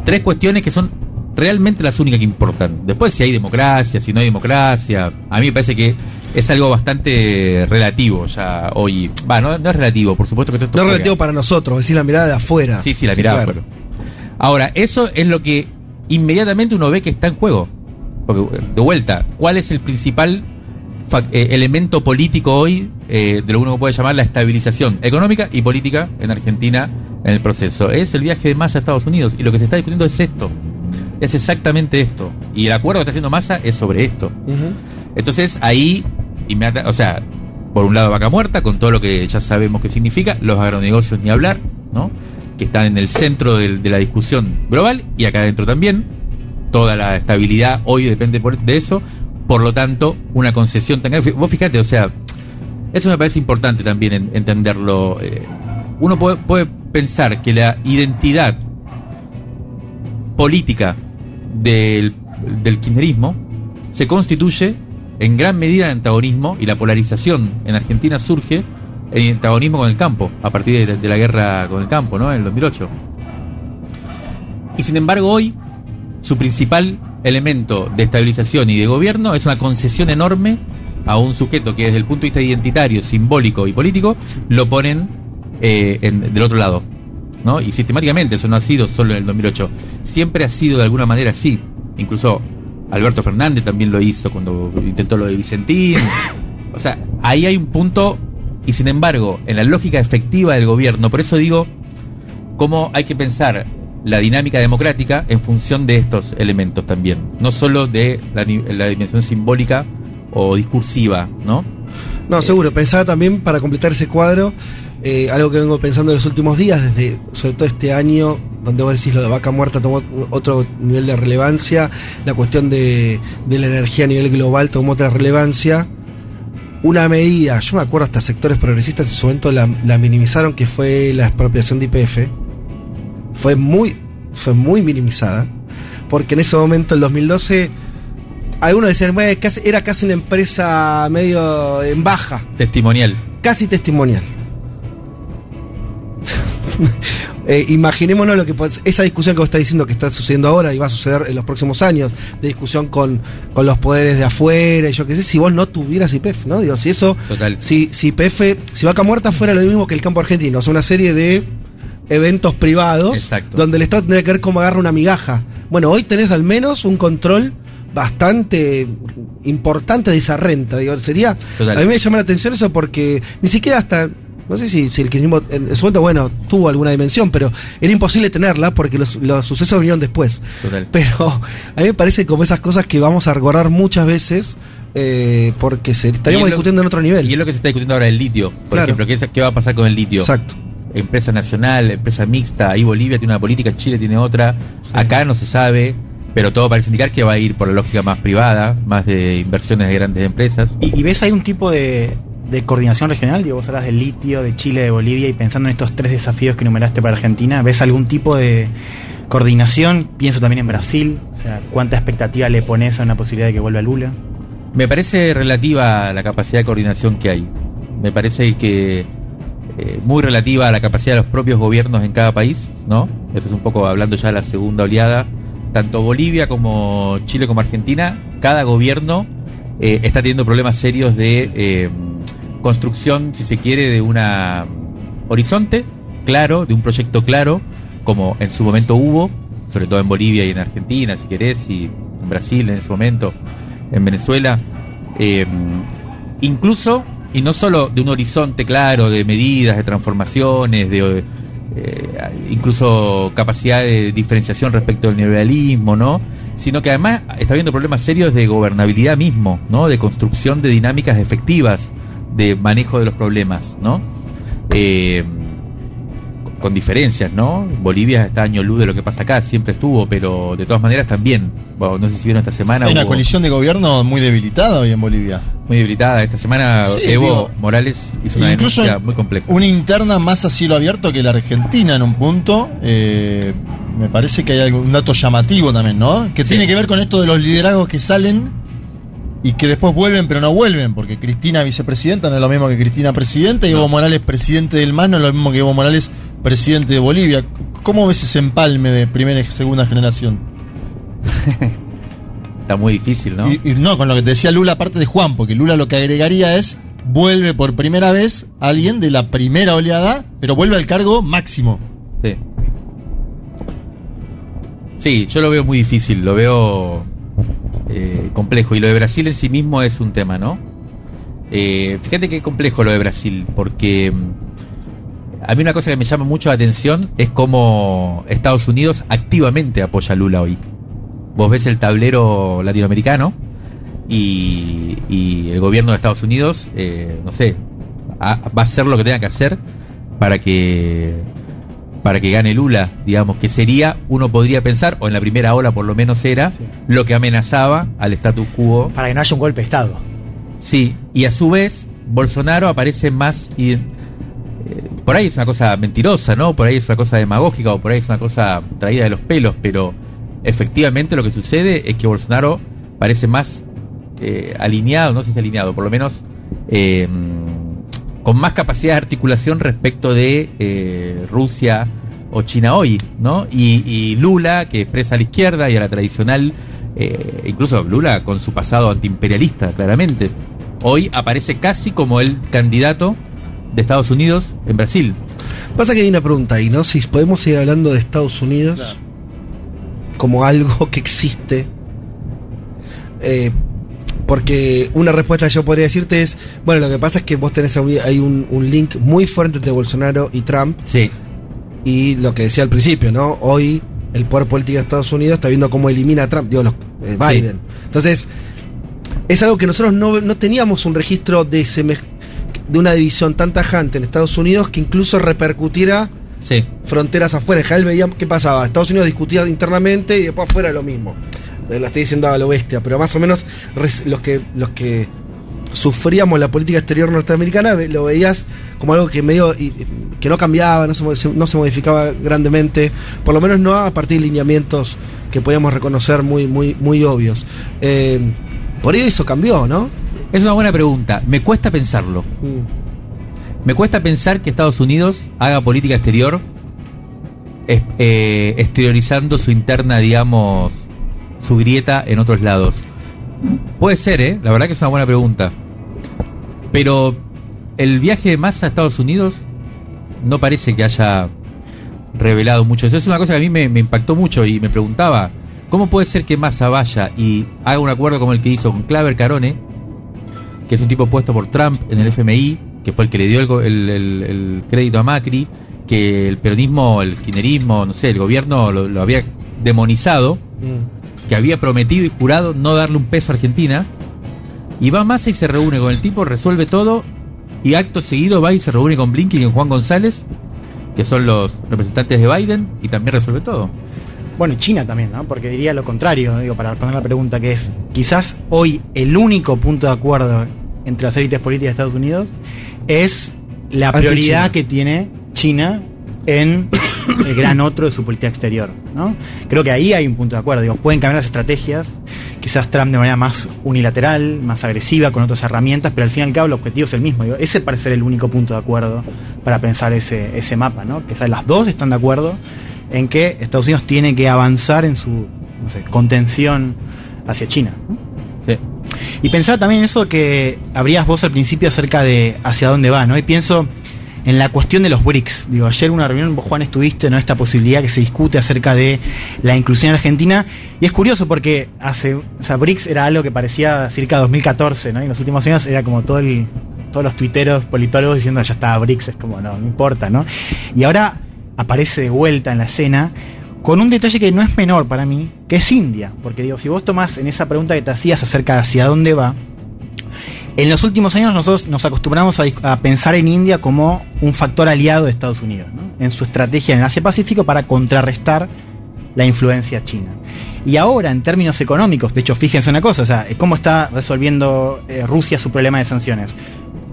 Tres cuestiones que son realmente las únicas que importan. Después si hay democracia, si no hay democracia, a mí me parece que es algo bastante relativo ya hoy. Va, no, no es relativo, por supuesto que esto No es relativo para nosotros, es decir, la mirada de afuera. Sí, sí, la mirada claro. afuera. Ahora, eso es lo que inmediatamente uno ve que está en juego. Porque, de vuelta, ¿cuál es el principal eh, elemento político hoy eh, de lo que uno puede llamar la estabilización económica y política en Argentina en el proceso? Es el viaje de Massa a Estados Unidos. Y lo que se está discutiendo es esto. Es exactamente esto. Y el acuerdo que está haciendo Massa es sobre esto. Entonces ahí, inmediata- o sea, por un lado vaca muerta, con todo lo que ya sabemos que significa, los agronegocios ni hablar, ¿no? Que están en el centro del- de, la discusión global y acá adentro también. Toda la estabilidad hoy depende de eso. Por lo tanto, una concesión tan grande. Vos fíjate, o sea, eso me parece importante también en- entenderlo. Eh, uno puede, pensar que la identidad política del, del kirchnerismo se constituye en gran medida en antagonismo y la polarización en Argentina surge en antagonismo con el campo, a partir de, de la guerra con el campo, ¿no? En el 2008. Y sin embargo hoy su principal elemento de estabilización y de gobierno es una concesión enorme a un sujeto que desde el punto de vista identitario, simbólico y político lo ponen eh, en- del otro lado. ¿no? Y sistemáticamente eso no ha sido solo en el 2008. Siempre ha sido de alguna manera así. Incluso Alberto Fernández también lo hizo cuando intentó lo de Vicentín. O sea, ahí hay un punto y sin embargo, en la lógica efectiva del gobierno, por eso digo cómo hay que pensar la dinámica democrática en función de estos elementos también, no solo de la, dimensión simbólica o discursiva, ¿no? No, seguro. Pensaba también, para completar ese cuadro, eh, algo que vengo pensando en los últimos días, desde sobre todo este año, donde vos decís lo de vaca muerta tomó otro nivel de relevancia, la cuestión de, de la energía a nivel global tomó otra relevancia. Una medida, yo me acuerdo hasta sectores progresistas en su momento la, la minimizaron, que fue la expropiación de IPF. Fue muy, fue muy minimizada, porque en ese momento, el 2012, algunos decían, "Bueno, casi- era casi una empresa medio en baja, Testimonial. casi testimonial. Eh, imaginémonos lo que esa discusión que vos estás diciendo que está sucediendo ahora y va a suceder en los próximos años, de discusión con, con los poderes de afuera y yo qué sé, si vos no tuvieras IPF, ¿no? Digo, si eso, Total. si, si IPF, si Vaca Muerta fuera lo mismo que el campo argentino, o sea, una serie de eventos privados Exacto. donde el Estado tendría que ver cómo agarra una migaja. Bueno, hoy tenés al menos un control bastante importante de esa renta. Digo, sería. Total. A mí me llama la atención eso porque ni siquiera hasta. No sé si, si el kirchnerismo en su momento, bueno, tuvo alguna dimensión, pero era imposible tenerla porque los, los sucesos vinieron después. Total. Pero a mí me parece como esas cosas que vamos a recordar muchas veces eh, porque se, estaríamos es lo- discutiendo en otro nivel. Y es lo que se está discutiendo ahora el litio, por Claro. ejemplo, ¿qué, es- ¿qué va a pasar con el litio? Exacto. Empresa nacional, empresa mixta, ahí Bolivia tiene una política, Chile tiene otra, acá no se sabe, pero todo parece indicar que va a ir por la lógica más privada, más de inversiones de grandes empresas. ¿Y, y ves ahí un tipo de, de coordinación regional? Digo, vos hablas del litio, de Chile, de Bolivia, y pensando en estos tres desafíos que numeraste para Argentina, ¿ves algún tipo de coordinación? Pienso también en Brasil, o sea, ¿cuánta expectativa le pones a una posibilidad de que vuelva Lula? Me parece relativa la capacidad de coordinación que hay. Me parece que eh, muy relativa a la capacidad de los propios gobiernos en cada país, ¿no? Esto es un poco hablando ya de la segunda oleada. Tanto Bolivia como Chile como Argentina, cada gobierno eh, está teniendo problemas serios de, eh, construcción, si se quiere, de una horizonte claro, de un proyecto claro, como en su momento hubo, sobre todo en Bolivia y en Argentina, si querés, y en Brasil en ese momento, en Venezuela. Eh, incluso, y no solo de un horizonte claro, de medidas, de transformaciones, de eh, incluso capacidad de diferenciación respecto del neoliberalismo, ¿no? Sino que además está habiendo problemas serios de gobernabilidad mismo, ¿no? De construcción de dinámicas efectivas de manejo de los problemas, ¿no? Eh, con diferencias, ¿no? Bolivia está año luz de lo que pasa acá, siempre estuvo, pero de todas maneras también. Bueno, no sé si vieron esta semana. Hay una hubo- coalición de gobierno muy debilitada hoy en Bolivia. muy debilitada. Esta semana Sí, Evo digo, Morales hizo una denuncia muy compleja. Una interna más a cielo abierto que la Argentina en un punto. Eh, me parece que hay algún dato llamativo también, ¿no? Que Sí. tiene que ver con esto de los liderazgos que salen y que después vuelven pero no vuelven, porque Cristina vicepresidenta no es lo mismo que Cristina presidenta y Evo Morales presidente del MAN no es lo mismo que Evo Morales presidente de Bolivia. ¿Cómo ves ese empalme de primera y segunda generación? Está muy difícil, ¿no? Y, y no, con lo que te decía Lula, aparte de Juan, porque Lula lo que agregaría es, vuelve por primera vez alguien de la primera oleada, pero vuelve al cargo máximo. Sí. Sí, yo lo veo muy difícil, lo veo eh, complejo. Y lo de Brasil en sí mismo es un tema, ¿no? Eh, fíjate qué complejo lo de Brasil, porque mm, a mí una cosa que me llama mucho la atención es cómo Estados Unidos activamente apoya a Lula hoy. Vos ves el tablero latinoamericano y, el gobierno de Estados Unidos, eh, no sé, va a hacer lo que tenga que hacer para que para que gane Lula, digamos, que sería, uno podría pensar, o en la primera ola por lo menos era, lo que amenazaba al status quo. Para que no haya un golpe de Estado. Sí, y a su vez, Bolsonaro aparece más... y- eh, por ahí es una cosa mentirosa, ¿no? Por ahí es una cosa demagógica o por ahí es una cosa traída de los pelos, pero efectivamente lo que sucede es que Bolsonaro parece más eh, alineado, no sé si alineado, por lo menos eh, con más capacidad de articulación respecto de eh, Rusia o China hoy, ¿no? Y, y Lula, que expresa a la izquierda y a la tradicional, eh, incluso Lula con su pasado antiimperialista, claramente, hoy aparece casi como el candidato de Estados Unidos en Brasil. Pasa que hay una pregunta ahí, ¿no? Si podemos seguir hablando de Estados Unidos como algo que existe. Eh, porque una respuesta que yo podría decirte es, bueno, lo que pasa es que vos tenés ahí- un, un link muy fuerte entre Bolsonaro y Trump. Sí. Y lo que decía al principio, ¿no? Hoy el poder político de Estados Unidos está viendo cómo elimina a Trump, digo, los, eh, Biden. Entonces, es algo que nosotros no, no teníamos un registro de, de una división tan tajante en Estados Unidos que incluso repercutiera Sí. fronteras afuera. En general qué pasaba. Estados Unidos discutía internamente y después afuera lo mismo. Eh, Lo estoy diciendo a lo bestia, pero más o menos los que los que sufríamos la política exterior norteamericana lo veías como algo que medio que no cambiaba, no se, no se modificaba grandemente, por lo menos no a partir de lineamientos que podíamos reconocer muy muy muy obvios. Eh, por ahí eso cambió, ¿no? Es una buena pregunta. Me cuesta pensarlo. Me cuesta pensar que Estados Unidos haga política exterior es- eh, exteriorizando su interna, digamos, su grieta en otros lados. Puede ser, ¿eh? La verdad que es una buena pregunta. Pero el viaje de Massa a Estados Unidos no parece que haya revelado mucho. Eso es una cosa que a mí me, impactó mucho y me preguntaba, ¿cómo puede ser que Massa vaya y haga un acuerdo como el que hizo con Claver Carone, que es un tipo puesto por Trump en el FMI, que fue el que le dio el, crédito a Macri, que el peronismo, el kirchnerismo, no sé, el gobierno lo, lo había demonizado, que había prometido y jurado no darle un peso a Argentina, y va Massa y se reúne con el tipo, resuelve todo, y acto seguido va y se reúne con Blinken y con Juan González, que son los representantes de Biden, y también resuelve todo. Bueno, y China también, ¿no? Porque diría lo contrario, digo, para responder la pregunta que es, quizás hoy el único punto de acuerdo entre las élites políticas de Estados Unidos es la prioridad que tiene China en el gran otro de su política exterior, ¿no? Creo que ahí hay un punto de acuerdo, digo, pueden cambiar las estrategias, quizás Trump de manera más unilateral, más agresiva, con otras herramientas, pero al fin y al cabo el objetivo es el mismo, digo, ese parece ser el único punto de acuerdo para pensar ese, ese mapa, ¿no? Que o sea, las dos están de acuerdo en que Estados Unidos tiene que avanzar en su no sé, contención hacia China. Sí. Y pensaba también en eso que abrías vos al principio acerca de hacia dónde va, ¿no? Y pienso en la cuestión de los BRICS. Digo, ayer una reunión, vos Juan estuviste, ¿no? Esta posibilidad que se discute acerca de la inclusión en Argentina. Y es curioso porque hace, BRICS era algo que parecía cerca 2014, ¿no? Y en los últimos años era como todo el, todos los tuiteros politólogos diciendo ya está BRICS, es como no, no importa, ¿no? Y ahora aparece de vuelta en la escena con un detalle que no es menor para mí, que es India. Porque digo, si vos tomás en esa pregunta que te hacías acerca de hacia dónde va, en los últimos años nosotros nos acostumbramos a, pensar en India como un factor aliado de Estados Unidos, ¿no? en su estrategia en Asia-Pacífico para contrarrestar la influencia china. Y ahora, en términos económicos, de hecho, fíjense una cosa, o sea, cómo está resolviendo eh, Rusia su problema de sanciones.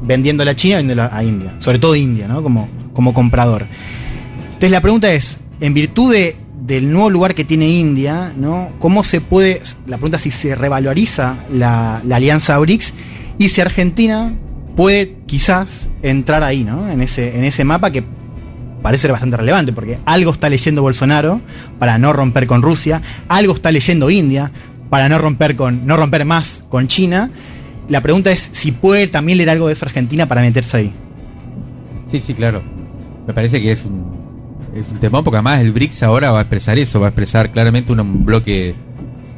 Vendiéndola a China vendiéndola a India. Sobre todo India, ¿no? Como, como comprador. Entonces la pregunta es, en virtud de- del nuevo lugar que tiene India. ¿Cómo se puede, la pregunta es si se revaloriza la alianza BRICS y si Argentina puede quizás entrar ahí, ¿no? En ese, en ese mapa que parece ser bastante relevante, porque algo está leyendo Bolsonaro para no romper con Rusia, algo está leyendo India para no romper con, no romper más con China. La pregunta es si puede también leer algo de eso Argentina para meterse ahí. Sí, sí, claro. Me parece que es un, un temón, porque además el BRICS ahora va a expresar eso, va a expresar claramente un, un bloque,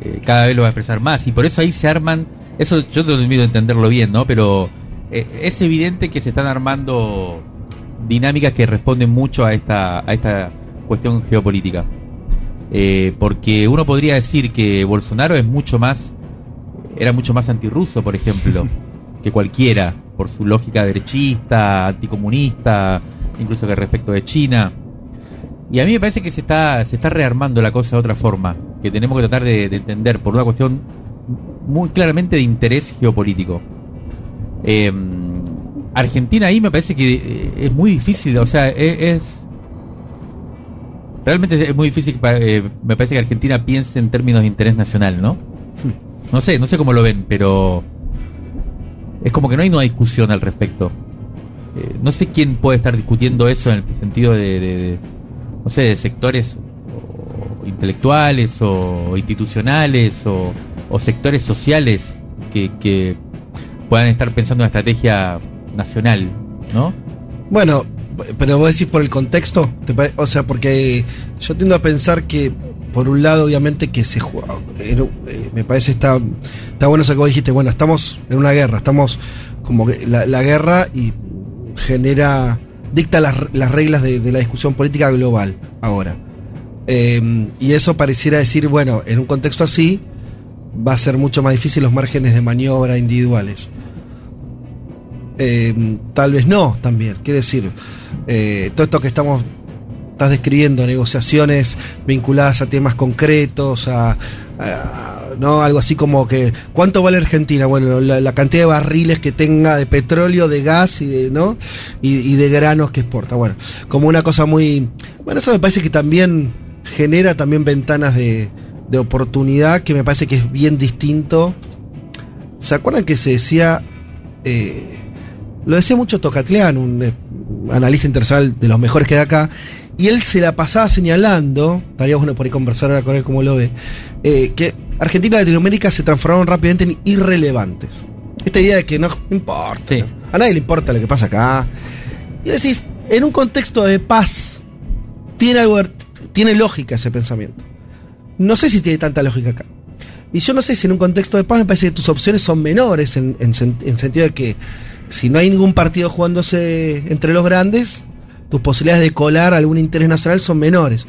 eh, cada vez lo va a expresar más, y por eso ahí se arman, eso yo te invito a entenderlo bien, ¿no? Pero eh, es evidente que se están armando dinámicas que responden mucho a esta, a esta cuestión geopolítica. Eh, porque uno podría decir que Bolsonaro es mucho más, era mucho más antirruso, por ejemplo, que cualquiera, por su lógica derechista, anticomunista, incluso que respecto de China. Y a mí me parece que se está, se está rearmando la cosa de otra forma, que tenemos que tratar de, de entender por una cuestión muy claramente de interés geopolítico. Eh, Argentina ahí me parece que eh, es muy difícil, o sea, e- es, realmente es muy difícil, pa- eh, me parece que Argentina piense en términos de interés nacional, ¿no? No sé, no sé cómo lo ven, pero es como que no hay una discusión al respecto. Eh, no sé quién puede estar discutiendo eso en el sentido de, de- de, no sé, de sectores o intelectuales o institucionales o, o sectores sociales que, puedan estar pensando en una estrategia nacional, ¿no? Bueno, pero vos decís por el contexto, ¿Te pare- o sea, porque yo tiendo a pensar que, por un lado, obviamente que se juega, eh, me parece está, está bueno eso que vos dijiste, bueno, estamos en una guerra, estamos como que la, la guerra y genera, dicta las, las reglas de, de la discusión política global ahora. Eh, y eso pareciera decir, bueno, en un contexto así va a ser mucho más difícil los márgenes de maniobra individuales. Eh, tal vez no, también. Quiere decir, eh, todo esto que estamos estás describiendo, negociaciones vinculadas a temas concretos, a, no algo así como que ¿cuánto vale Argentina? Bueno, la, cantidad de barriles que tenga de petróleo, de gas y de, ¿no? Y de granos que exporta. Bueno, como una cosa muy. Bueno, eso me parece que también genera también ventanas de, de oportunidad que me parece que es bien distinto. ¿Se acuerdan que se decía eh, lo decía mucho Tocatleán, un eh, analista internacional de los mejores que hay acá, y él se la pasaba señalando, estaría bueno por ahí conversar ahora con él como lo ve, eh, que Argentina y Latinoamérica se transformaron rápidamente en irrelevantes. Esta idea de que no importa, ¿no? a nadie le importa lo que pasa acá. Y decís, en un contexto de paz, tiene algo, tiene lógica ese pensamiento. No sé si tiene tanta lógica acá. Y yo no sé si en un contexto de paz me parece que tus opciones son menores en, en en sentido de que si no hay ningún partido jugándose entre los grandes, tus posibilidades de colar algún interés nacional son menores.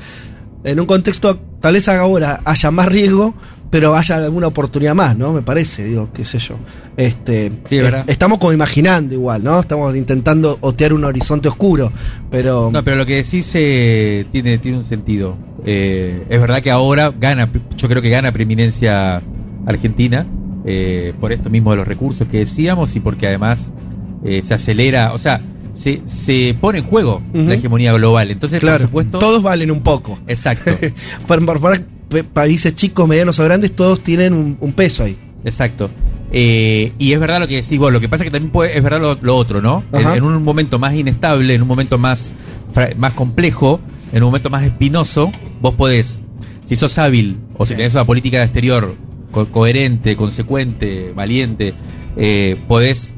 En un contexto, tal vez ahora haya más riesgo, pero haya alguna oportunidad más, ¿no? Me parece, digo, qué sé yo. Este, Sí, es eh, estamos como imaginando igual, ¿no? Estamos intentando otear un horizonte oscuro, pero... No, pero lo que decís eh, tiene, tiene un sentido. Eh, es verdad que ahora gana, yo creo que gana preeminencia Argentina, eh, por esto mismo de los recursos que decíamos y porque además eh, se acelera, o sea, se, se pone en juego la hegemonía global. Entonces, Claro, por supuesto. todos valen un poco. Exacto. países chicos, medianos o grandes, todos tienen un, un peso ahí. Exacto. Eh, y es verdad lo que decís vos, lo que pasa es que también puede, es verdad lo, lo otro, ¿no? En, un momento más inestable, en un momento más, más complejo, en un momento más espinoso, vos podés, si sos hábil o si tenés una política de exterior co- coherente, consecuente, valiente, eh, podés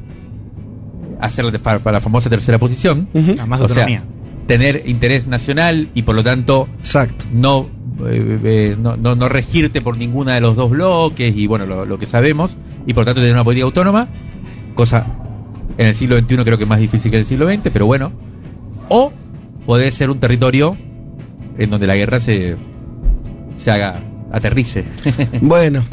hacer la, la famosa tercera posición. Más O sea, autonomía. tener interés nacional y por lo tanto Exacto. no, eh, eh, no, no, no regirte por ninguna de los dos bloques y bueno, lo, lo que sabemos, y por tanto tener una política autónoma, cosa en el siglo XXI creo que es más difícil que en el siglo XX, pero bueno, o poder ser un territorio en donde la guerra se, se haga, aterrice. Bueno,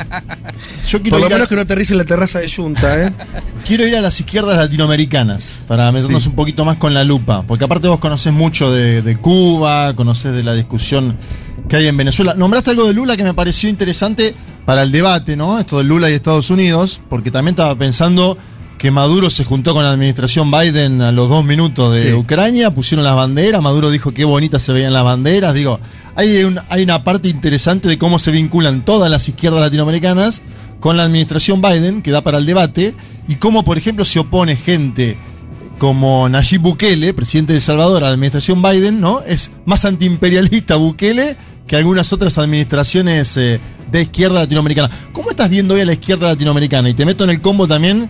Yo quiero por lo ir a- menos que no aterrice en la terraza de Junta, ¿eh? Quiero ir a las izquierdas latinoamericanas para meternos Sí. un poquito más con la lupa, porque aparte vos conocés mucho de, de Cuba, conocés de la discusión que hay en Venezuela. Nombraste algo de Lula que me pareció interesante para el debate, ¿no? Esto de Lula y Estados Unidos, porque también estaba pensando que Maduro se juntó con la administración Biden a los dos minutos de Sí. Ucrania, pusieron las banderas, Maduro dijo qué bonitas se veían las banderas, digo, hay, un- hay una parte interesante de cómo se vinculan todas las izquierdas latinoamericanas con la administración Biden, que da para el debate, y cómo, por ejemplo, se opone gente como Nayib Bukele, presidente de El Salvador, a la administración Biden, ¿no? Es más antiimperialista Bukele que algunas otras administraciones eh, de izquierda latinoamericana. ¿Cómo estás viendo hoy a la izquierda latinoamericana? Y te meto en el combo también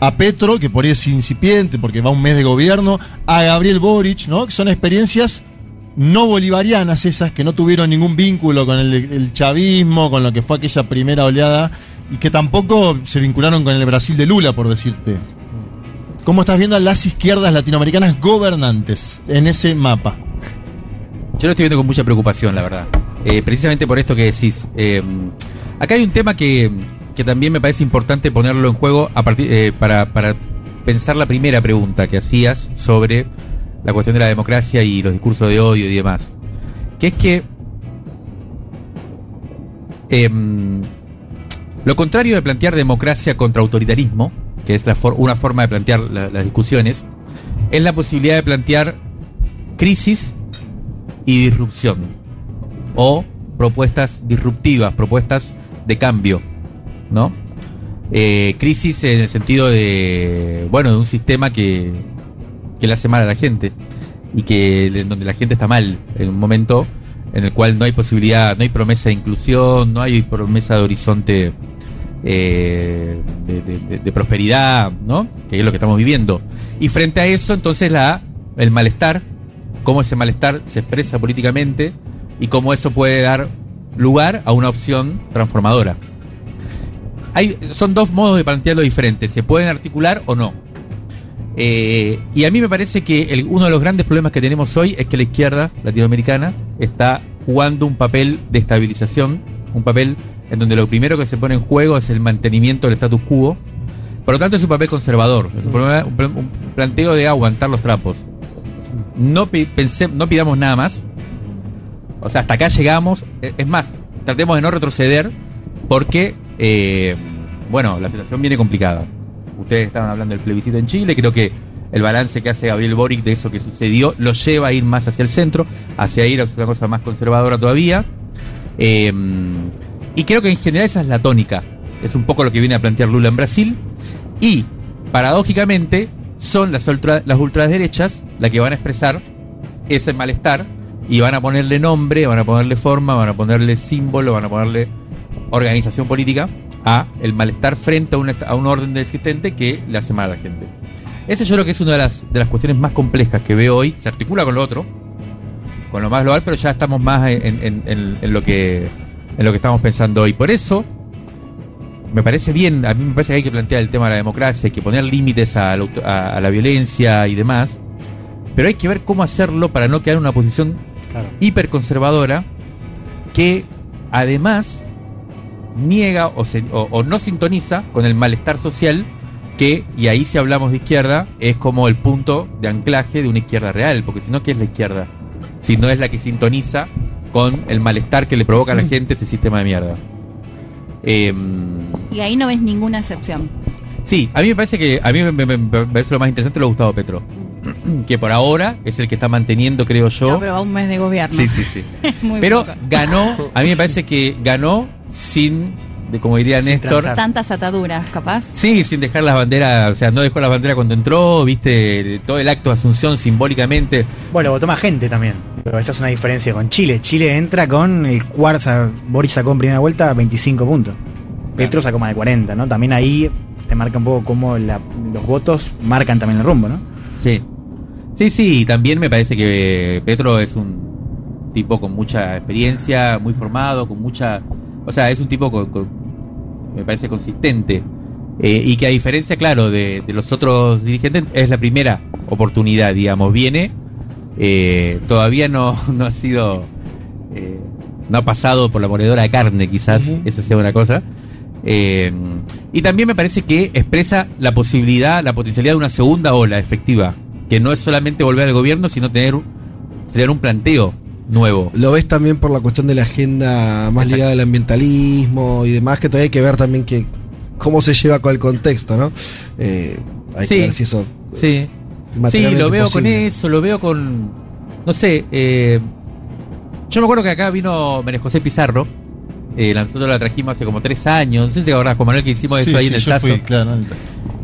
a Petro, que por ahí es incipiente, porque va un mes de gobierno, a Gabriel Boric, ¿no? Que son experiencias no bolivarianas esas, que no tuvieron ningún vínculo con el, el chavismo, con lo que fue aquella primera oleada, y que tampoco se vincularon con el Brasil de Lula, por decirte. ¿Cómo estás viendo a las izquierdas latinoamericanas gobernantes en ese mapa? Yo lo estoy viendo con mucha preocupación, la verdad. Eh, precisamente por esto que decís. Eh, acá hay un tema que, que también me parece importante ponerlo en juego eh, para, para pensar la primera pregunta que hacías sobre la cuestión de la democracia y los discursos de odio y demás. Que es que em, lo contrario de plantear democracia contra autoritarismo, que es la for- una forma de plantear la- las discusiones, es la posibilidad de plantear crisis y disrupción. O propuestas disruptivas, propuestas de cambio, ¿no? Eh, crisis en el sentido de, bueno, de un sistema que, que le hace mal a la gente y que en donde la gente está mal en un momento en el cual no hay posibilidad, no hay promesa de inclusión, no hay promesa de horizonte eh, de, de- prosperidad, ¿no? Que es lo que estamos viviendo. Y frente a eso, entonces la el malestar, cómo ese malestar se expresa políticamente y cómo eso puede dar lugar a una opción transformadora. Hay, son dos modos de plantearlo diferentes, se pueden articular o no. Eh, y a mí me parece que el- uno de los grandes problemas que tenemos hoy es que la izquierda latinoamericana está jugando un papel de estabilización, un papel en donde lo primero que se pone en juego es el mantenimiento del status quo. Por lo tanto, es un papel conservador, es un, problema- un pl- un planteo de aguantar los trapos. No, pense- no pidamos nada más. O sea, hasta acá llegamos. E- Es más, tratemos de no retroceder porque, eh, bueno, la situación viene complicada. Ustedes estaban hablando del plebiscito en Chile, creo que el balance que hace Gabriel Boric de eso que sucedió lo lleva a ir más hacia el centro, hacia ir a una cosa más conservadora todavía. Eh, y creo que en general esa es la tónica. Es un poco lo que viene a plantear Lula en Brasil. Y, paradójicamente, son las, ultra, las ultraderechas las que van a expresar ese malestar y van a ponerle nombre, van a ponerle forma, van a ponerle símbolo, van a ponerle organización política a el malestar frente a un, est- a un orden existente que le hace mal a la gente. Ese yo creo que es una de las, de las cuestiones más complejas que veo hoy. Se articula con lo otro, con lo más global, pero ya estamos más en- en lo que en lo que estamos pensando hoy. Por eso, me parece bien, a mí me parece que hay que plantear el tema de la democracia, hay que poner límites a la, auto- a- a la violencia y demás, pero hay que ver cómo hacerlo para no quedar en una posición hiperconservadora que además niega o, se- o- o no sintoniza con el malestar social que, y ahí si hablamos de izquierda, es como el punto de anclaje de una izquierda real, porque si no, ¿qué es la izquierda? Si no es la que sintoniza con el malestar que le provoca a la gente este sistema de mierda. Em, Y ahí no ves ninguna excepción. Sí, a mí me parece que a mí me, me- me- me parece lo más interesante lo de Gustavo Petro, que por ahora es el que está manteniendo, creo yo. No, pero va un mes de gobierno. Sí, sí, sí. Muy pero poco. ganó, a mí me parece que ganó sin, de, como diría Sin Néstor, transar. Tantas ataduras, capaz. sí, sin dejar las banderas, o sea, no dejó las banderas cuando entró, viste, todo el acto de asunción simbólicamente. Bueno, votó más gente también. Pero esa es una diferencia con Chile. Chile entra con el cuarto. Boris sacó en primera vuelta 25 puntos. Petro sacó más de 40, ¿no? También ahí te marca un poco cómo la- los votos marcan también el rumbo, ¿no? Sí. Sí, sí, y también me parece que Petro es un tipo con mucha experiencia, muy formado, con mucha... O sea, es un tipo con, con- me parece consistente. Eh, y que a diferencia, claro, de, de los otros dirigentes, es la primera oportunidad, digamos. Viene, eh, todavía no, no ha sido... eh, no ha pasado por la moledora de carne, quizás, esa sea una cosa. Eh, y también me parece que expresa la posibilidad, la potencialidad de una segunda ola efectiva, que no es solamente volver al gobierno, sino tener, un- tener un planteo nuevo. Lo ves también por la cuestión de la agenda más Exacto. ligada al ambientalismo y demás, que todavía hay que ver también que cómo se lleva con el contexto, ¿no? Eh, hay Sí. que ver si eso. Sí, sí, materialmente lo veo posible. con eso, lo veo con, no sé, eh, yo me acuerdo que acá vino María José Pizarro, eh, nosotros la trajimos hace como tres años, no sé si te acordás, Juan Manuel, que hicimos Sí, eso ahí sí, en el yo Tazo. fui, claro, en el-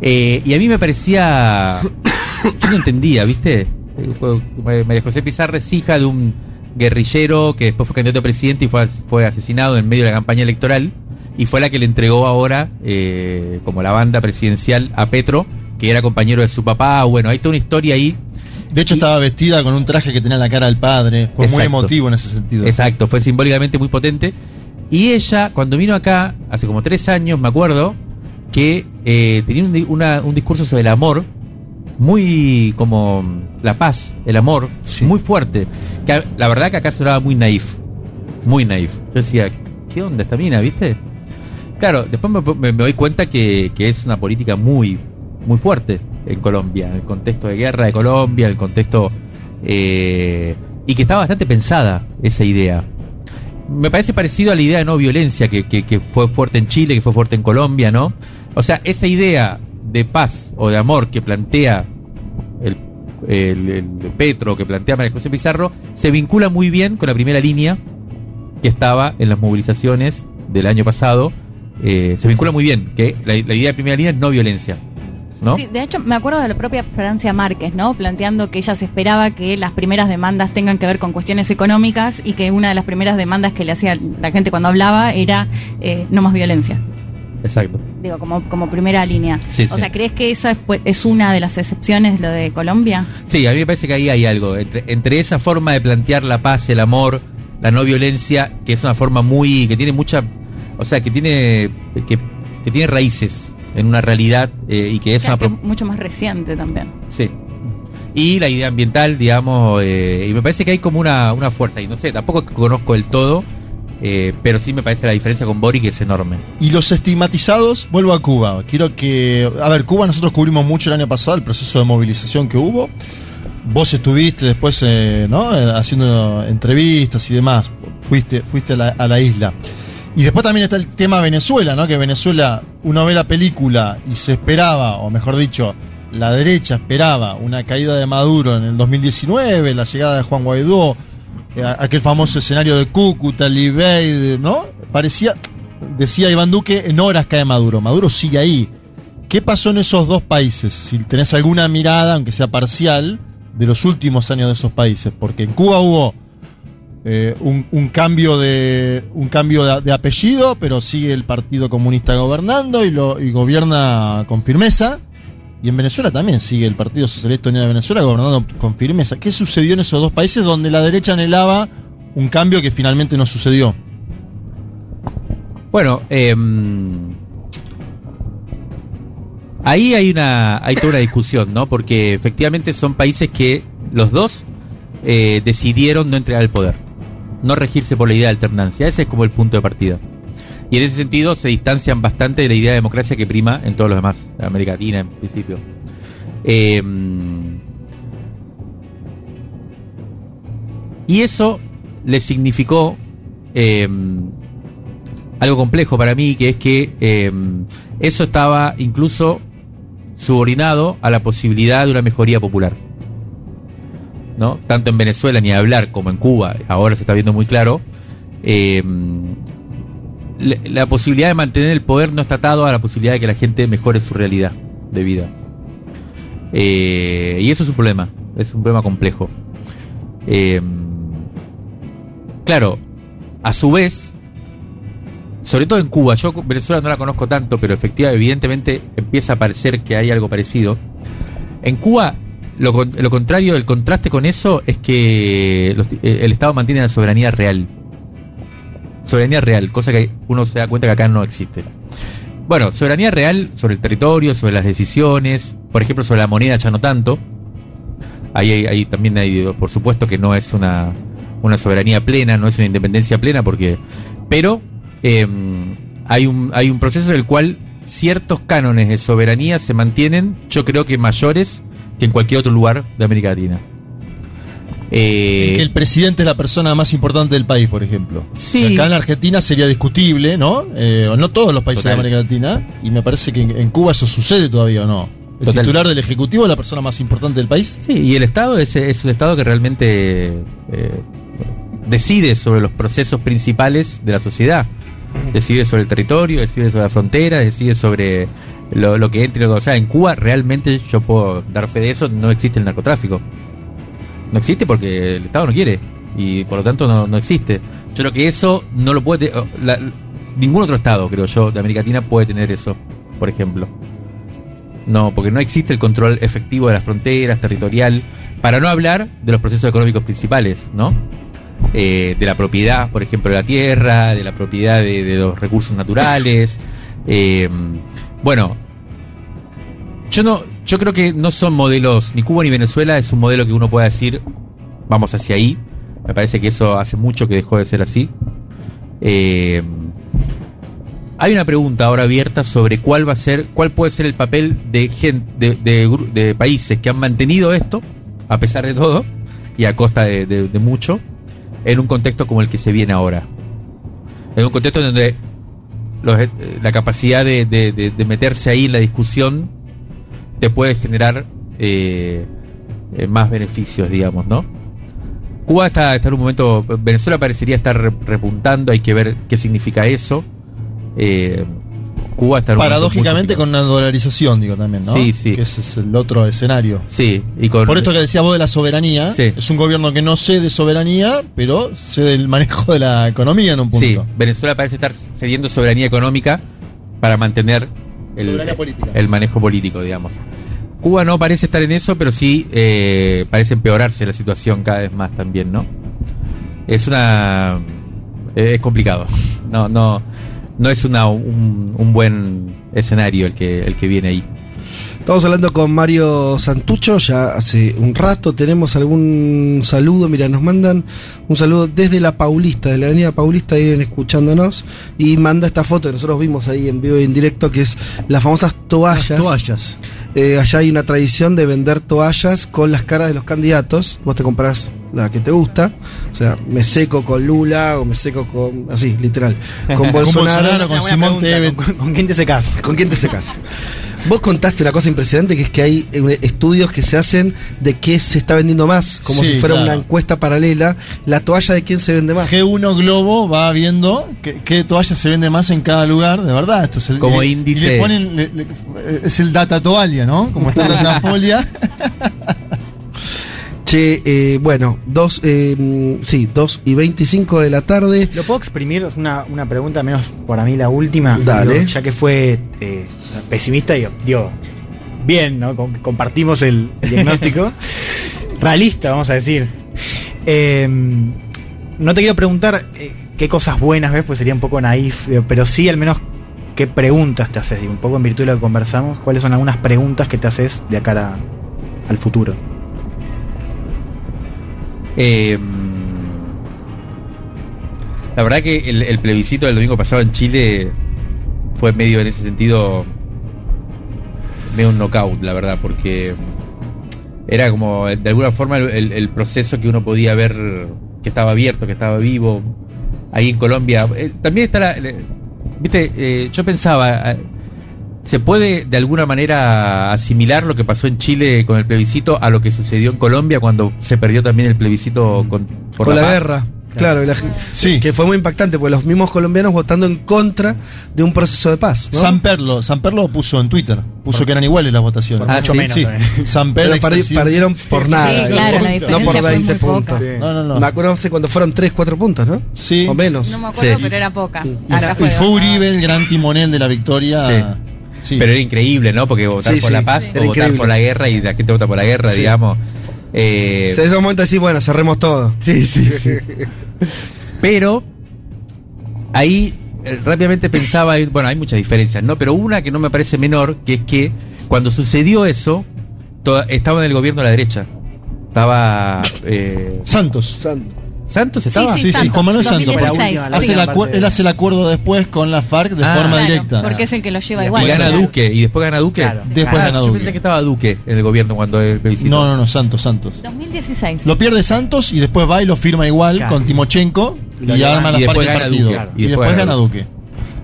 Eh, y a mí me parecía. Yo no entendía, ¿viste? Eh, María José Pizarro es hija de un guerrillero que después fue candidato a presidente y fue, fue asesinado en medio de la campaña electoral. Y fue la que le entregó ahora, eh, como la banda presidencial, a Petro, que era compañero de su papá. Bueno, hay toda una historia ahí. De hecho, estaba vestida con un traje que tenía la cara del padre. Fue muy emotivo en ese sentido. Exacto, fue simbólicamente muy potente. Y ella, cuando vino acá, hace como tres años, me acuerdo, que eh, tenía un, una- un discurso sobre el amor, muy como la paz, el amor, muy fuerte. Que la verdad que acá sonaba muy naif, muy naif. Yo decía, ¿qué onda esta mina, viste? Claro, después me, me- me doy cuenta que, que es una política muy, muy fuerte en Colombia, en el contexto de guerra de Colombia, el contexto... eh, y que está bastante pensada esa idea. Me parece parecido a la idea de no violencia que, que, fue fuerte en Chile, que fue fuerte en Colombia, ¿no? O sea, esa idea de paz o de amor que plantea el, el, el Petro, que plantea María José Pizarro, se vincula muy bien con la primera línea que estaba en las movilizaciones del año pasado. Eh, se vincula muy bien, que la, la idea de primera línea es no violencia. ¿No? Sí, de hecho, me acuerdo de la propia Francia Márquez, ¿no? Planteando que ella se esperaba que las primeras demandas tengan que ver con cuestiones económicas y que una de las primeras demandas que le hacía la gente cuando hablaba era eh, no más violencia. Exacto. Digo, como, como primera línea. Sí, o sí. sea, ¿crees que esa es, pues, es una de las excepciones, lo de Colombia? Sí, a mí me parece que ahí hay algo. Entre, entre esa forma de plantear la paz, el amor, la no violencia, que es una forma muy. que tiene mucha. o sea, que tiene. que, que tiene raíces en una realidad eh, y que es Que- una. que mucho más reciente también. Sí. Y la idea ambiental, digamos, eh, y me parece que hay como una, una fuerza. Y no sé, tampoco conozco del todo, eh, pero sí me parece la diferencia con Boric es enorme. Y los estigmatizados, vuelvo a Cuba. Quiero que. A ver, Cuba nosotros cubrimos mucho el año pasado el proceso de movilización que hubo. Vos estuviste después, eh, ¿no? Haciendo entrevistas y demás. Fuiste, fuiste a la, a la isla. Y después también está el tema Venezuela, ¿no? Que Venezuela, uno ve la película y se esperaba, o mejor dicho, la derecha esperaba una caída de Maduro en el 2019, la llegada de Juan Guaidó, eh, aquel famoso escenario de Cúcuta, Libey, ¿no? Parecía, decía Iván Duque, en horas cae Maduro. Maduro sigue ahí. ¿Qué pasó en esos dos países? Si tenés alguna mirada, aunque sea parcial, de los últimos años de esos países. Porque en Cuba hubo eh, un, cambio de un cambio de, apellido, pero sigue el Partido Comunista gobernando y, lo, y gobierna con firmeza. Y en Venezuela también sigue el Partido Socialista Unido de Venezuela gobernando con firmeza. ¿Qué sucedió en esos dos países donde la derecha anhelaba un cambio que finalmente no sucedió? Bueno, eh, ahí hay una hay toda una discusión, ¿no? Porque efectivamente son países que los dos eh, decidieron no entregar el poder, no regirse por la idea de alternancia. Ese es como el punto de partida. Y en ese sentido se distancian bastante de la idea de democracia que prima en todos los demás, en América Latina en principio. Eh, y eso le significó eh, algo complejo para mí, que es que eh, eso estaba incluso subordinado a la posibilidad de una mejoría popular. ¿No? Tanto en Venezuela ni hablar como en Cuba, ahora se está viendo muy claro. eh, la, posibilidad de mantener el poder no está atado a la posibilidad de que la gente mejore su realidad de vida. Eh, y eso es un problema, es un problema complejo. Eh, claro, a su vez, sobre todo en Cuba, yo Venezuela no la conozco tanto, pero efectivamente, evidentemente empieza a parecer que hay algo parecido. En Cuba, lo, lo contrario, el contraste con eso es que eh, el Estado mantiene la soberanía real. Soberanía real, cosa que uno se da cuenta que acá no existe. Bueno, soberanía real sobre el territorio, sobre las decisiones, por ejemplo, sobre la moneda ya no tanto. Ahí, hay- ahí también hay, por supuesto que no es una, una soberanía plena, no es una independencia plena, porque, pero eh, hay un hay un proceso en el cual ciertos cánones de soberanía se mantienen, yo creo que mayores que en cualquier otro lugar de América Latina. Eh, que el presidente es la persona más importante del país, por ejemplo. Sí. Acá en la Argentina sería discutible, ¿no? Eh, no todos los países Total. de América Latina. Y me parece que en, Cuba eso sucede todavía, ¿o no? El Total. titular del Ejecutivo es la persona más importante del país. Sí, y el Estado es, es un Estado que realmente eh, decide sobre los procesos principales de la sociedad. Decide sobre el territorio, decide sobre la frontera, decide sobre lo, lo que que... O sea, en Cuba realmente, yo puedo dar fe de eso, no existe el narcotráfico. No existe porque el Estado no quiere. Y por lo tanto no, no existe. Yo creo que eso no lo puede... la- ningún otro Estado, creo yo, de América Latina puede tener eso, por ejemplo. No, porque no existe el control efectivo de las fronteras, territorial, para no hablar de los procesos económicos principales, ¿no? Eh, de la propiedad, por ejemplo, de la tierra, de la propiedad de, de los recursos naturales. Eh, bueno, yo no, yo creo que no son modelos, ni Cuba ni Venezuela es un modelo que uno pueda decir, vamos hacia ahí. Me parece que eso hace mucho que dejó de ser así. Eh, hay una pregunta ahora abierta sobre cuál va a ser, cuál puede ser el papel de gente, de, de de países que han mantenido esto, a pesar de todo, y a costa de, mucho, en un contexto como el que se viene ahora. En un contexto donde los- eh, la capacidad de meterse ahí en la discusión te puede generar eh, eh, más beneficios, digamos, ¿no? Cuba está, está en un momento, Venezuela parecería estar re- repuntando, hay que ver qué significa eso. Eh, Cuba está en un Paradójicamente con una dolarización, digo también, ¿no? Sí, sí. Que ese es el otro escenario. Sí, y con, Por esto que decías vos de la soberanía, Sí. es un gobierno que no cede soberanía, pero cede el manejo de la economía en un punto. Sí, Venezuela parece estar cediendo soberanía económica para mantener el, manejo político, digamos. Cuba no parece estar en eso, pero sí eh, parece empeorarse la situación cada vez más también, ¿no? Es una... eh, es complicado. No, no, no es una, un, un buen escenario el que, el que viene ahí. Estamos hablando con Mario Santucho ya hace un rato. Tenemos algún saludo. Mira, nos mandan un saludo desde la Paulista, de la Avenida Paulista, ahí escuchándonos. Y manda esta foto que nosotros vimos ahí en vivo y en directo, que es las famosas toallas. Las toallas. Eh, allá hay una tradición de vender toallas con las caras de los candidatos. Vos te comprás la que te gusta. O sea, me seco con Lula o me seco con. Así, literal. Con Con Bolsonaro. Con Simón pregunta. ¿con, con quién te secas? ¿Con quién te secas? Vos contaste una cosa impresionante que es que hay eh, estudios que se hacen de qué se está vendiendo más, como Sí, si fuera claro. una encuesta paralela, la toalla de quién se vende más. G1 Globo va viendo qué, qué toalla se vende más en cada lugar, de verdad. Esto es el, Como y índice. y le ponen, le- le- es el data toalla, ¿no? Como está la datafolia. Che, eh, bueno, dos, eh, mm, sí, 2 y 25 de la tarde. ¿Lo puedo exprimir? Una, una pregunta, menos para mí la última. Dale. Digo, ya que fue eh, pesimista, digo, digo, bien, ¿no? Com- compartimos el, el diagnóstico. Realista, vamos a decir. Eh, no te quiero preguntar qué cosas buenas ves, pues sería un poco naif, pero sí al menos qué preguntas te haces, digo, un poco en virtud de lo que conversamos, cuáles son algunas preguntas que te haces de cara al futuro. Eh, la verdad que el, plebiscito del domingo pasado en Chile fue medio en ese sentido medio un knockout, la verdad, porque era como de alguna forma el, proceso que uno podía ver que estaba abierto, que estaba vivo. Ahí en Colombia. Eh, también está la. Viste, eh, yo pensaba. ¿Se puede de alguna manera asimilar lo que pasó en Chile con el plebiscito a lo que sucedió en Colombia cuando se perdió también el plebiscito con, por Con la guerra. Claro, y la Sí. que fue muy impactante, porque los mismos colombianos votando en contra de un proceso de paz. ¿no? San Perlo, San Perlo puso en Twitter, puso que eran iguales las votaciones. Por mucho sí, menos sí. San Perlo perdieron por nada. Sí, claro, la no por fue 20 muy poca. puntos. No, no, no. Me acuerdo cuando fueron 3, 4 puntos, ¿no? Sí. O menos. No me acuerdo, Sí. pero era poca. Y y fue. Uribe el gran timonel de la victoria. Sí. Pero era increíble, ¿no? Porque votar Sí, por sí, la paz o votar por la guerra y la gente vota por la guerra, Sí. digamos. Eh, O sea, en ese momento decís, bueno, cerremos todo. Sí, sí, sí. Pero ahí eh, rápidamente pensaba, eh, bueno, hay muchas diferencias, ¿no? Pero una que no me parece menor, que es que cuando sucedió eso, toda- estaba en el gobierno de la derecha. Estaba... eh, Santos. ¿Santos estaba? Sí, sí, Santos, Juan Manuel Santos. 2016, Hace sí. el él hace el acuerdo después con la FARC de Ah. forma Claro, directa. Porque es el que lo lleva Y igual. gana Claro. Duque, y después gana Duque. Claro. Después Ah, gana yo Duque. pensé que estaba Duque en el gobierno cuando el plebiscito. No, no, no, Santos, Santos. 2016. Lo pierde Santos y después va y lo firma igual Claro. con Timochenko Y y arma y la parte del gana partido. Y, después gana Duque.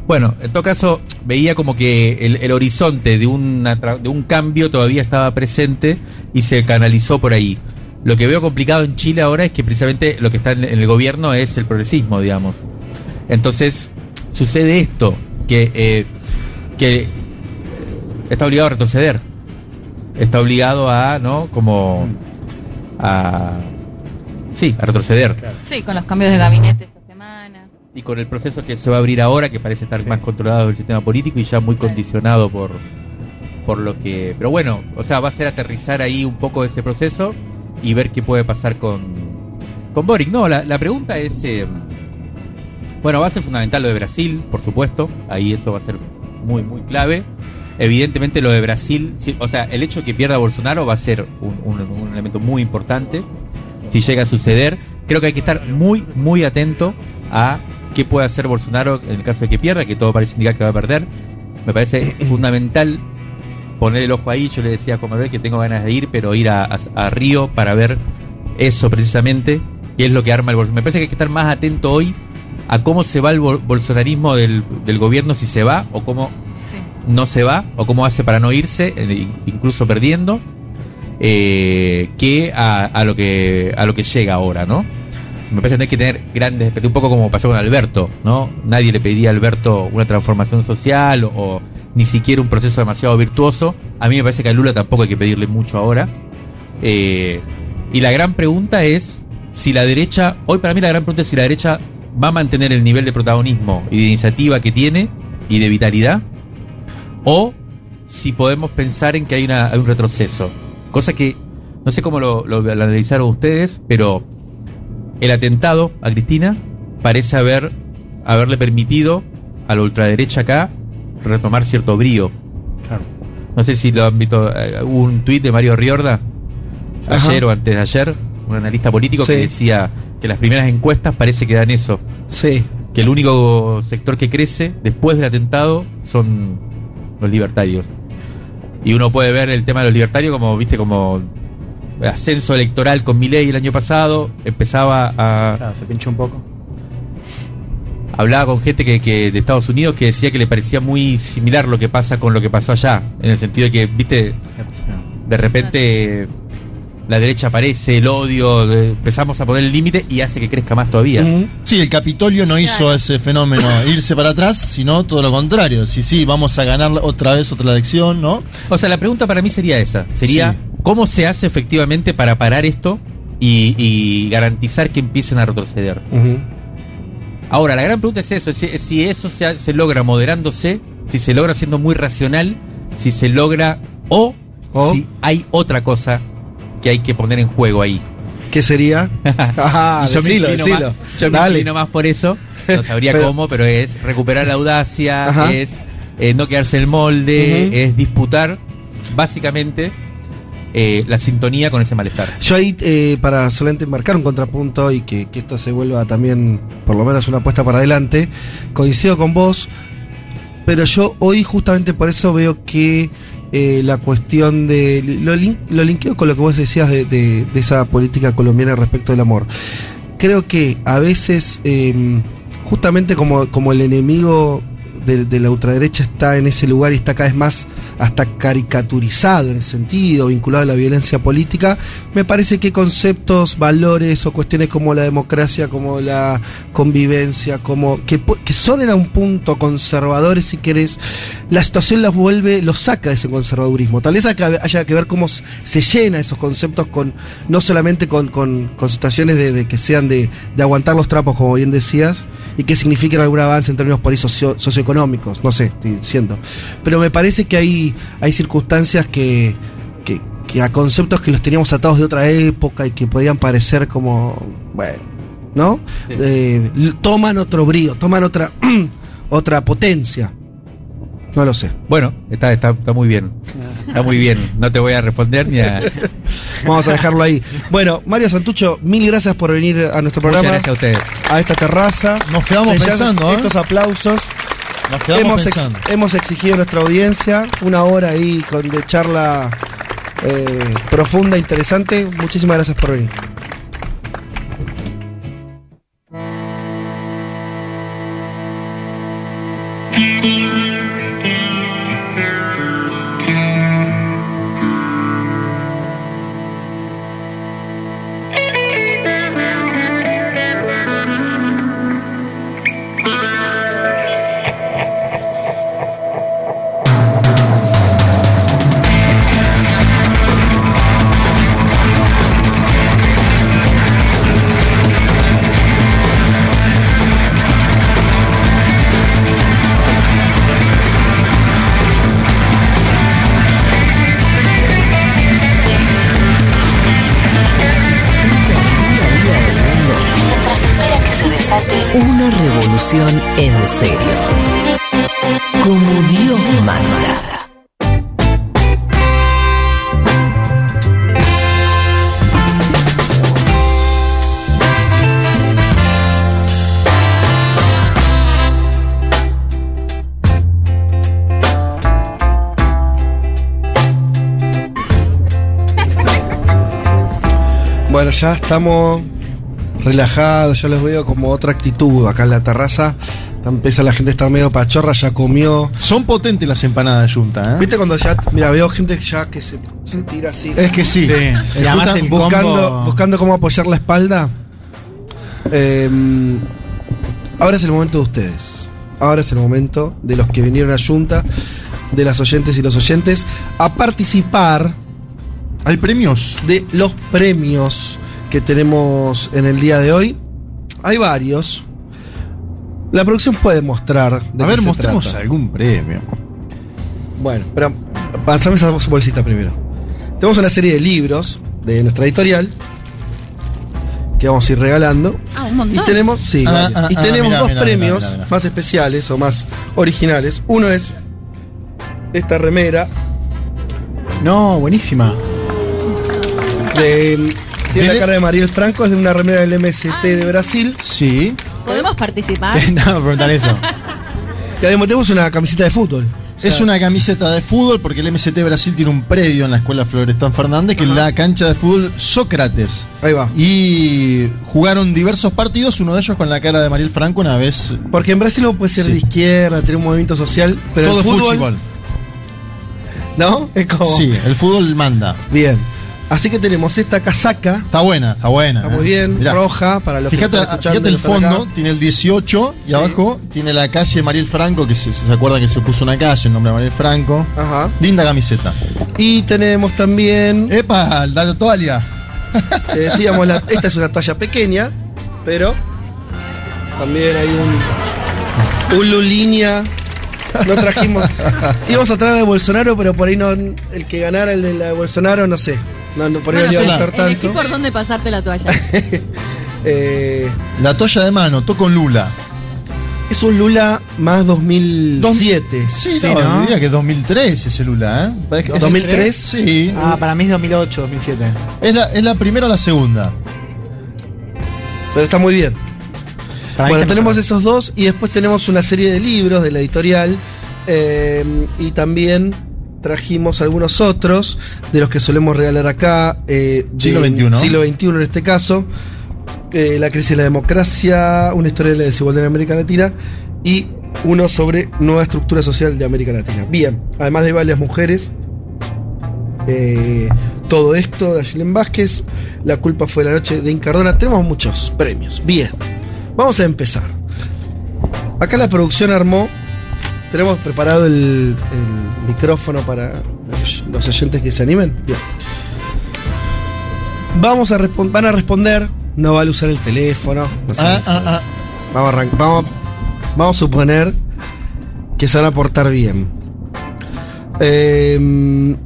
Bueno, en todo caso, veía como que el, el horizonte de, una de un cambio todavía estaba presente y se canalizó por ahí. Lo que veo complicado en Chile ahora es que precisamente lo que está en, en el gobierno es el progresismo, digamos. Entonces, sucede esto, que, eh, que está obligado a retroceder. Está obligado a, ¿no? Como a... Sí, a retroceder. Sí, con los cambios de gabinete esta semana. Y con el proceso que se va a abrir ahora, que parece estar más controlado del sistema político y ya muy condicionado por, por lo que... Pero bueno, o sea, va a ser aterrizar ahí un poco ese proceso y ver qué puede pasar con, con Boric. No, la, la pregunta es... eh, bueno, va a ser fundamental lo de Brasil, por supuesto. Ahí eso va a ser muy, muy clave. Evidentemente lo de Brasil, o sea, el hecho de que pierda Bolsonaro va a ser un- un elemento muy importante. Si llega a suceder, creo que hay que estar muy, muy atento a qué puede hacer Bolsonaro en el caso de que pierda, que todo parece indicar que va a perder. Me parece fundamental poner el ojo ahí. Yo le decía a Manuel que tengo ganas de ir, pero ir a, a- a Río para ver eso precisamente, qué es lo que arma el Bolsonaro. Me parece que hay que estar más atento hoy a cómo se va el bol- bolsonarismo del, del gobierno, si se va o cómo Sí. no se va o cómo hace para no irse, eh, incluso perdiendo, eh, que a, a lo que a lo que llega ahora, ¿no? Me parece que hay que tener grandes un poco como pasó con Alberto, ¿no? Nadie le pedía a Alberto una transformación social o ni siquiera un proceso demasiado virtuoso. A mí me parece que a Lula tampoco hay que pedirle mucho ahora. Eh, y la gran pregunta es si la derecha, hoy para mí la gran pregunta es si la derecha va a mantener el nivel de protagonismo y de iniciativa que tiene y de vitalidad o si podemos pensar en que hay, una, hay un retroceso. Cosa que no sé cómo lo, lo- analizaron ustedes, pero el atentado a Cristina parece haber haberle permitido a la ultraderecha acá retomar cierto brío. Claro. No sé si lo han visto, eh, hubo un tuit de Mario Riorda ayer Ajá. o antes de ayer, un analista político que decía que las primeras encuestas parece que dan eso, Sí. que el único sector que crece después del atentado son los libertarios. Y uno puede ver el tema de los libertarios como, viste, como ascenso electoral con Milei el año pasado, empezaba a... Claro, se pinchó un poco. Hablaba con gente que, que de Estados Unidos que decía que le parecía muy similar lo que pasa con lo que pasó allá, en el sentido de que, viste, de repente la derecha aparece, el odio, empezamos a poner el límite y hace que crezca más todavía. Sí, el Capitolio no hizo ese fenómeno, irse para atrás, sino todo lo contrario. Sí, sí, vamos a ganar otra vez otra elección, ¿no? O sea, la pregunta para mí sería esa. Sería, Sí. ¿cómo se hace efectivamente para parar esto y, y garantizar que empiecen a retroceder? Ahora, la gran pregunta es eso, si, si eso se, se logra moderándose, si se logra siendo muy racional, si se logra o, O. si hay otra cosa que hay que poner en juego ahí. ¿Qué sería? Ajá, yo me decilo, inclino decilo. más- yo me Dale. inclino más por eso, no sabría Pero- cómo, pero es recuperar la audacia, Ajá. es eh, no quedarse en el molde, es disputar básicamente eh, la sintonía con ese malestar. Yo ahí, eh, para solamente marcar un contrapunto y que, esto se vuelva también, por lo menos, una apuesta para adelante, coincido con vos, pero yo hoy justamente por eso veo que eh, la cuestión de... Lo, lin- lo linkeo con lo que vos decías de, de- de esa política colombiana respecto del amor. Creo que a veces, eh, justamente como, como el enemigo de, la ultraderecha está en ese lugar y está cada vez más hasta caricaturizado en ese sentido, vinculado a la violencia política, me parece que conceptos, valores o cuestiones como la democracia, como la convivencia, como que, que son en un punto conservadores si querés, la situación las vuelve, los saca de ese conservadurismo. Tal vez haya que ver cómo se llena esos conceptos con, no solamente con, con, situaciones de, que sean de, de aguantar los trapos, como bien decías, y que signifiquen algún avance en términos por ahí socio- socioeconómicos, no sé, estoy diciendo. Pero me parece que hay, hay circunstancias que, que, que a conceptos que los teníamos atados de otra época y que podían parecer como, bueno, ¿no? Eh, toman otro brío, toman otra, otra potencia. No lo sé. Bueno, está, está, está muy bien. Está muy bien. No te voy a responder ni a. Vamos a dejarlo ahí. Bueno, Mario Santucho, mil gracias por venir a nuestro Muchas programa. gracias a ustedes. A esta terraza. Nos quedamos pensando, ¿eh? Estos aplausos. Hemos, ex- hemos exigido a nuestra audiencia una hora ahí con, de charla eh, profunda, interesante. Muchísimas gracias por venir. Ya estamos relajados, ya los veo como otra actitud acá en la terraza. Empieza la gente a estar medio pachorra, ya comió. Son potentes las empanadas de Junta, ¿eh? ¿Viste cuando ya, mira, veo gente ya que se, se tira así? Es que sí. Sí. Y además Justa- el buscando, combo- buscando cómo apoyar la espalda. Eh, ahora es el momento de ustedes. Ahora es el momento de los que vinieron a Junta, de las oyentes y los oyentes, a participar Hay premios. de los premios que tenemos en el día de hoy. Hay varios. La producción puede mostrar. de A qué ver, se mostremos trata. algún premio. Bueno, pero pasame esa bolsita primero. Tenemos una serie de libros de nuestra editorial que vamos a ir regalando. Ah, un Y montón. tenemos, sí, Ah, ah, y ah, tenemos mirá, dos mirá, premios mirá, mirá. más especiales o más originales. Uno es esta remera No, buenísima. de tiene la cara de Mariel Franco, es de una remera del MST de Brasil. Sí. ¿Podemos participar? Sí, no, me preguntar eso. Y además tenemos una camiseta de fútbol. O sea, Es una camiseta de fútbol porque el MST Brasil tiene un predio en la escuela Florestan Fernández que es la cancha de fútbol Sócrates. Ahí va. Y jugaron diversos partidos, uno de ellos con la cara de Mariel Franco una vez. Porque en Brasil uno puede ser Sí. de izquierda, tener un movimiento social, pero todo el fútbol, fútbol. ¿no? Es como Sí, el fútbol manda. bien. Así que tenemos esta casaca, Está buena, está buena. está ¿eh? muy bien, Mirá. roja para los Fíjate, que están fíjate el fondo, acá. tiene el 18 y Sí. abajo tiene la calle Mariel Franco, que se, se acuerda que se puso una calle en nombre de Mariel Franco. Ajá. Linda camiseta. Y tenemos también, ¡Epa! La toalla. te decíamos, la- esta es una talla pequeña, pero también hay un, un Lulinia. No trajimos. Íbamos a traer de Bolsonaro, pero por ahí no. El que ganara el de la de Bolsonaro, no sé. No, no, por ahí Bueno, no a elegí tanto. por dónde pasarte la toalla. Eh, La toalla de mano, toco con Lula. es un Lula más 2007. Sí, Sí, no, ¿no? diría que 2003 ese Lula, ¿eh? Que- es- 2003? Sí. Ah, para mí es 2008, 2007. Es la, es la primera o la segunda. Pero está muy bien. Para bueno, tenemos mejor. esos dos y después tenemos una serie de libros de la editorial eh, y también trajimos algunos otros de los que solemos regalar acá. eh, Siglo XXI. Siglo XXI en este caso. eh, la crisis de la democracia, una historia de la desigualdad en América Latina y uno sobre nueva estructura social de América Latina. Bien, además de varias mujeres, eh, todo esto de Ayelen Vázquez, la culpa fue la noche de Incardona. Tenemos muchos premios. Bien, vamos a empezar. Acá la producción armó, tenemos preparado el, el micrófono para los- los oyentes que se animen. Bien. Vamos a respon- van a responder, no vale usar el teléfono. no sé. Ah, ah, ah. Vamos a, arran- vamos, vamos a suponer que se van a portar bien. Eh,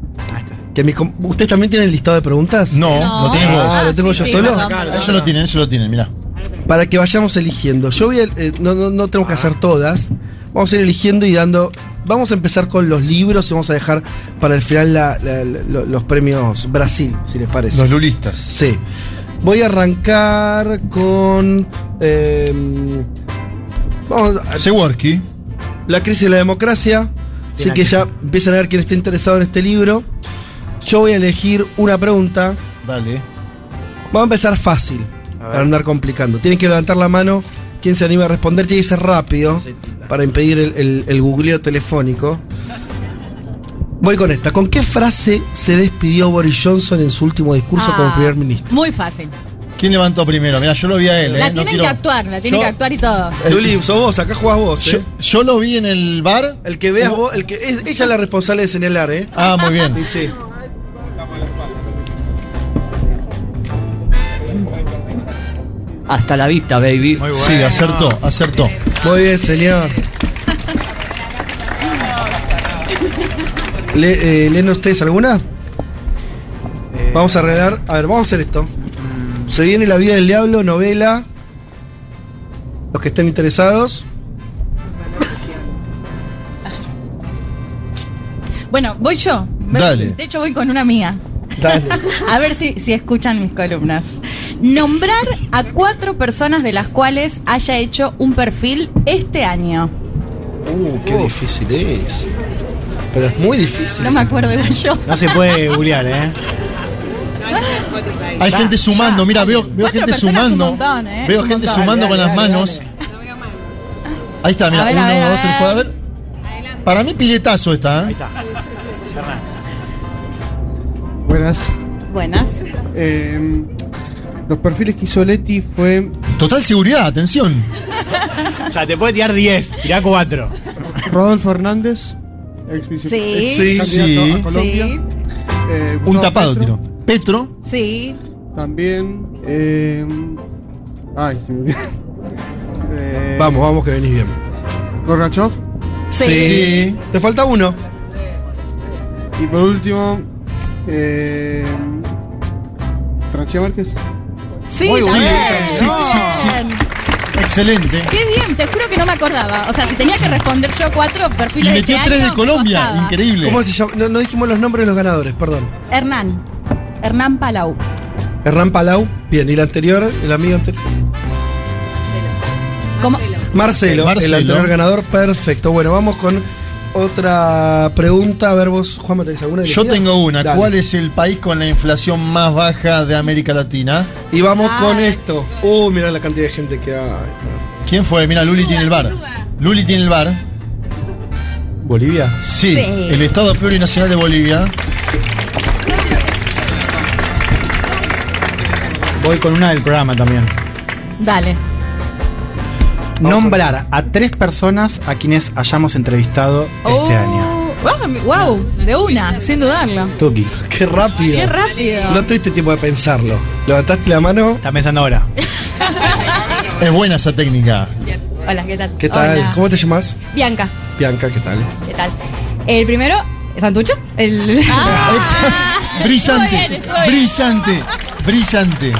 que mis ¿Ustedes también tienen el listado de preguntas? No, No. lo tenés vos. Ah, ¿lo tengo sí, yo sí, solo? Ellos lo tienen, ellos lo tienen, mirá. Para que vayamos eligiendo. Yo voy a, eh, no, no, no tenemos que hacer todas. Vamos a ir eligiendo y dando. Vamos a empezar con los libros y vamos a dejar para el final la- la- la- los premios Brasil, si les parece. Los lulistas. Sí. Voy a arrancar con. eh, vamos a- Seworki. La crisis de la democracia. Así que ya empiezan a ver quién está interesado en este libro. Yo voy a elegir una pregunta. Dale. Vamos a empezar fácil, A para andar complicando. Tienen que levantar la mano. Quien se anima a responder tiene que ser rápido para impedir el, el- el googleo telefónico. Voy con esta. ¿Con qué frase se despidió Boris Johnson en su último discurso Ah, como primer ministro? Muy fácil. ¿Quién levantó primero? Mirá, yo lo vi a él. La eh, no tienen quiero- que actuar, la tienen Yo- que actuar y todo. Luli, sos vos, acá jugás vos. Yo, ¿eh? yo lo vi en el bar. El que veas vos, el que es, ella es la responsable de señalar, ¿eh? Ah, muy bien. Y sí. Hasta la vista, baby. Muy bueno. Sí, acertó, acertó. Muy bien, señor. Le, eh, ¿Leen ustedes alguna? Eh, Vamos a arreglar. A ver, vamos a hacer esto. Se viene La vida del diablo, novela. Los que estén interesados. Bueno, voy yo. Dale. De hecho, voy con una mía. Dale. A ver si, si escuchan mis columnas. Nombrar a cuatro personas de las cuales haya hecho un perfil este año. Uh, qué difícil es. Pero es muy difícil. No me acuerdo, era yo. No se puede googlear, ¿eh? Hay gente sumando, mira, veo, veo gente sumando. montón, ¿eh? Veo Un gente montón. sumando con Dale, las manos. dale. Ahí está, mira, uno, ver, dos, tres, ver. cuatro. A ver. Para mí, piletazo está. ¿eh? Ahí está. Buenas. Buenas. Eh, los perfiles que hizo Leti fue Total seguridad, atención. O sea, te puede tirar 10, tirá 4. Rodolfo Hernández, ex vice- Sí. Sí, a Colombia. Sí. Eh, Un tapado Petro, tiro. Petro. Sí. También. Eh, ay, se me olvidó. Eh, Vamos, vamos que venís bien. Gorbachev. Sí. Sí. Te falta uno. Y por último. Eh, Francia Márquez. Sí, Muy. Sí, sí, sí. Excelente. Qué bien, te juro que no me acordaba. O sea, si tenía que responder yo cuatro Y perfiles de metió este tres año, de Colombia. costaba. Increíble. ¿Cómo se llama? No, no dijimos los nombres de los ganadores, perdón. Hernán. Hernán Palau. Hernán Palau. Bien, y la anterior, el amigo anterior. ¿Cómo? Marcelo, Marcelo. el anterior ganador, perfecto. Bueno, vamos con otra pregunta. A ver, vos, Juan, ¿me tenés alguna? Yo elegida? tengo una. Dale. ¿Cuál es el país con la inflación más baja de América Latina? Y vamos Ah. con esto. Uh, mirá la cantidad de gente que hay. ¿Quién fue? Mira, Luli tiene el bar. Luli tiene el bar. Bolivia. Sí, Sí. el Estado Plurinacional de Bolivia. Voy con una del programa también. Dale. Nombrar a tres personas a quienes hayamos entrevistado este año. Wow, de una, sin dudarlo. Tuki. Qué rápido. Qué rápido. No tuviste tiempo de pensarlo. Levantaste la mano. Está pensando ahora. Es buena esa técnica. Hola, ¿qué tal? ¿Qué tal? Hola. ¿Cómo te llamas? Bianca, Bianca, ¿qué tal? ¿qué tal? El primero, Santucho. El... Brillante, bien, estuvo bien. brillante, brillante.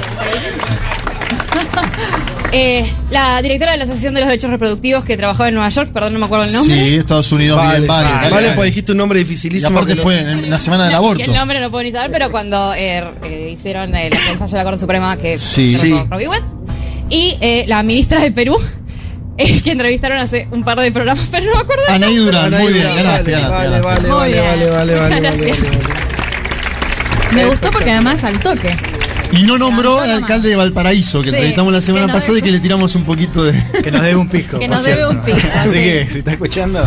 Eh, la directora de la Asociación de los Derechos Reproductivos que trabajaba en Nueva York, perdón, no me acuerdo el nombre. Sí, Estados Unidos, Vale, bien, vale. vale, vale. pues dijiste un nombre Y dificilísimo. aparte que no- fue en la semana del No, aborto. que el nombre no puedo ni saber, pero cuando eh, eh, hicieron el, el fallo de la Corte Suprema que Sí. se Sí. Y eh, la ministra de Perú, eh, que entrevistaron hace un par de programas, pero no me acuerdo. Anaí. Durán, muy bien, vale, ganaste, vale, ganaste, vale, vale, vale, bien. vale, vale, Muchas vale, gracias. vale, vale. Me gustó porque además al toque. Y no nombró al alcalde de Valparaíso, que Sí, entrevistamos la semana pasada y que le tiramos un poquito de. Que nos debe un pisco. Que por nos debe cierto. un pisco, Así sí. que, si está escuchando.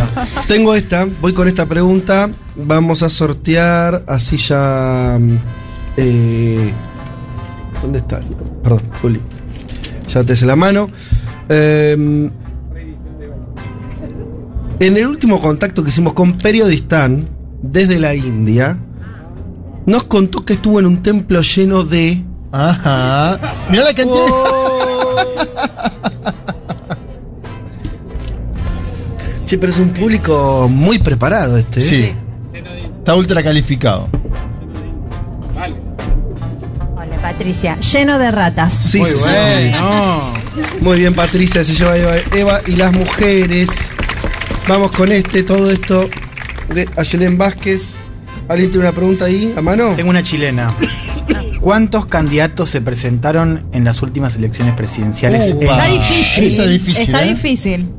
Tengo esta, voy con esta pregunta. Vamos a sortear, así ya. mm, eh, ¿Dónde está? Perdón, Juli. Ya te hace la mano. Eh, en el último contacto que hicimos con Periodistán, desde la India, nos contó que estuvo en un templo lleno de. Ajá. Mirá la cantidad. Che, pero es un público muy preparado este. ¿eh? Sí. Está ultra calificado. Hola, Patricia. Lleno de ratas. Sí, Muy sí, sí. bueno. Muy bien, Patricia, se lleva Eva, Eva y las mujeres. Vamos con este, todo esto de Ayelen Vázquez. ¿Alguien tiene una pregunta ahí a mano? Tengo una chilena. ¿Cuántos candidatos se presentaron en las últimas elecciones presidenciales? En- Está difícil. Esa es difícil, Está ¿eh? difícil.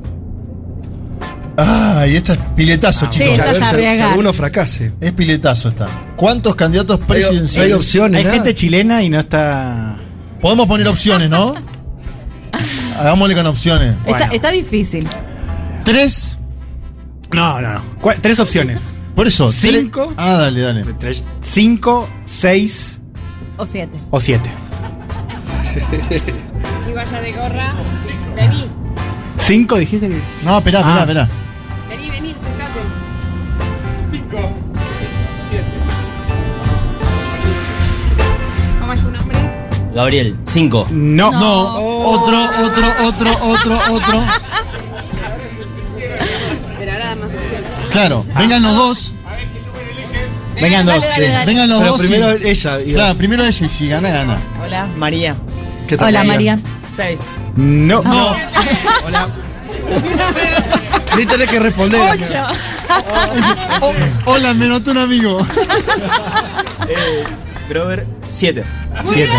Ay, esta es piletazo, Sí, chicos. esta es arriesgar. alguno fracase. Es piletazo esta. ¿Cuántos candidatos Hay presidenciales? opciones. Hay nada. gente chilena y no está. Podemos poner opciones, ¿no? Hagámosle con opciones. Está, está difícil. Tres. No, no, no. ¿Cuál- Tres opciones. Por eso. tres- Cinco. Ah, dale, dale. Tres- Cinco, seis O siete. o siete. Chivaya de gorra. Vení, ¿Cinco dijiste que.? No, esperá, esperá, Ah. esperá. vení, vení, acercate. ¿Cómo es tu nombre? Gabriel, 5. No. No, otro, otro, otro, otro, otro. Claro, vengan los dos. Vengan dos. Dale, dale, dale. Vengan los Pero dos. primero y- ella. y- Claro, primero ella y si gana, gana. Hola, María. ¿Qué tal, Hola, María. 6. No. No. Hola. Ni tenés que responder. Ocho. Oh, hola, me notó un amigo. Grover, siete. Siete.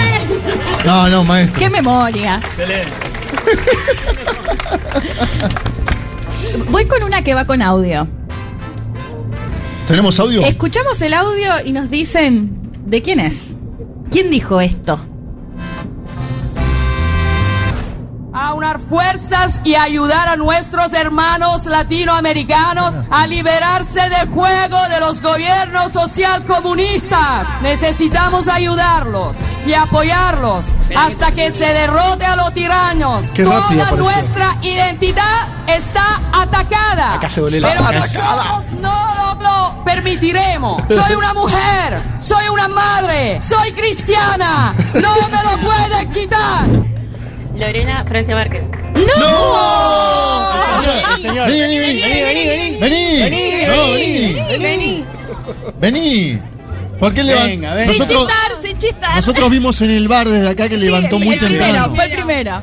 No, no, maestro. ¡Qué memoria! Excelente. Voy con una que va con audio. ¿Tenemos audio? Escuchamos el audio y nos dicen de quién es. ¿Quién dijo esto? aunar fuerzas y ayudar a nuestros hermanos latinoamericanos a liberarse del juego de los gobiernos socialcomunistas. Necesitamos ayudarlos y apoyarlos hasta que se derrote a los tiranos. Qué Toda nuestra identidad está atacada. Acá se Pero Atacada. no lo, lo permitiremos. Soy una mujer, soy una madre, soy cristiana. No me lo pueden quitar. Lorena Francia Márquez. Vení, vení, vení, vení, vení, vení, vení, vení, Vení. vení. ¿Por qué levantó? Venga, venga. Sin Nosotros, chistar, sin chistar. nosotros vimos en el bar desde acá que Sí, levantó el- muy el primero, temprano. fue el primero.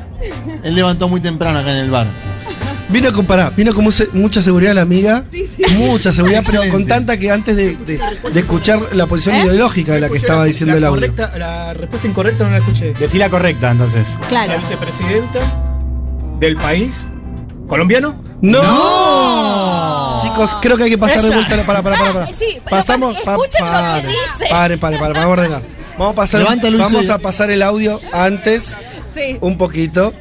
Él levantó muy temprano acá en el bar. Vino con, pará, vino con mucha- seguridad la amiga. Mucha seguridad, pero con tanta que antes de, de- de escuchar la posición ¿Eh? ideológica de la que estaba diciendo el la audio. correcta- la respuesta incorrecta no la escuché. Decí la correcta, entonces. La Claro. vicepresidenta del país colombiano. ¡No! Chicos, creo que hay que pasar de Ella. vuelta. Para, para, para, para. Ah, sí, Pasamos. pas- escuchen lo que pare, dice. Pare, pare, pare, vamos a ordenar. Vamos a pasar, vamos a pasar el audio antes, Sí. un poquito.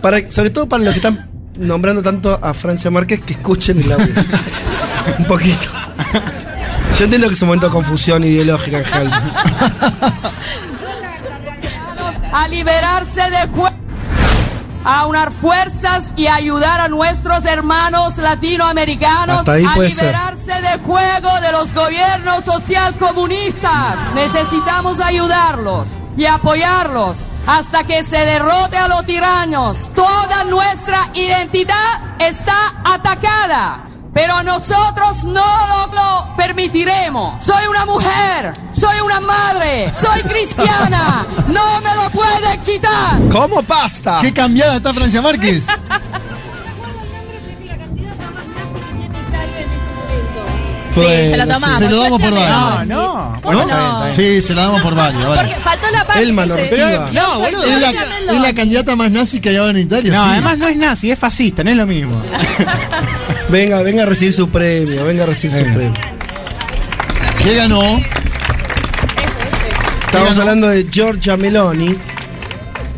Para, sobre todo para los que están nombrando tanto a Francia Márquez, que escuchen el audio. un poquito. Yo entiendo que es un momento de confusión ideológica en general. a liberarse juego, a unar fuerzas y ayudar a nuestros hermanos latinoamericanos a puede ser. liberarse del juego de los gobiernos socialcomunistas. Necesitamos ayudarlos y apoyarlos hasta que se derrote a los tiranos. Toda nuestra identidad está atacada. Pero nosotros no lo, lo permitiremos. Soy una mujer, soy una madre, soy cristiana. No me lo pueden quitar. ¿Cómo pasta? ¡Qué cambiada está Francia Márquez! Sí, se la Bueno, tomamos. Se lo damos por válido. No, no. ¿Cómo Bueno, está bien, no? bien. Sí, se la damos por válido. vale. Porque faltó la parte. Ortiva. yo No, boludo, es la, es la candidata más nazi que hay ahora en Italia. No, sí. además no es nazi, es fascista, no es lo mismo. Venga, venga a recibir su premio, venga a recibir su premio. ¿Qué ganó? Estamos hablando de Giorgia Meloni,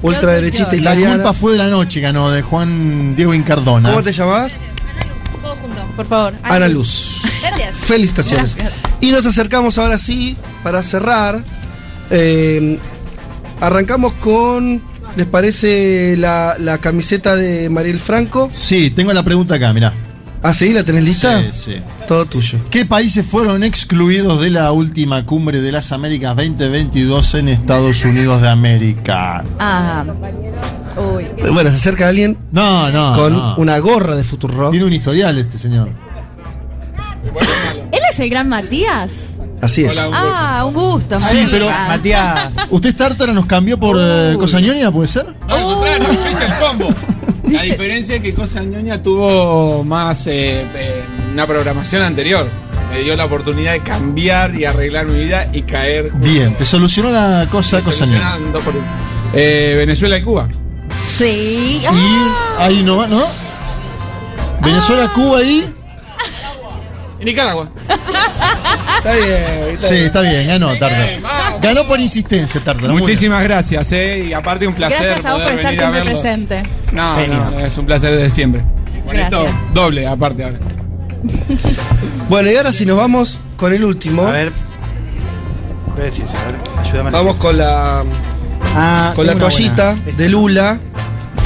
ultraderechista La italiana. culpa fue de la noche, ganó, de Juan Diego Incardona. ¿Cómo te llamabas? Todos juntos, por favor. Ana Luz. Gracias. Felicitaciones. Gracias. Y nos acercamos ahora sí, para cerrar. eh, arrancamos con, ¿les parece la, la camiseta de Mariel Franco? Sí, tengo la pregunta acá, mirá. ¿Ah, sí? ¿La tenés lista? Sí, sí. Todo tuyo. ¿Qué países fueron excluidos de la última cumbre de las Américas 2022 en Estados Unidos de América? Ah. Uy. Bueno, se acerca alguien No, no. con no. una gorra de Futurock. Tiene un historial este señor. ¿Él es el gran Matías? Así es. Ah, un gusto. Sí, pero Matías. ¿Usted Tartara nos cambió por eh, Cosa Ñoña, puede ser? No, al contrario, yo hice el combo. La diferencia es que Cosa Ñoña tuvo más eh, eh, una programación anterior. Me dio la oportunidad de cambiar y arreglar mi vida y caer. justo- Bien, te solucionó la cosa Cosa Ñoña. por uno. Eh, Venezuela y Cuba. Sí. Y ahí no va, ¿no? Venezuela, Cuba y. Y Nicaragua. Está bien. Sí, está bien, ganó Tartar. Ganó por insistencia Tartar. Muchísimas gracias, eh. Y aparte un placer Gracias a vos por estar venir a siempre verlo. presente. No, Genio. no, es un placer desde siempre. Con Gracias. esto doble aparte ahora. Bueno, y ahora si nos vamos con el último. A ver. ¿Qué decís? A ver, ayúdame. Vamos con la Ah, con la tengo una toallita buena. de Lula.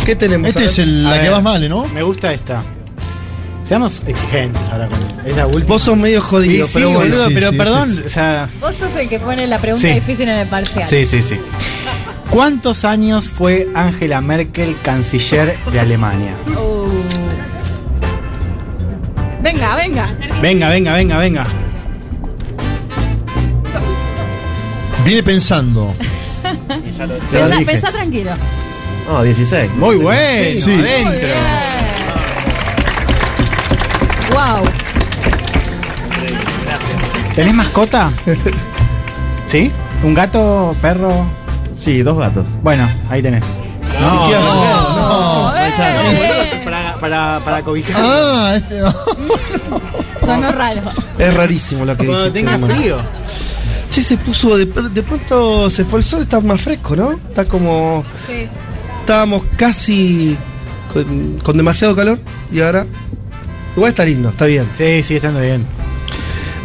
¿Qué tenemos? Este A es ver. el, A la que ver. más vale, ¿no? Me gusta esta. Seamos exigentes ahora con él. Es la última. Vos sos medio jodido, Sí, pero sí, bueno. boludo, sí, pero sí, perdón, o sea, Vos sos el que pone la pregunta Sí. difícil en el parcial. sí, sí, sí. ¿Cuántos años fue Angela Merkel canciller de Alemania? Uh. Venga, venga. Venga, venga, venga, venga. Viene pensando. Pensá, tranquilo. No, 16. Muy bueno, Sí. adentro. Wow. ¿Tenés mascota? ¿Sí? ¿Un gato, perro? Sí, dos gatos. Bueno, ahí tenés. ¿Y qué haces? Oh, eh. Para, para, para cobijar. Ah, este. Sonó raro. Es rarísimo lo que Cuando dijiste. tenga frío. Che, se puso. De, de pronto se fue el sol, está más fresco, ¿no? Está como. Sí. Estábamos casi con, con demasiado calor y ahora. Igual está lindo, está bien. Sí, sigue estando bien.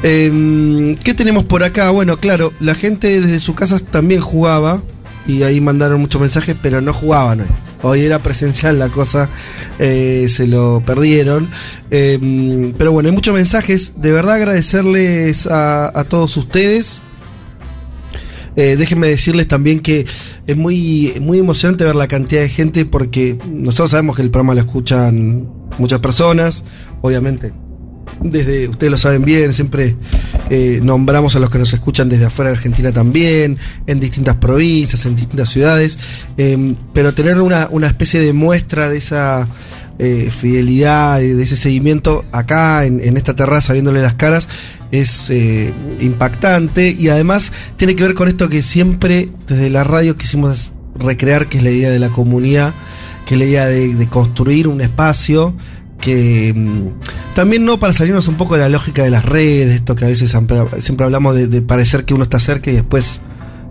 Eh, ¿Qué tenemos por acá? Bueno, claro, la gente desde su casa también jugaba y ahí mandaron muchos mensajes, pero no jugaban hoy. Hoy era presencial la cosa, eh, se lo perdieron. Eh, pero bueno, hay muchos mensajes. De verdad agradecerles a, a todos ustedes. Eh, déjenme decirles también que es muy, muy emocionante ver la cantidad de gente porque nosotros sabemos que el programa lo escuchan muchas personas, obviamente. Desde, ustedes lo saben bien, siempre eh, nombramos a los que nos escuchan desde afuera de Argentina también, en distintas provincias, en distintas ciudades, eh, pero tener una, una especie de muestra de esa eh, fidelidad, de ese seguimiento acá en, en esta terraza, viéndole las caras, es eh, impactante y además tiene que ver con esto que siempre desde la radio quisimos recrear, que es la idea de la comunidad, que es la idea de, de construir un espacio que mm, también no para salirnos un poco de la lógica de las redes, esto que a veces siempre, hablamos de, parecer que uno está cerca y después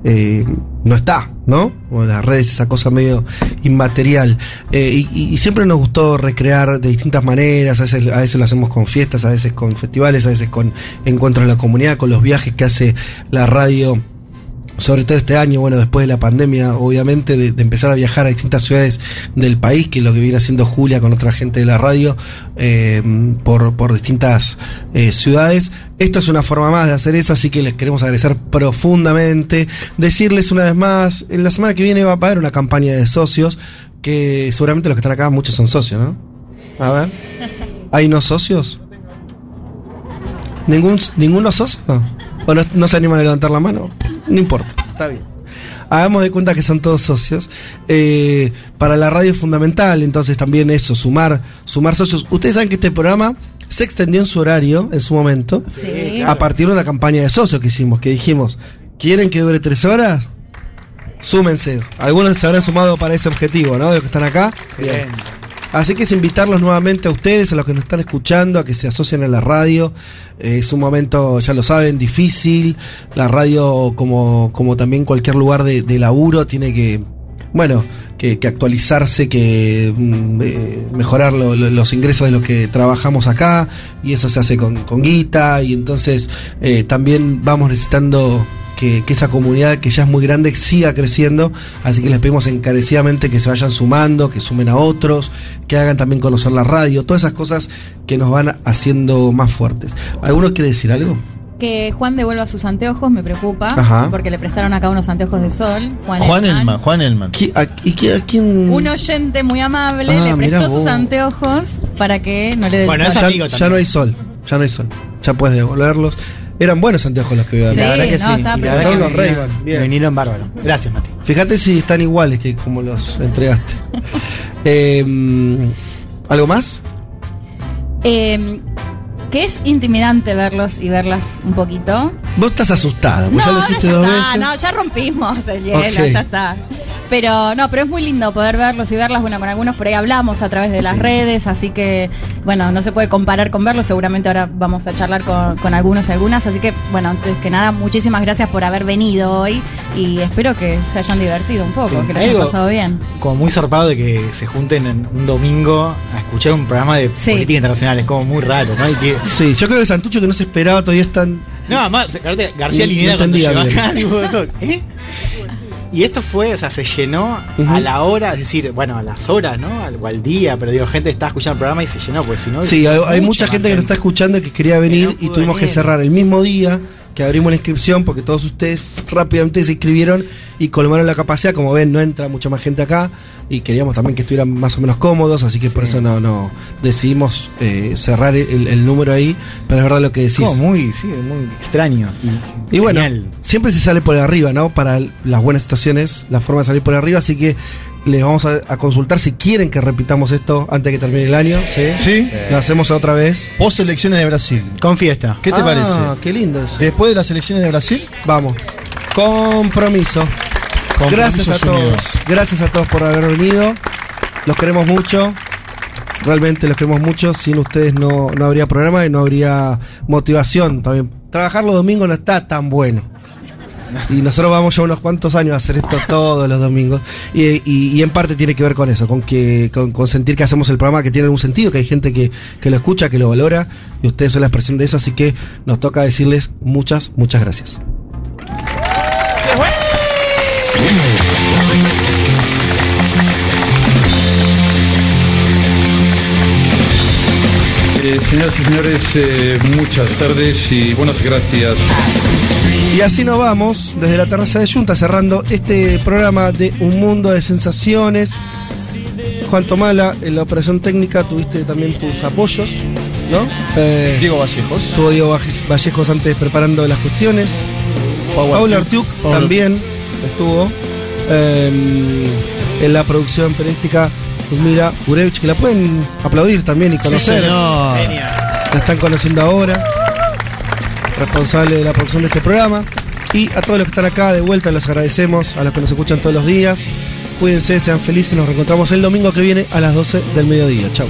eh, no está, ¿no? O las redes, esa cosa medio inmaterial. Eh, y, y siempre nos gustó recrear de distintas maneras, a veces, a veces lo hacemos con fiestas, a veces con festivales, a veces con encuentros en la comunidad, con los viajes que hace la radio sobre todo este año, bueno, después de la pandemia, obviamente, de, empezar a viajar a distintas ciudades del país, que es lo que viene haciendo Julia con otra gente de la radio, eh, por, por distintas eh, ciudades. Esto es una forma más de hacer eso, así que les queremos agradecer profundamente. Decirles una vez más, en la semana que viene va a haber una campaña de socios, que seguramente los que están acá, muchos son socios, ¿no? A ver. ¿Hay no socios? ¿Ningún, ¿Ninguno socio? ¿O no, no se animan a levantar la mano? No importa, está bien. Hagamos de cuenta que son todos socios. Eh, para la radio es fundamental, entonces también eso, sumar, sumar socios. Ustedes saben que este programa se extendió en su horario en su momento, Sí. a partir de una campaña de socios que hicimos, que dijimos, ¿quieren que dure tres horas? Súmense. Algunos se habrán sumado para ese objetivo, ¿no? De los que están acá. Bien. Así que es invitarlos nuevamente a ustedes, a los que nos están escuchando, a que se asocien a la radio. Eh, es un momento, ya lo saben, difícil. La radio, como, como también cualquier lugar de, laburo, tiene que, bueno, que, que actualizarse, que mm, eh, mejorar lo- los ingresos de los que trabajamos acá. Y eso se hace con, con guita. Y entonces eh, también vamos necesitando que, que esa comunidad que ya es muy grande siga creciendo. Así que les pedimos encarecidamente que se vayan sumando, que sumen a otros, que hagan también conocer la radio, todas esas cosas que nos van haciendo más fuertes. ¿Alguno quiere decir algo? Que Juan devuelva sus anteojos me preocupa, Ajá. porque le prestaron acá unos anteojos de sol. Juan, Juan Elman. Elman, Juan Elman. ¿Qui- a- ¿Y a quién? Un oyente muy amable Ah, le prestó sus anteojos para que no le dé Bueno, sol. ya, ya no hay sol, ya no hay sol. Ya puedes devolverlos. Eran buenos anteojos los que dar. Sí, la verdad que no, sí. verdad Todos que los Ray-Ban, bien. vinieron bárbaro. Gracias, Mati. Fíjate si están iguales que como los entregaste. Eh, ¿Algo más? Eh, que es intimidante verlos y verlas un poquito. Vos estás asustada, No, pues ya lo no, ya dos está, veces. no, ya rompimos el hielo, ya está. Pero no, pero es muy lindo poder verlos y verlas. Bueno, con algunos por ahí hablamos a través de las Sí. redes, así que, bueno, no se puede comparar con verlos. Seguramente ahora vamos a charlar con, con algunos y algunas. Así que, bueno, antes que nada, muchísimas gracias por haber venido hoy y espero que se hayan divertido un poco, Sí. que lo hayan pasado bien. Como muy zarpado de que se junten en un domingo a escuchar un programa de Sí. política internacional. Es como muy raro, ¿no? Y que, Sí, yo creo que Santucho que no se esperaba todavía están. no, más, García Linera no cuando llegó acá, ¿eh? Y esto fue, o sea, se llenó a la hora, es decir, bueno, a las horas, ¿no? Al, o al día, pero digo, gente está escuchando el programa y se llenó, porque si no. Sí, hay, hay mucha gente que nos está escuchando y que quería venir no y tuvimos que cerrar el mismo día que abrimos la inscripción porque todos ustedes rápidamente se inscribieron y colmaron la capacidad. Como ven, no entra mucha más gente acá y queríamos también que estuvieran más o menos cómodos, así que por eso no, no decidimos eh, cerrar el, el número ahí. Pero es verdad lo que decís. Como muy, sí, muy extraño. Y, Y bueno, siempre se sale por arriba, ¿no? Para las buenas situaciones, la forma de salir por arriba, así que les vamos a, a consultar si quieren que repitamos esto antes de que termine el año, ¿sí? Sí. Lo hacemos otra vez. Post elecciones de Brasil. Con fiesta. ¿Qué te Ah, parece? qué lindo eso. Después de las elecciones de Brasil, Vamos. Compromiso. Compromisos Gracias a todos. unidos. Gracias a todos por haber venido. Los queremos mucho. Realmente los queremos mucho. Sin ustedes no, no habría programa y no habría motivación también. Trabajar los domingos no está tan bueno. Y nosotros vamos ya unos cuantos años a hacer esto todos los domingos. Y, y- en parte tiene que ver con eso, con que con sentir que hacemos el programa que tiene algún sentido, que hay gente que, que lo escucha, que lo valora. Y ustedes son la expresión de eso. Así que nos toca decirles muchas, muchas gracias. Eh, señoras y señores, eh, muchas tardes y buenas gracias. Y así nos vamos desde la terraza de Junta cerrando este programa de Un Mundo de Sensaciones. Juan Tomala, en la operación técnica tuviste también tus apoyos, ¿no? Eh, Diego Vallejos. Estuvo Diego Valle- Vallejos antes preparando las cuestiones. Paula Artiuk Paula también estuvo. Eh, en la producción periodística Mira Urevich, que la pueden aplaudir también y conocer. señor. La están conociendo ahora. Responsable de la producción de este programa. Y a todos los que están acá de vuelta los agradecemos, a los que nos escuchan todos los días. Cuídense, sean felices, nos reencontramos el domingo que viene a las 12 del mediodía. Chau.